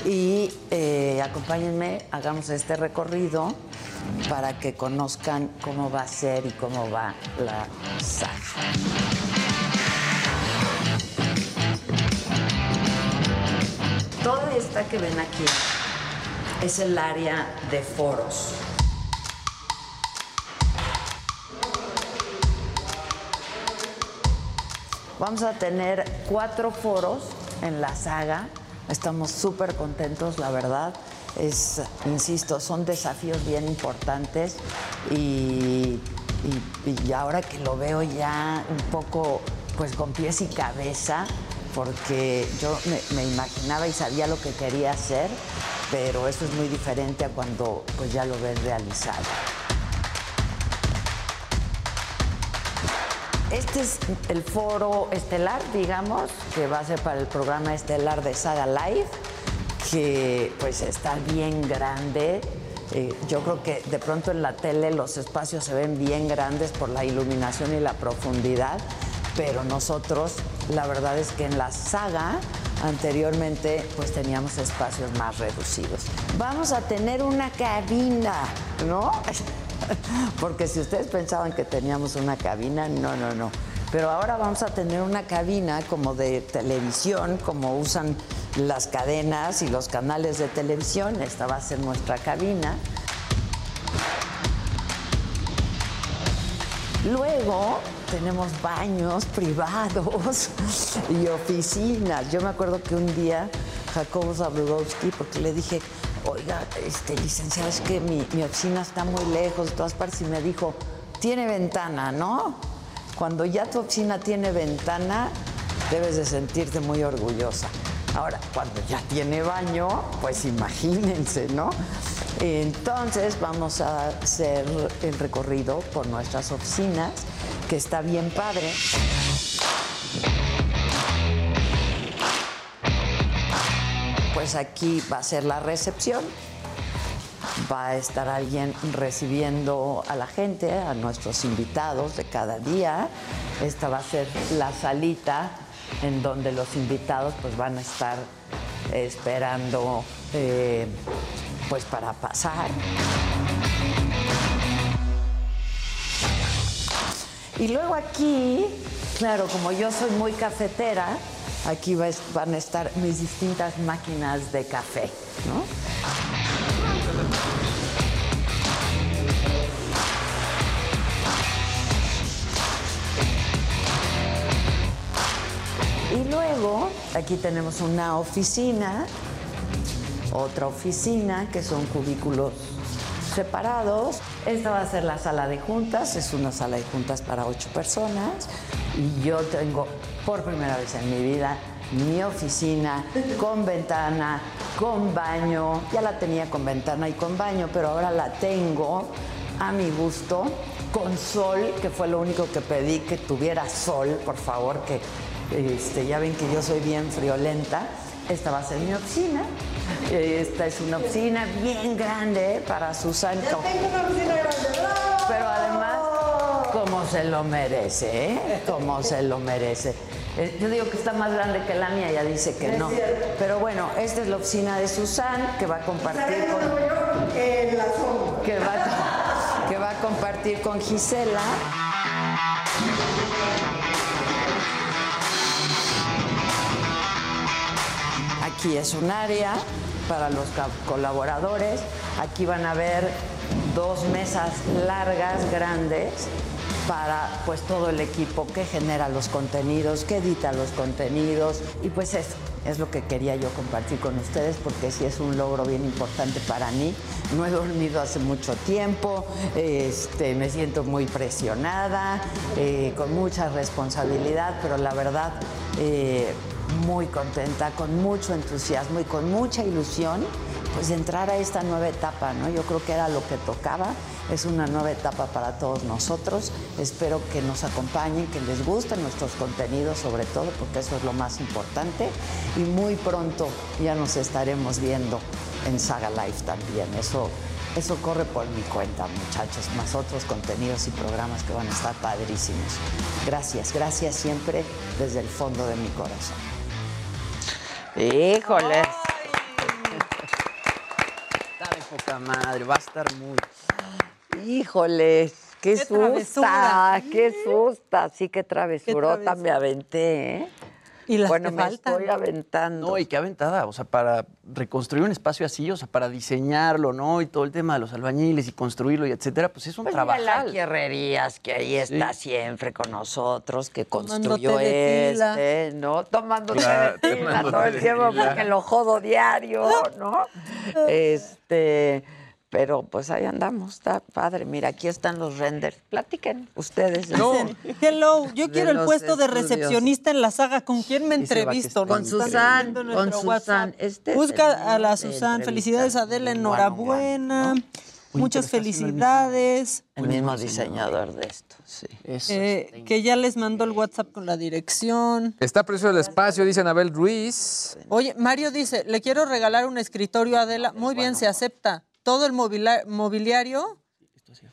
y eh, acompáñenme, hagamos este recorrido para que conozcan cómo va a ser y cómo va la saga. Toda esta que ven aquí es el área de foros. Vamos a tener cuatro foros en la saga. Estamos súper contentos, la verdad. Es, insisto, son desafíos bien importantes y, ahora que lo veo ya un poco pues con pies y cabeza, porque yo me, me imaginaba y sabía lo que quería hacer, pero eso es muy diferente a cuando pues ya lo ves realizado. Este es el foro estelar, digamos, que va a ser para el programa estelar de Saga Live, que pues está bien grande. Eh, yo creo que de pronto en la tele los espacios se ven bien grandes por la iluminación y la profundidad, pero nosotros, la verdad es que en la saga anteriormente pues teníamos espacios más reducidos. Vamos a tener una cabina, ¿no? Porque si ustedes pensaban que teníamos una cabina, no, no, no. Pero ahora vamos a tener una cabina como de televisión, como usan las cadenas y los canales de televisión. Esta va a ser nuestra cabina. Luego tenemos baños privados y oficinas. Yo me acuerdo que un día Jacobo Zabludowski, porque le dije, oiga, este, licenciado, es que mi, mi oficina está muy lejos de todas partes, y me dijo, tiene ventana, ¿no? Cuando ya tu oficina tiene ventana, debes de sentirte muy orgullosa. Ahora, cuando ya tiene baño, pues imagínense, ¿no? Entonces vamos a hacer el recorrido por nuestras oficinas, que está bien padre. Pues aquí va a ser la recepción. Va a estar alguien recibiendo a la gente, a nuestros invitados de cada día. Esta va a ser la salita en donde los invitados pues van a estar esperando eh, pues para pasar. Y luego aquí, claro, como yo soy muy cafetera, aquí va- van a estar mis distintas máquinas de café. Y luego aquí tenemos una oficina, otra oficina que son cubículos separados. Esta va a ser la sala de juntas, es una sala de juntas para ocho personas. Y yo tengo por primera vez en mi vida mi oficina con ventana, con baño. Ya la tenía con ventana y con baño, pero ahora la tengo a mi gusto, con sol, que fue lo único que pedí, que tuviera sol, por favor, que este, ya ven que yo soy bien friolenta. Esta va a ser mi oficina. Esta es una oficina bien grande para Susan. Pero además, se lo merece, ¿eh? Como se lo merece. Eh, Yo digo que está más grande que la mía, ella dice que no. Pero bueno, esta es la oficina de Susan, que va a compartir con... Que va, a- que va a compartir con Gisela. Aquí es un área para los colaboradores. Aquí van a ver dos mesas largas, grandes, para pues todo el equipo que genera los contenidos, que edita los contenidos. Y pues eso es lo que quería yo compartir con ustedes porque sí es un logro bien importante para mí. No he dormido hace mucho tiempo, este, me siento muy presionada, eh, con mucha responsabilidad, pero la verdad... eh, muy contenta, con mucho entusiasmo y con mucha ilusión, pues de entrar a esta nueva etapa, ¿no? Yo creo que era lo que tocaba, es una nueva etapa para todos nosotros. Espero que nos acompañen, que les gusten nuestros contenidos, sobre todo, porque eso es lo más importante. Y muy pronto ya nos estaremos viendo en Saga Life también. Eso, eso corre por mi cuenta, muchachos, más otros contenidos y programas que van a estar padrísimos. Gracias, gracias siempre desde el fondo de mi corazón. Híjole. Está de poca madre, va a estar muy. Híjoles, qué, Qué susta, travesura. qué susta, sí, qué travesurota travesura. me aventé, ¿eh? Y las bueno, que me faltan. estoy aventando. No, y qué aventada, o sea, para reconstruir un espacio así, o sea, para diseñarlo, ¿no? Y todo el tema de los albañiles y construirlo y etcétera, pues es un Pues trabajo. mira la Herrerías, que ahí está Sí. siempre con nosotros, que Tomándote construyó tequila. este, ¿no? Tomando Claro, tequila tomándote todo el tiempo porque lo jodo diario, ¿no? Este, pero pues ahí andamos, está padre. Mira, aquí están los renders. Platiquen ustedes. Dicen, Hello, yo quiero el puesto de recepcionista en la saga. ¿Con quién me entrevisto? Con Susan, con Susan. WhatsApp. Este es Busca a la Susan. Felicidades, Adela. Enhorabuena. Muchas felicidades. El mismo diseñador de esto, sí. Eh, que ya les mandó el WhatsApp con la dirección. Está precioso el espacio, dice Anabel Ruiz. Oye, Mario dice, le quiero regalar un escritorio a Adela. Muy bien, se acepta. Todo el mobiliario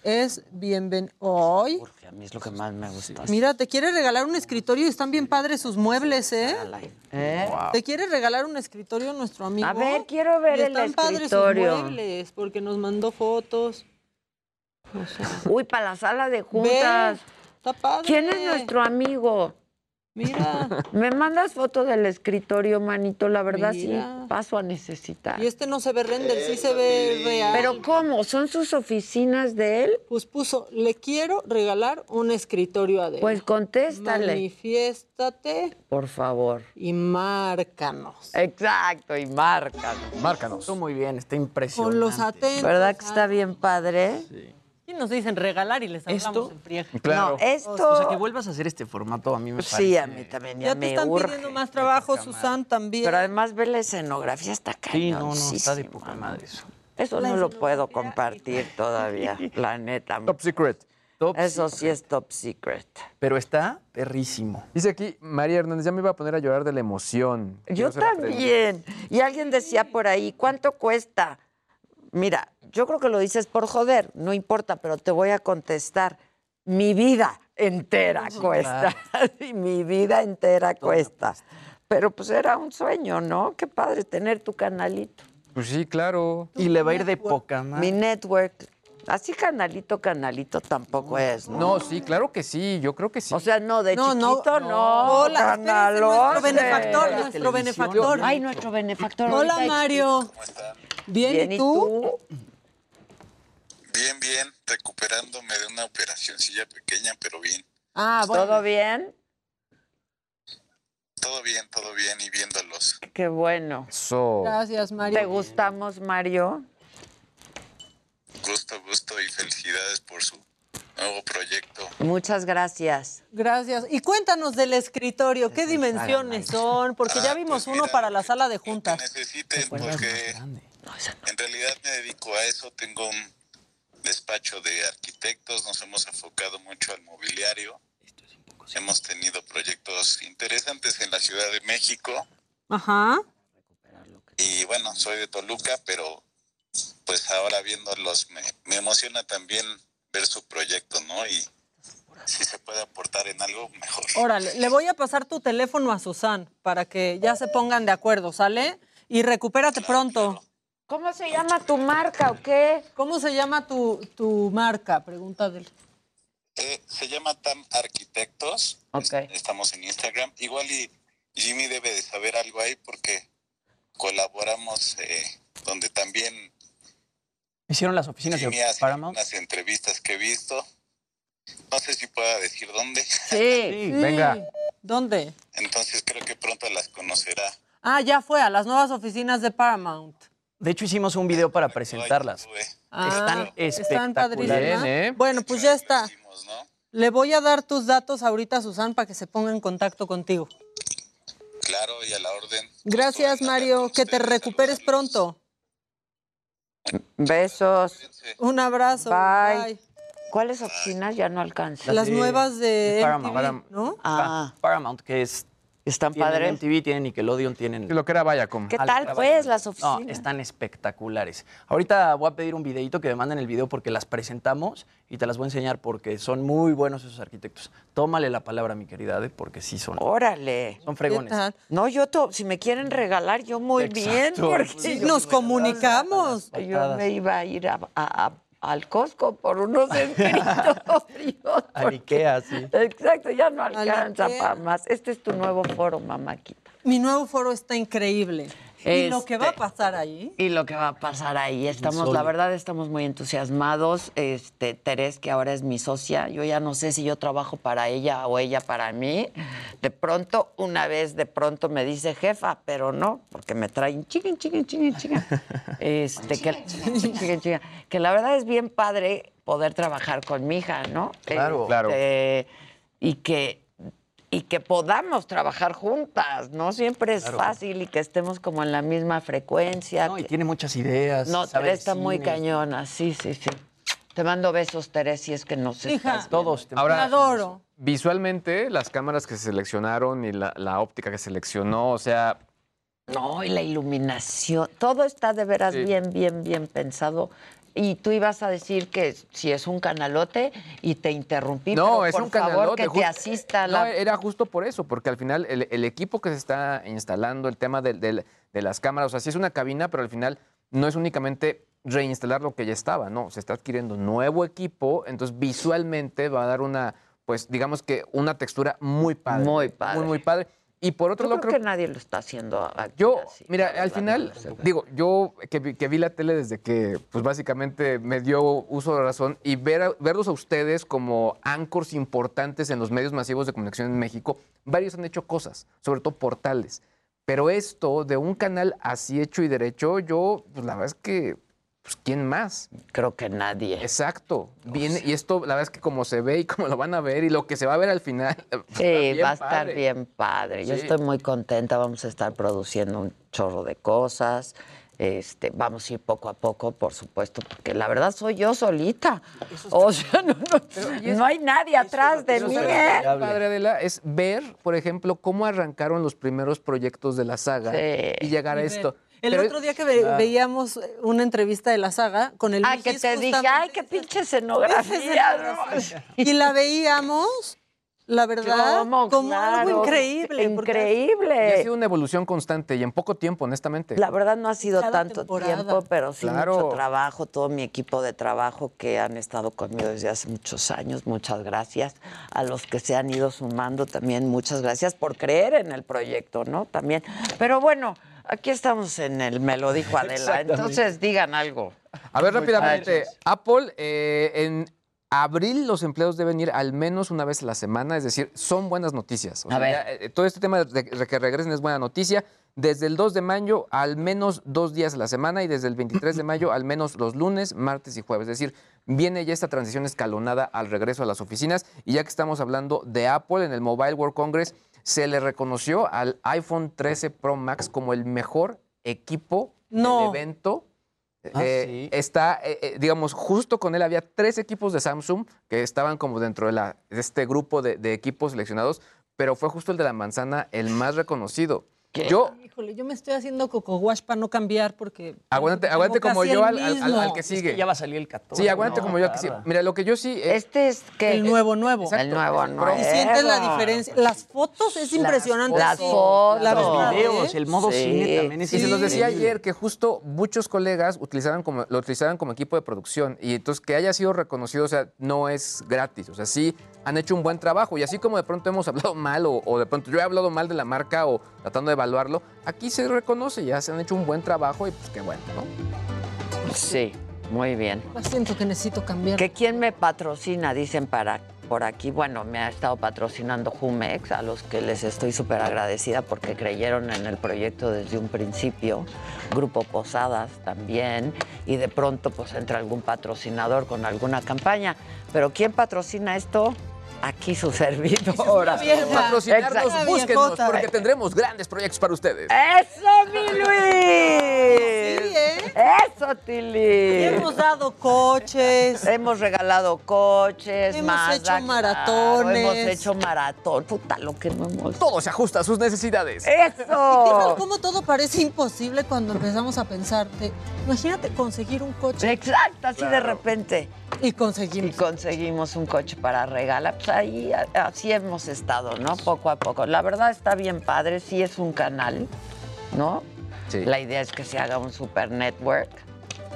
es bienvenido. Hoy, A mí es lo que más me gusta. mira, te quiere regalar un escritorio y están bien padres sus muebles, ¿eh? ¿Eh? Te quiere regalar un escritorio nuestro amigo. A ver, quiero ver Y el están padres sus muebles porque nos mandó fotos. O sea, Uy, para la sala de juntas. está padre. ¿Quién es nuestro amigo? Mira. Me mandas foto del escritorio, manito. La verdad Mira. sí paso a necesitar. Y este no se ve render, sí se ve real. Pero ¿cómo? ¿Son sus oficinas de él? Pues puso, le quiero regalar un escritorio a Adela. Pues contéstale. Manifiéstate Por favor. y márcanos. Exacto, y márcanos. Márcanos. Estuvo muy bien, está impresionante. Con los atentos. ¿Verdad que está bien padre? Y nos dicen regalar y les hablamos Esto- en friega. No, esto... O sea, que vuelvas a hacer este formato a mí me parece. Sí, a mí también ya, Ya te están urge. pidiendo más trabajo, Susan, también. Pero además ve la escenografía, está Sí, no, no, está de poca madre eso. Eso no lo puedo compartir todavía, la neta. Top secret. Top Eso sí es top secret. Pero está perrísimo. Dice aquí, María Hernández, ya me iba a poner a llorar de la emoción. Yo también. Y alguien decía por ahí, ¿cuánto cuesta? Mira, yo creo que lo dices por joder, no importa, pero te voy a contestar. Mi vida entera Sí, cuesta. Mi vida entera cuesta. Pero pues era un sueño, ¿no? Qué padre tener tu canalito. Pues sí, claro. Y le va a ir de poca más. Mi network. Así canalito, canalito tampoco es, ¿no? No, sí, claro que sí, yo creo que sí. O sea, no, de No, no, chiquito no. no. Hola, nuestro benefactor, nuestro benefactor. Ay, nuestro benefactor. Hola, Mario. Bien, Bien, ¿y ¿y tú? Bien, bien, recuperándome de una operacioncilla pequeña, pero bien. Ah, bueno. ¿Todo bien? Todo bien, todo bien y viéndolos. Qué bueno. Gracias, Mario. ¿Te gustamos, Mario? Gusto, gusto y felicidades por su nuevo proyecto. Muchas gracias. Gracias. Y cuéntanos del escritorio, ¿qué dimensiones son? Porque ya vimos uno para la sala de juntas. Necesiten porque en realidad me dedico a eso. Tengo un despacho de arquitectos, nos hemos enfocado mucho al mobiliario. Hemos tenido proyectos interesantes en la Ciudad de México Ajá. y bueno, soy de Toluca, pero pues ahora viéndolos me, me emociona también ver su proyecto, ¿no? Y si se puede aportar en algo, mejor. Órale, le voy a pasar tu teléfono a Susan para que ya se pongan de acuerdo, ¿sale? Y recupérate pronto. ¿Cómo se llama tu marca o qué? ¿Cómo se llama tu, tu marca? Pregunta del. Eh, se llama TAM Arquitectos. Ok. Estamos en Instagram.Igual y Jimmy debe de saber algo ahí porque colaboramos eh, donde también Hicieron las oficinas Jimmy de Paramount. unas entrevistas que he visto. No sé si pueda decir dónde. Sí. venga. ¿Dónde? Entonces creo que pronto las conocerá. Ah, ya fue, a las nuevas oficinas de Paramount. De hecho, hicimos un video para presentarlas. Ah, Están están espectaculares. Bien, ¿eh? Bueno, pues ya está. Le voy a dar tus datos ahorita a Susan para que se ponga en contacto contigo. Claro, y a la orden. Gracias, Mario. Que te recuperes pronto. Besos. Un abrazo. Bye. ¿Cuáles oficinas? Ya no alcanzo. Las nuevas de Paramount. MTV, ¿no? Ah. Pa- Paramount, que es. ¿Están tienen padres? MTV, tienen Nickelodeon, tienen. Lo que era Viacom. ¿Qué Al- tal, pues, las oficinas? No, están espectaculares. Ahorita voy a pedir un videito que me manden el video porque las presentamos y te las voy a enseñar porque son muy buenos esos arquitectos. Tómale la palabra, mi querida, Ade, porque sí son. Órale. Son fregones. No, yo, to- si me quieren regalar, yo muy bien, porque Sí, yo- Nos comunicamos. yo me iba a ir a- a- a- al Costco por unos escritorios. A Ikea, sí. Exacto, ya no alcanza para más. Este es tu nuevo foro, mamáquita. Mi nuevo foro está increíble. Y lo que va a Este- pasar ahí. Y lo que va a pasar ahí, estamos, la verdad, estamos muy entusiasmados. Este, Terés, que ahora es mi socia, yo ya no sé si yo trabajo para ella o ella para mí. De pronto, una vez, de pronto me dice jefa, pero no, porque me traen chiquen, chiquen, chiquen, chiquen. Este, que, chiquen, chiquen. que la verdad es bien padre poder trabajar con mi hija, ¿no? Claro. Claro. Este, y que y que podamos trabajar juntas, no siempre es Claro. fácil y que estemos como en la misma frecuencia. No, y tiene muchas ideas. no, sabe Teresa está muy cañona, sí, sí, sí. Te mando besos, Teresa, si es que nos Hija. estás Todos. te- Te Ahora, adoro. visualmente, las cámaras que se seleccionaron y la, la óptica que seleccionó, o sea, No, y la iluminación, todo está de veras Sí. bien, bien, bien pensado. Y tú ibas a decir que si es un canalote y te interrumpí, No, pero es por un favor canalote. que te asista No, la... era justo por eso, porque al final el, el equipo que se está instalando, el tema del- del- de, las cámaras, o sea, sí es una cabina, pero al final no es únicamente reinstalar lo que ya estaba, no, se está adquiriendo nuevo equipo, entonces visualmente va a dar una, pues digamos que una textura muy padre. Muy padre. Muy, muy padre. Y por otro Yo lado, creo, creo que nadie lo está haciendo aquí yo, así, mira, al final, no digo, yo que vi, que vi la tele desde que, pues básicamente me dio uso de razón y ver a- verlos a ustedes como anchors importantes en los medios masivos de comunicación en México, varios han hecho cosas, sobre todo portales. Pero esto de un canal así hecho y derecho, yo, pues la verdad es que, pues ¿quién más? Creo que nadie. Exacto. Viene, y esto, la verdad es que como se ve y como lo van a ver y lo que se va a ver al final. Sí, va a estar padre. bien padre. Yo Sí. estoy muy contenta. Vamos a estar produciendo un chorro de cosas. Este, vamos a ir poco a poco, por supuesto, porque la verdad soy yo solita. O sea, no, no- no hay nadie atrás de Eso mí. ¿eh? padre, Adela, es ver, por ejemplo, cómo arrancaron los primeros proyectos de la saga Sí. y llegar a esto. El Pero- otro día que ve- Claro. veíamos una entrevista de la saga con el Ah, que te dije, ay, qué pinche escenografía. ¿no? y la veíamos, la verdad, ¿Cómo? como Claro. algo increíble. porque Y ha Increíble. sido una evolución constante y en poco tiempo, honestamente. La verdad no ha sido Cada tanto temporada. tiempo, pero sí Claro. mucho trabajo, todo mi equipo de trabajo que han estado conmigo desde hace muchos años, muchas gracias. A los que se han ido sumando también, muchas gracias por creer en el proyecto, ¿no? También. Pero bueno, aquí estamos en el Me lo dijo Adela, entonces digan algo. A ver, Muy rápidamente. Apple, eh, en abril los empleos deben ir al menos una vez a la semana, es decir, son buenas noticias. O A sea, ver. ya, eh, todo este tema de de que regresen es buena noticia. Desde el 2 de mayo, al menos dos días a la semana, y desde el 23 de mayo, al menos los lunes, martes y jueves. Es decir, viene ya esta transición escalonada al regreso a las oficinas. Y ya que estamos hablando de Apple, en el Mobile World Congress se le reconoció al iPhone 13 Pro Max como el mejor equipo No. del evento. Ah, Eh, Está, eh, eh, digamos, justo con él había tres equipos de Samsung que estaban como dentro de, la, de este grupo de, de equipos seleccionados, pero fue justo el de la manzana el más reconocido. Yo, Híjole, yo me estoy haciendo coco wash para no cambiar porque. aguante, tengo aguante como yo al, al- al- mismo. al que sigue. ya va a salir el 14. Sí, aguante ¿no? como yo al que sigue. Mira, lo que yo sí... eh, Este es que El nuevo, nuevo. el nuevo, nuevo. Y sientes la diferencia. Las fotos es impresionante. Las sí. fotos. Los videos, ¿eh? el modo Sí. cine también es Y se los decía ayer que justo muchos colegas utilizaban como, lo utilizaban como equipo de producción y entonces que haya sido reconocido, o sea, no es gratis, o sea, sí han hecho un buen trabajo y así como de pronto hemos hablado mal o, o de pronto yo he hablado mal de la marca o tratando de evaluarlo, aquí se reconoce, ya se han hecho un buen trabajo y pues qué bueno, ¿no? Sí, muy bien. Siento que necesito cambiar. ¿Que quién me patrocina? Dicen para por aquí. Bueno, me ha estado patrocinando Jumex, a los que les estoy súper agradecida porque creyeron en el proyecto desde un principio. Grupo Posadas también. Y de pronto pues entra algún patrocinador con alguna campaña. Pero ¿quién patrocina esto? Aquí su servidora. vieja. Patrocinarnos, búsquenos Viejota. porque tendremos grandes proyectos para ustedes. ¡Eso, mi Luis! Sí, ¿eh? ¡Eso, Y Tili! hemos dado coches. Hemos regalado coches, Hemos Mazda, hecho claro, maratones. hemos hecho maratón. Puta, lo que no hemos. Todo se ajusta a sus necesidades. ¡Eso! cómo todo parece imposible cuando empezamos a pensar. de, imagínate conseguir un coche. Exacto, así de repente. Y Y conseguimos. conseguimos un coche para regalar. Pues ahí así hemos estado, ¿no? Poco a poco. La verdad está bien padre, sí es un canal, ¿no? Sí. La idea es que se haga un super network.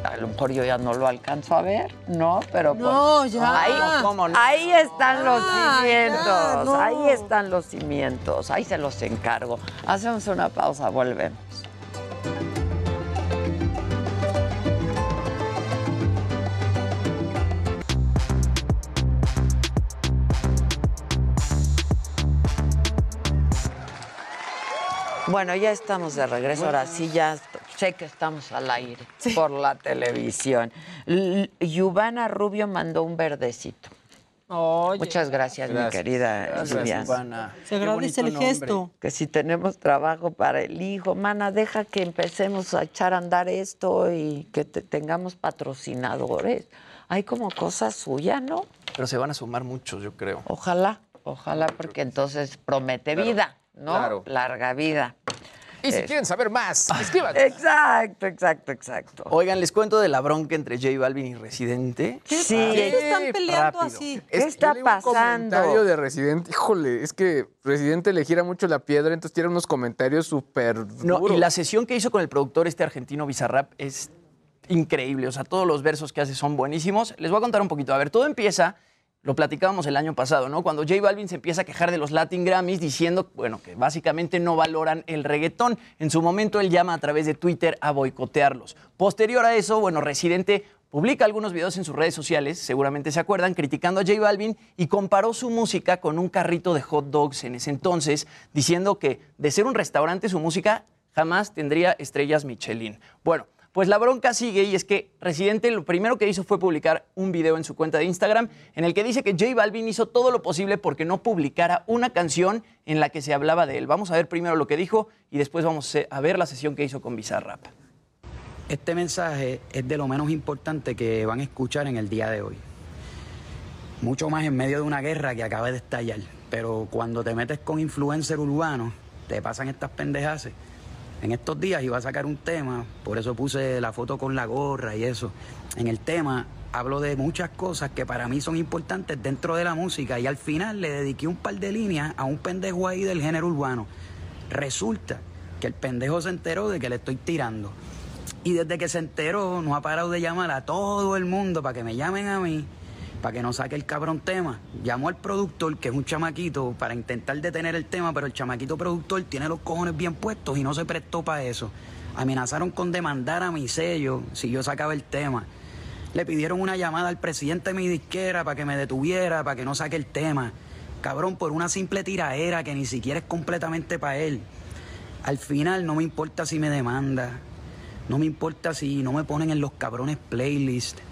A lo mejor yo ya no lo alcanzo a ver, ¿no? Pero pues, No, ya. Ahí, ¿Cómo no? ahí están los Ah, cimientos. ya, no. Ahí están los cimientos. Ahí se los encargo. Hacemos una pausa, volvemos. Bueno, ya estamos de regreso. Ahora sí, ya sé que estamos al aire por la televisión. L- Yubana Rubio mandó un verdecito. Oye, Muchas gracias, mi querida Gracias, Yubiana. Ivana. se agradece el nombre. gesto. Que si tenemos trabajo para el hijo, mana, deja que empecemos a echar a andar esto y que te- tengamos patrocinadores. Hay como cosa suya, ¿no? Pero se van a sumar muchos, yo creo. Ojalá, ojalá, porque entonces promete vida, ¿no? claro. Larga vida. Y si quieren saber más, escriban. Exacto, exacto, exacto. Oigan, les cuento de la bronca entre J Balvin y Residente. ¿Qué, Sí. ¿por qué están peleando rápido. así? ¿Qué Es- está yo leí Un comentario pasando? de Residente, híjole, es que Residente le gira mucho la piedra, entonces tiene unos comentarios súper No, y la sesión que hizo con el productor este argentino Bizarrap es increíble. O sea, todos los versos que hace son buenísimos. Les voy a contar un poquito. A ver, todo empieza, lo platicábamos el año pasado, ¿no? Cuando J Balvin se empieza a quejar de los Latin Grammys diciendo, bueno, que básicamente no valoran el reggaetón. En su momento él llama a través de Twitter a boicotearlos. Posterior a eso, bueno, Residente publica algunos videos en sus redes sociales, seguramente se acuerdan, criticando a J Balvin y comparó su música con un carrito de hot dogs en ese entonces, diciendo que de ser un restaurante su música jamás tendría estrellas Michelin. Bueno, pues la bronca sigue y es que Residente lo primero que hizo fue publicar un video en su cuenta de Instagram en el que dice que J Balvin hizo todo lo posible porque no publicara una canción en la que se hablaba de él. Vamos a ver primero lo que dijo y después vamos a ver la sesión que hizo con Bizarrap. Este mensaje es de lo menos importante que van a escuchar en el día de hoy. Mucho más en medio de una guerra que acaba de estallar. Pero cuando te metes con influencer urbano, te pasan estas pendejaces. En estos días iba a sacar un tema, por eso puse la foto con la gorra y eso. En el tema hablo de muchas cosas que para mí son importantes dentro de la música y al final le dediqué un par de líneas a un pendejo ahí del género urbano. Resulta que el pendejo se enteró de que le estoy tirando. Y desde que se enteró, no ha parado de llamar a todo el mundo para que me llamen a mí, para que no saque el cabrón tema. Llamó al productor, que es un chamaquito, para intentar detener el tema, pero el chamaquito productor tiene los cojones bien puestos y no se prestó para eso. Amenazaron con demandar a mi sello si yo sacaba el tema. Le pidieron una llamada al presidente de mi disquera para que me detuviera, para que no saque el tema. Cabrón, por una simple tiraera que ni siquiera es completamente para él. Al final no me importa si me demanda, no me importa si no me ponen en los cabrones playlists.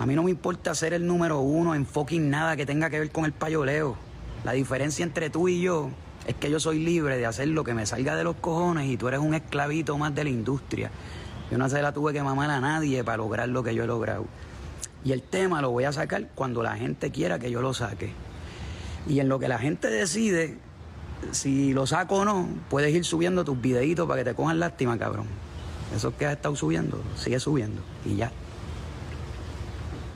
A mí no me importa ser el número uno en fucking nada que tenga que ver con el payoleo. La diferencia entre tú y yo es que yo soy libre de hacer lo que me salga de los cojones y tú eres un esclavito más de la industria. Yo no se la tuve que mamar a nadie para lograr lo que yo he logrado. Y el tema lo voy a sacar cuando la gente quiera que yo lo saque. Y en lo que la gente decide, si lo saco o no, puedes ir subiendo tus videitos para que te cojan lástima, cabrón. Eso que has estado subiendo, sigue subiendo. Y ya.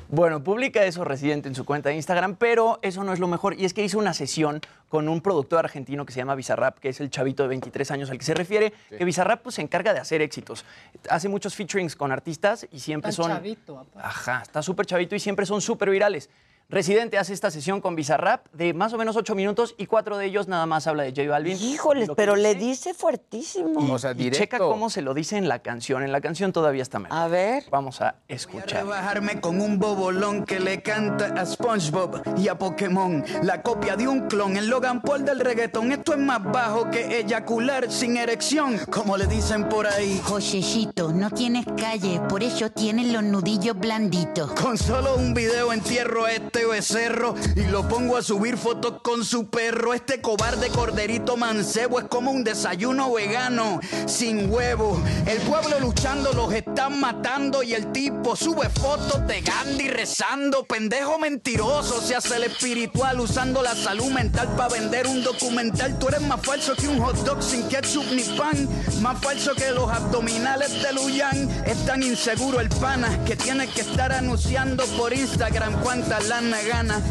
Bueno, publica eso Residente en su cuenta de Instagram, pero eso no es lo mejor. Y es que hizo una sesión con un productor argentino que se llama Bizarrap, que es el chavito de 23 años al que se refiere, que Bizarrap pues, se encarga de hacer éxitos. Hace muchos featurings con artistas y siempre Tan son... chavito, aparte. Ajá, está súper chavito y siempre son súper virales. Residente hace esta sesión con Bizarrap de más o menos ocho minutos y cuatro de ellos nada más habla de J Balvin. Híjoles, pero le dice- dice fuertísimo. y, y checa cómo se lo dice en la canción. En la canción todavía está mejor. A ver. Vamos a escuchar. Bajarme con un bobolón que le canta a SpongeBob y a Pokémon. La copia de un clon, el Logan Paul del reggaetón. Esto es más bajo que eyacular sin erección, como le dicen por ahí. Joshechito, no tienes calle, por eso tienes los nudillos blanditos. Con solo un video entierro a este becerro y lo pongo a subir fotos con su perro. Este cobarde corderito mancebo es como un desayuno vegano sin huevo. El pueblo luchando los están matando y el tipo sube fotos de Gandhi rezando. Pendejo mentiroso, se hace el espiritual usando la salud mental para vender un documental. Tú eres más falso que un hot dog sin ketchup ni pan. Más falso que los abdominales de Luyan. Es tan inseguro el pana que tiene que estar anunciando por Instagram cuánta lana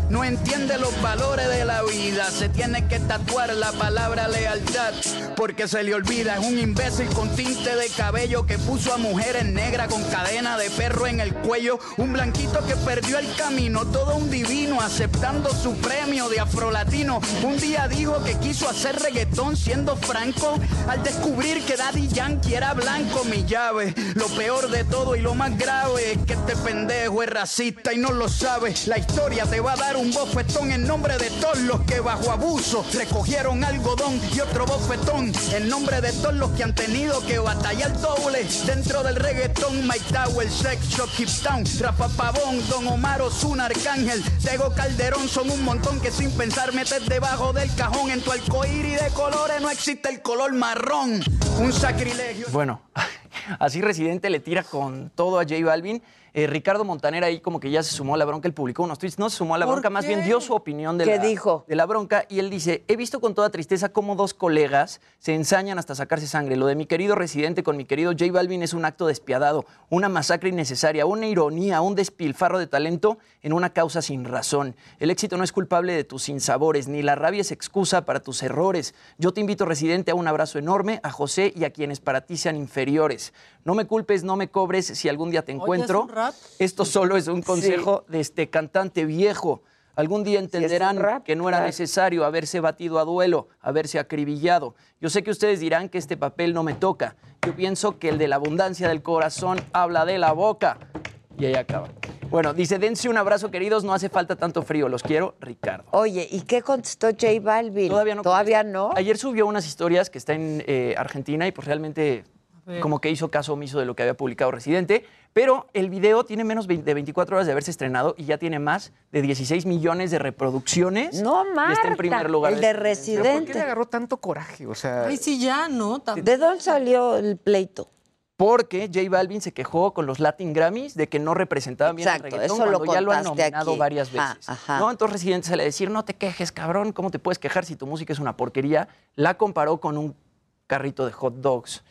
No entiende los valores de la vida. Se tiene que tatuar la palabra lealtad. Porque se le olvida, es un imbécil con tinte de cabello que puso a mujeres negras con cadena de perro en el cuello. Un blanquito que perdió el camino, todo un divino aceptando su premio de afrolatino. Un día dijo que quiso hacer reggaetón siendo franco. Al descubrir que Daddy Yankee era blanco, mi llave. Lo peor de todo y lo más grave es que este pendejo es racista y no lo sabe. La historia te va a dar un bofetón en nombre de todos los que bajo abuso recogieron algodón y otro bofetón en nombre de todos los que han tenido que batallar doble dentro del reggaetón. Mike Tower, Sex Shop, Keep Town, Rafa Pavón, Don Omar Ozuna, Arcángel, Tego Calderón son un montón que sin pensar metes debajo del cajón. En tu arcoíris de colores no existe el color marrón. Un sacrilegio. Bueno, así Residente le tira con todo a J Balvin. Eh, Ricardo Montaner ahí como que ya se sumó a la bronca, él publicó unos tweets, no se sumó a la ¿Por bronca, más bien dio su opinión de ¿Qué la, dijo? de la bronca y él dice, he visto con toda tristeza cómo dos colegas se ensañan hasta sacarse sangre. Lo de mi querido Residente con mi querido J Balvin es un acto despiadado, una masacre innecesaria, una ironía, un despilfarro de talento en una causa sin razón. El éxito no es culpable de tus sinsabores, ni la rabia es excusa para tus errores. Yo te invito, Residente, a un abrazo enorme, a José y a quienes para ti sean inferiores. No me culpes, no me cobres si algún día te encuentro. Rap? Esto solo es un consejo de este cantante viejo. Algún día entenderán que no era claro. necesario haberse batido a duelo, haberse acribillado. Yo sé que ustedes dirán que este papel no me toca. Yo pienso que el de la abundancia del corazón habla de la boca. Y ahí acaba. Bueno, dice, dense un abrazo, queridos, no hace falta tanto frío, los quiero, Ricardo. Oye, ¿y qué contestó J Balvin? Todavía no. ¿Todavía no? Ayer subió unas historias que está en eh, Argentina y pues realmente como que hizo caso omiso de lo que había publicado Residente, pero el video tiene menos de 24 horas de haberse estrenado y ya tiene más de 16 millones de reproducciones. No, Y Marta. está en primer lugar. el de de ¿Pero por qué Residente. le agarró tanto coraje? O sea, Ay, sí, ya, ¿no? ¿De dónde salió el pleito? Porque J Balvin se quejó con los Latin Grammys de que no representaban bien Exacto, el reggaetón eso lo cuando ya lo han nominado aquí. varias Ajá, veces. ajá. ¿no? Entonces Residente sale a decir, no te quejes, cabrón, ¿cómo te puedes quejar si tu música es una porquería? La comparó con un carrito de hot dogs.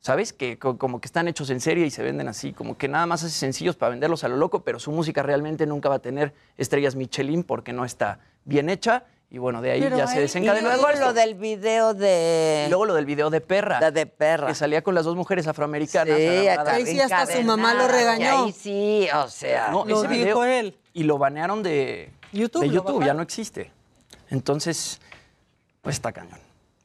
¿Sabes? Que co- como que están hechos en serie y se venden así, como que nada más hace sencillos para venderlos a lo loco, pero su música realmente nunca va a tener estrellas Michelin porque no está bien hecha. Y bueno, de ahí Pero ya se desencadenó. Y luego esto. lo del video de... Y luego lo del video de perra. La de perra. Que salía con las dos mujeres afroamericanas. Sí. Ahí sí hasta su mamá lo regañó. y ahí sí, o sea. No, Lo ese dijo video- él. Y lo banearon de YouTube, de YouTube, ya no existe. Entonces, pues está cañón.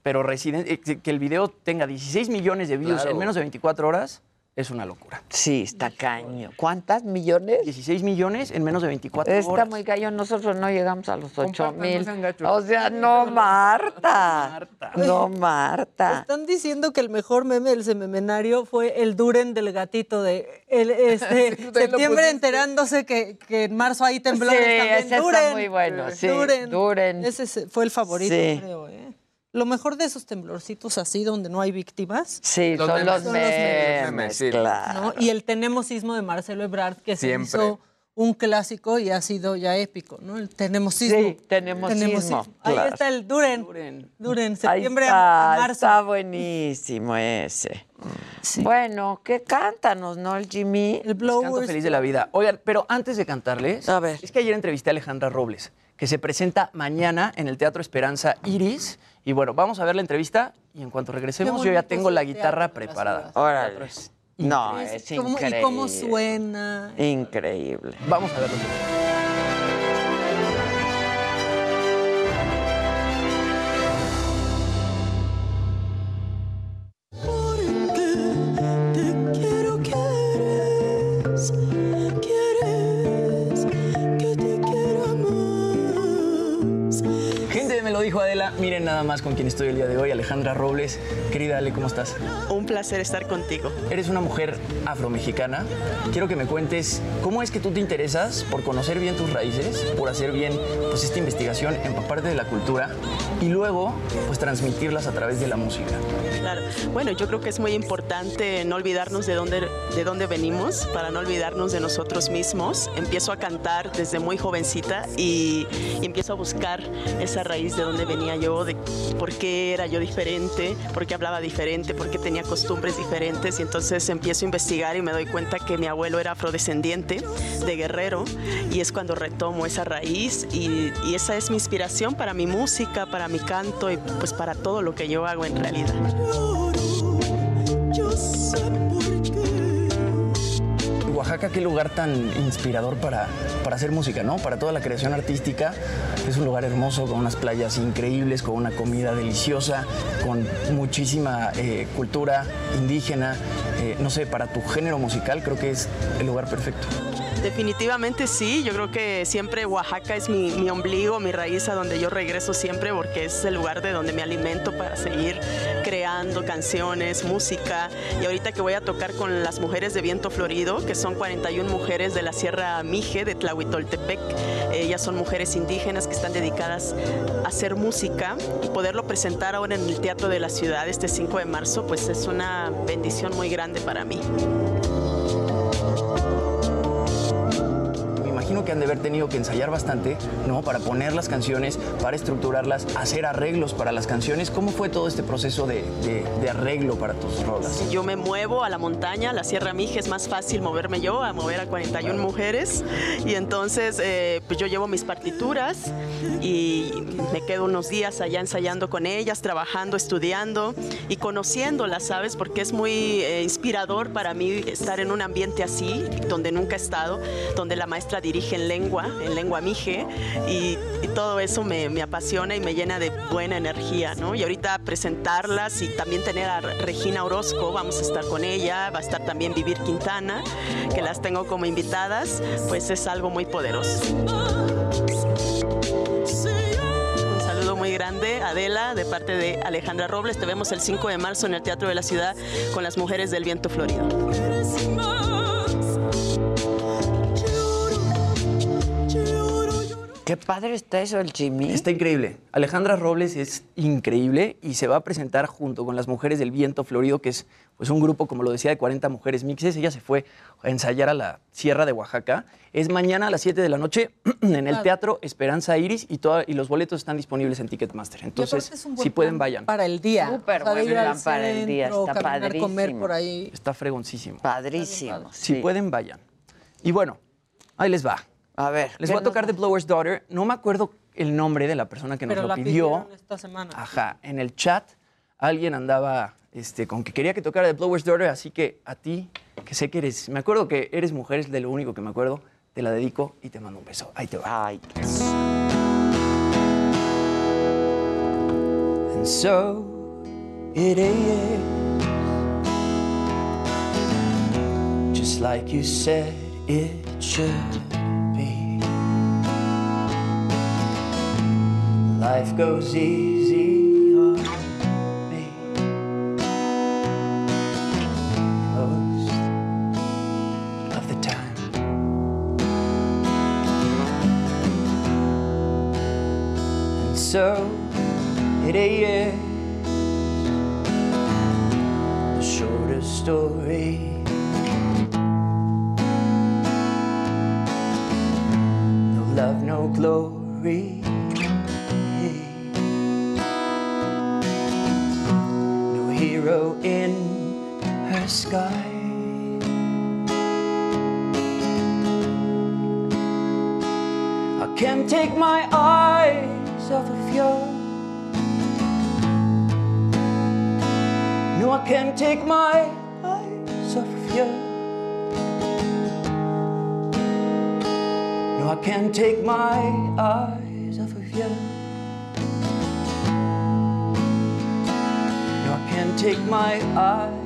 Pero Resident- eh, que- el video tenga 16 millones de views Claro. en menos de 24 horas es una locura. Sí, está caño. ¿Cuántas millones? 16 millones en menos de 24 Está horas. muy cañón, nosotros no llegamos a los 8 Compartan, no mil. O sea, no, Marta. No, Marta. Están diciendo que el mejor meme del sememenario fue el Duren del gatito de el, este, septiembre enterándose que, que en marzo hay temblores Sí, también. ese está Duren. muy bueno, sí, Duren. Duren. Ese se- fue el favorito, Sí. creo. ¿eh? Lo mejor de esos temblorcitos así donde no hay víctimas. Sí, Los son memes. los Son los memes. memes, Sí. claro. ¿no? Y el Tenemos Sismo de Marcelo Ebrard, que se Siempre. hizo un clásico y ha sido ya épico, ¿no? El Tenemos Sismo. Sí, Tenemos Sismo, Ahí claro. está el Duren. Duren, Ahí septiembre está, a marzo. está buenísimo ese. Bueno, ¿qué cántanos, no, el Jimmy? El Canto feliz de la vida. Oigan, pero antes de cantarles, es que ayer entrevisté a Alejandra Robles, que se presenta mañana en el Teatro Esperanza Iris. Y bueno, vamos a ver la entrevista y en cuanto regresemos yo ya tengo la guitarra preparada. Órale. No, Es increíble. ¿Y cómo suena? Increíble. Vamos a verlo. Miren nada más con quién estoy el día de hoy. Alejandra Robles. Querida Ale, ¿cómo estás? Un placer estar contigo. Eres una mujer afromexicana. Quiero que me cuentes cómo es que tú te interesas por conocer bien tus raíces, por hacer bien pues, esta investigación, empaparte de la cultura y luego pues transmitirlas a través de la música. Claro. Bueno, yo creo que es muy importante no olvidarnos de dónde, de dónde venimos, para no olvidarnos de nosotros mismos. Empiezo a cantar desde muy jovencita y, y empiezo a buscar esa raíz de dónde venía yo, de por qué era yo diferente, por qué hablaba diferente, por qué tenía costumbres diferentes. Y entonces empiezo a investigar y me doy cuenta que mi abuelo era afrodescendiente de guerrero y es cuando retomo esa raíz y, y esa es mi inspiración para mi música, para mi canto y pues para todo lo que yo hago en realidad. Oaxaca, qué lugar tan inspirador para, para hacer música, ¿no? Para toda la creación artística. Es un lugar hermoso, con unas playas increíbles, con una comida deliciosa, con muchísima eh, cultura indígena. Eh, no sé, para tu género musical creo que es el lugar perfecto. Definitivamente sí, yo creo que siempre Oaxaca es mi, ombligo, mi raíz a donde yo regreso siempre porque es el lugar de donde me alimento para seguir creando canciones, música. Y ahorita que voy a tocar con las mujeres de Viento Florido, que son 41 mujeres de la Sierra Mije de Tlahuitoltepec, ellas son mujeres indígenas que están dedicadas a hacer música y poderlo presentar ahora en el Teatro de la Ciudad este 5 de marzo, pues es una bendición muy grande para mí. Que han de haber tenido que ensayar bastante, ¿no? Para poner las canciones, para estructurarlas, hacer arreglos para las canciones. ¿Cómo fue todo este proceso de, de- de arreglo para tus rolas? Yo me muevo a la montaña, a la Sierra Mije, es más fácil moverme yo a mover a 41 mujeres. Y entonces, eh, pues yo llevo mis partituras y me quedo unos días allá ensayando con ellas, trabajando, estudiando y conociéndolas, ¿sabes? Porque es muy eh, inspirador para mí estar en un ambiente así, donde nunca he estado, donde la maestra dirige en lengua, en lengua mije, y, y todo eso me, me apasiona y me llena de buena energía, ¿no? Y ahorita presentarlas y también tener a Regina Orozco, vamos a estar con ella, va a estar también Vivir Quintana, que las tengo como invitadas, pues es algo muy poderoso. Muy grande, Adela, de parte de Alejandra Robles. Te vemos el 5 de marzo en el Teatro de la Ciudad con las mujeres del viento florido. Qué padre está eso, el Jimmy. Está increíble. Alejandra Robles es increíble y se va a presentar junto con las Mujeres del Viento Florido, que es pues, un grupo, como lo decía, de 40 mujeres mixes. Ella se fue a ensayar a la Sierra de Oaxaca. Es mañana a las 7 de la noche en el. Teatro Esperanza Iris y, toda- y los boletos están disponibles en Ticketmaster. Entonces, aparte es un buen si pueden, vayan. Para el día. Súper O sea, buen plan para el día, está caminar, comer padrísimo. por ahí. Está fregoncísimo. Padrísimo. Si sí. pueden, vayan. Y bueno, ahí les va. A ver. Les ¿qué voy a tocar The Blower's Daughter. No me acuerdo el nombre de la persona que nos Pero lo la pidió. esta semana. Ajá, en el chat alguien andaba este, con que quería que tocara The Blower's Daughter, así que a ti, que sé que eres, me acuerdo que eres mujer, es de lo único que me acuerdo, te la dedico y te mando un beso. Ahí te va. Ay, And so it is, just like you said it should Life goes easy on me most of the time. And so it is the shortest story. No love, no glory. Sky. I can't take my eyes off of you. No, I can't take my eyes off of you. No, I can't take my eyes off of you. No, I can't take my eyes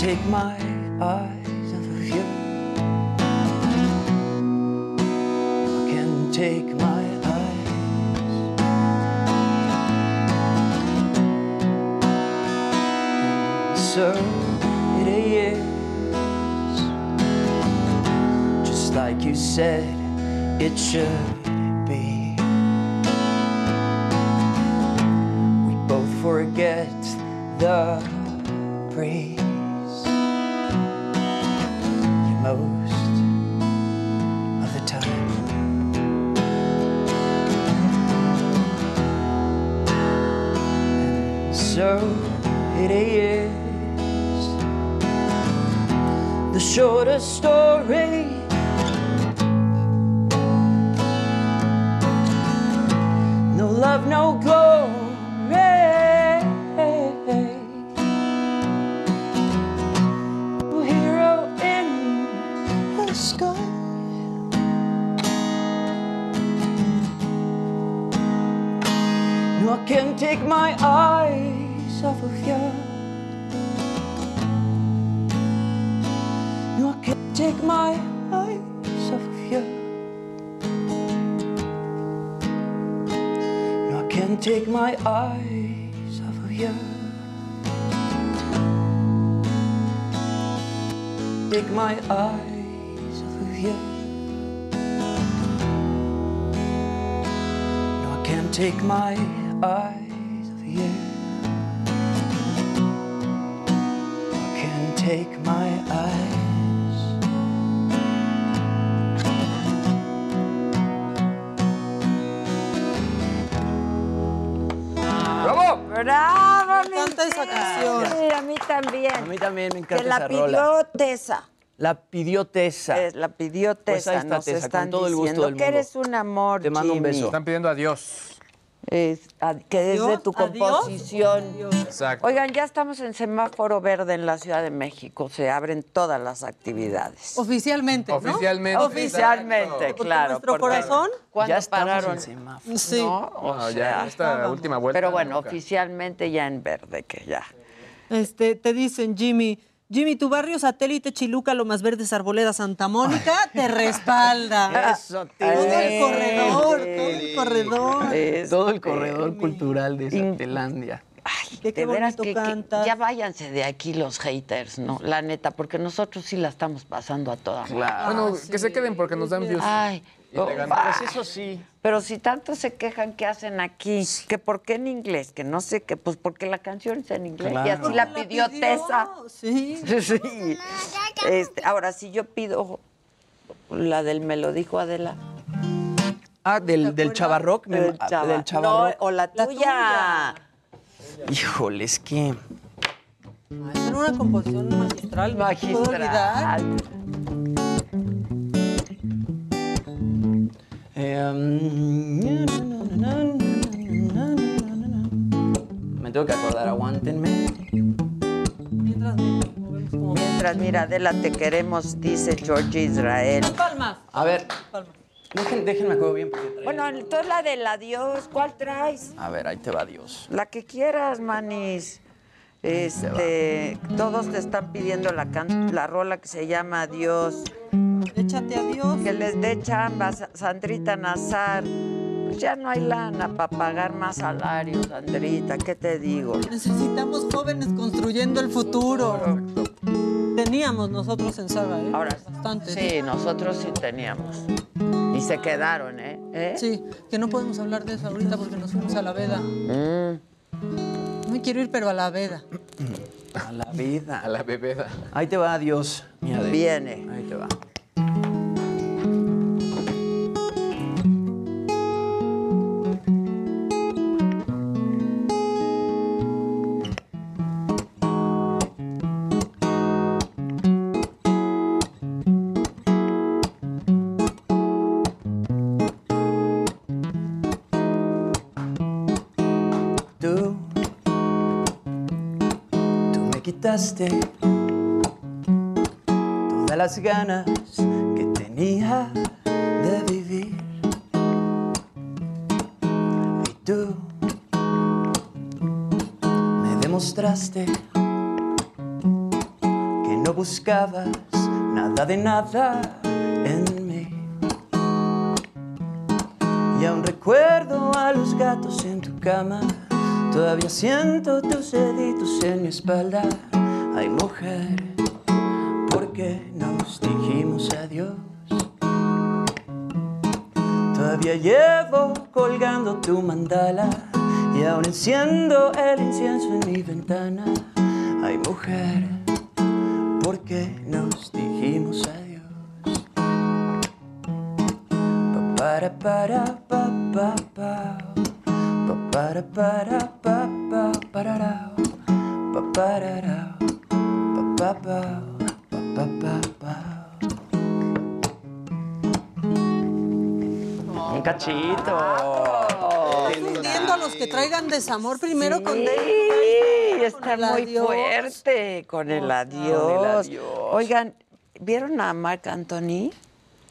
take my eyes off of you. I can't take my eyes. So it is just like you said it should be. We both forget the breeze shorter story. Eyes of you. Take my eyes off of you. No, I can't take my eyes off you. I can't take my eyes. ¡Bravo! ¡Bravo, mi Me encanta esa canción. Sí, a mí también. A mí también me Te encanta la esa pidió rola. Tessa. La pidió Tessa. Eh, la pidió Pues ahí Tessa. está Nos Tessa, con están todo el gusto del que mundo. eres un amor, Te mando un Jimmy. beso. Están pidiendo adiós. Es- a- que es de ¿Adiós? tu ¿Adiós? composición. Exacto. Oigan, ya estamos en semáforo verde en la Ciudad de México. Se abren todas las actividades. Oficialmente, ¿no? Oficialmente. Oficialmente, claro. nuestro porque corazón ¿Cuándo Ya pararon? en semáforo. Sí. ¿No? O No, sea, ya, esta última vuelta. pero bueno, nunca. oficialmente ya en verde, que ya. Este, te dicen, Jimmy, Jimmy, tu barrio satélite Chiluca, Lomas Verdes, Arboleda, Santa Mónica, te respalda. Eso, Todo el corredor, todo el corredor. Todo el corredor cultural de Santelandia. Ay, qué de veras que, ya váyanse de aquí los haters, ¿no? La neta, porque nosotros sí la estamos pasando a toda madre. Bueno, que se queden porque nos dan views. Ay, oh, ganan. ah, Pues eso sí. Pero si tanto se quejan, ¿qué hacen aquí? Que por qué en inglés, que no sé qué, pues porque la canción es en inglés. Y así la la pidió, pidió, Tessa. Sí. Sí. Este, ahora, si yo pido la del me lo dijo Adela. Ah, del, del chavarrock. Del chava- del chavarrock. No, o la tuya. Híjole, es que. Era una composición magistral. no me tengo que acordar, aguántenme. Mientras, mira, Adela, te queremos, dice George Israel. Palmas. A ver, déjenme acuerdo bien. porque Bueno, entonces la del adiós, ¿cuál traes? A ver, ahí te va Dios. La que quieras, manis. Este, todos te están pidiendo la, can- la rola que se llama Adiós. Échate adiós. Que les dé chamba, Sa- Sandrita Nazar. Pues ya no hay lana para pagar más salarios, Sandrita, ¿qué te digo? Necesitamos jóvenes construyendo el futuro. Teníamos nosotros en Saga, ¿eh? Ahora, Bastantes. Sí, nosotros sí teníamos. Y se quedaron, ¿eh? ¿Eh? Sí, que no podemos hablar de eso ahorita porque nos fuimos a la veda. Mm. No me quiero ir, pero a la veda. A la vida. A la bebeda. Ahí te va Adela. Viene. Ahí te va. Todas las ganas que tenía de vivir. Y tú me demostraste que no buscabas nada de nada en mí. Y aún recuerdo a los gatos en tu cama. Todavía siento tus deditos en mi espalda. Ay, mujer, ¿por qué nos dijimos adiós? Todavía llevo colgando tu mandala y aún enciendo el incienso en mi ventana. Ay, mujer, ¿por qué nos dijimos adiós? Pa para para pa pa pa pa para para pa pa pararao pa Un cachito. Pidiendo a los que traigan desamor primero con Sí, está muy fuerte con el adiós. Oigan, ¿vieron a Marc Anthony?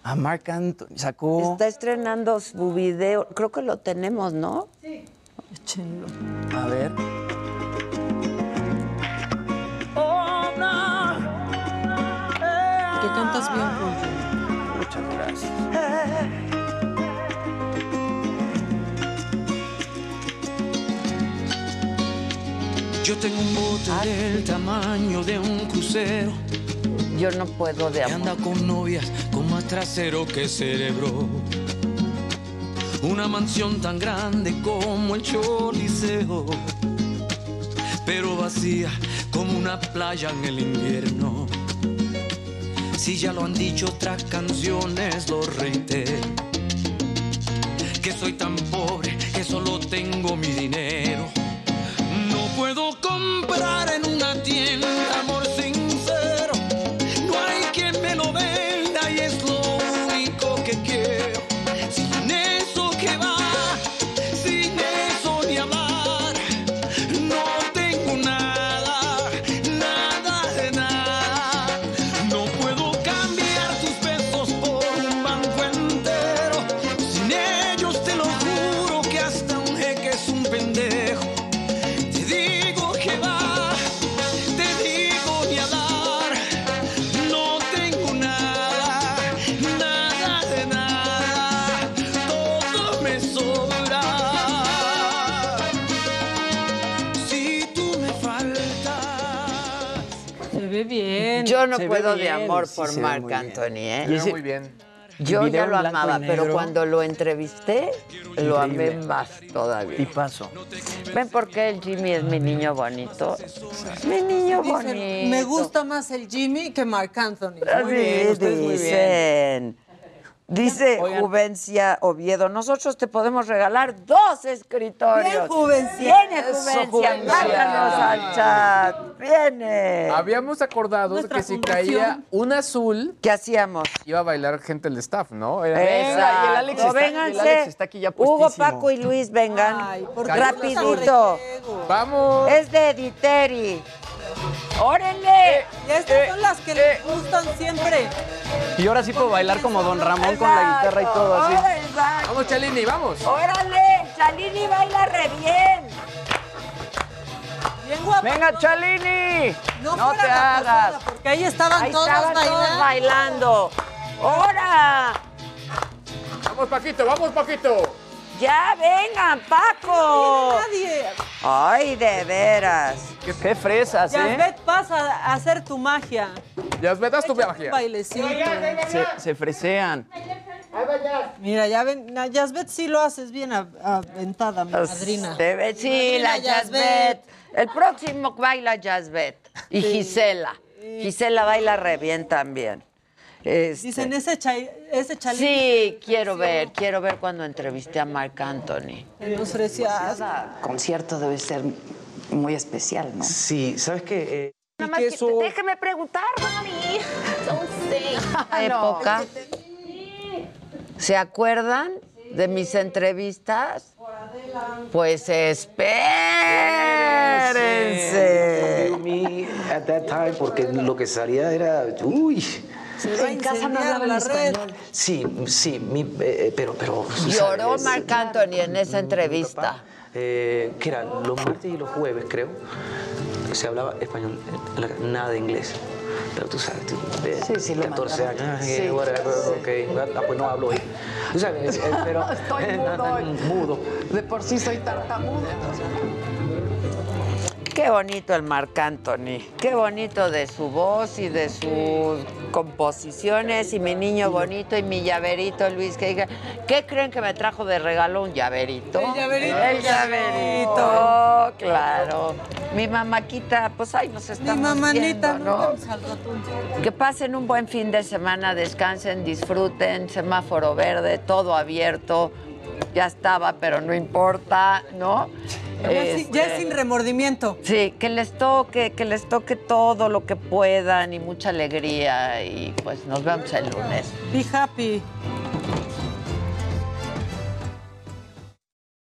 A Marc Anthony sacó. Está estrenando su video. Creo que lo tenemos, ¿no? Sí. Échenlo. A ver. Yo tengo un bote del tamaño de un crucero. Yo no puedo de amor. anda con novias con más trasero que cerebro. Una mansión tan grande como el Choliseo. Pero vacía como una playa en el invierno. Si ya lo han dicho otras canciones, lo reitero. Que soy tan pobre que solo tengo mi dinero. Puedo de amor sí, por Marc. Anthony, ¿eh? Muy bien. Yo ya lo amaba, pero cuando lo entrevisté, lo amé más todavía. Y paso. ¿Ven por qué el Jimmy es mi niño bonito? Mi niño Dicen, bonito. me gusta más el Jimmy que Marc Anthony. Así Muy bien, ustedes muy bien. Dice Oigan. Juvencia Oviedo, nosotros te podemos regalar dos escritorios. Bien, Juvencia. Viene Juvencia, Juvencia. márcanos al chat. Viene. Habíamos acordado Nuestra que si fundación. caía un azul. ¿Qué hacíamos? Iba a bailar gente del staff, ¿no? Era- Exacto, vénganse. Hugo, Paco y Luis, vengan. qué? Rapidito. Vamos. Es de Editeri. ¡Órale! Y estas son las que les gustan siempre. Y ahora sí puedo bailar como Don Ramón con la guitarra y todo así. Vamos, Chalini, vamos. ¡Órale! Chalini baila re bien. Bien guapa. Venga, Chalini. No, No te la hagas. posada, porque ahí estaban Ahí todos estaban bailando. todos bailando. ¡Hora! Vamos, Paquito, vamos, Paquito. ¡Ya vengan, Paco! Nadie. ¡Ay, de veras! Qué, qué fresas, ¿eh? Yasbet, pasa a hacer tu magia. Ya metas tu Un magia. bailecito. Se, se fresean. Mira, ya ven, Yasbet sí lo haces bien aventada, mi madrina. Te ve- sí, la Jazzbet. El próximo baila Jazzbet. Y Gisela. Gisela baila re bien también. Este, Dicen, ese, chai- ese chalín. Sí, quiero ver, quiero ver cuando entrevisté a Marc Anthony. Nos ofrecías. concierto debe ser muy especial, ¿no? Sí, ¿sabes qué? Eh, Nada más que déjeme preguntar, mami. Ah, época. ¿Se acuerdan de mis entrevistas? Pues espérense. me at that time, porque lo que salía era, uy. En casa no hablaban español. Sí, sí, mi, eh, pero, pero. Lloró ¿sabes? Marc Anthony en esa entrevista. Eh, que era los martes y los jueves, creo, se hablaba español, eh, nada de inglés. Pero tú sabes, tú, de Sí, sí, lo 14 años, Sí. eh, whatever, ok, ah, pues no hablo hoy. Tú sabes, eh, pero. Estoy mudo hoy. mudo. De por sí soy tartamudo. Qué bonito el Marc Anthony, qué bonito de su voz y de sus composiciones y mi niño bonito y mi llaverito Luis que diga, ¿qué creen que me trajo de regalo un llaverito? El llaverito. El llaverito, claro. Mi mamaquita, pues ahí nos Mi estamos mamanita, viendo, ¿no? vamos al ratón. Que pasen un buen fin de semana, descansen, disfruten, semáforo verde, todo abierto. Ya estaba, pero no importa, ¿no? Ya, sin- ya Este, sin remordimiento. Sí, que les toque, que les toque todo lo que puedan y mucha alegría y pues nos vemos el lunes. Be happy.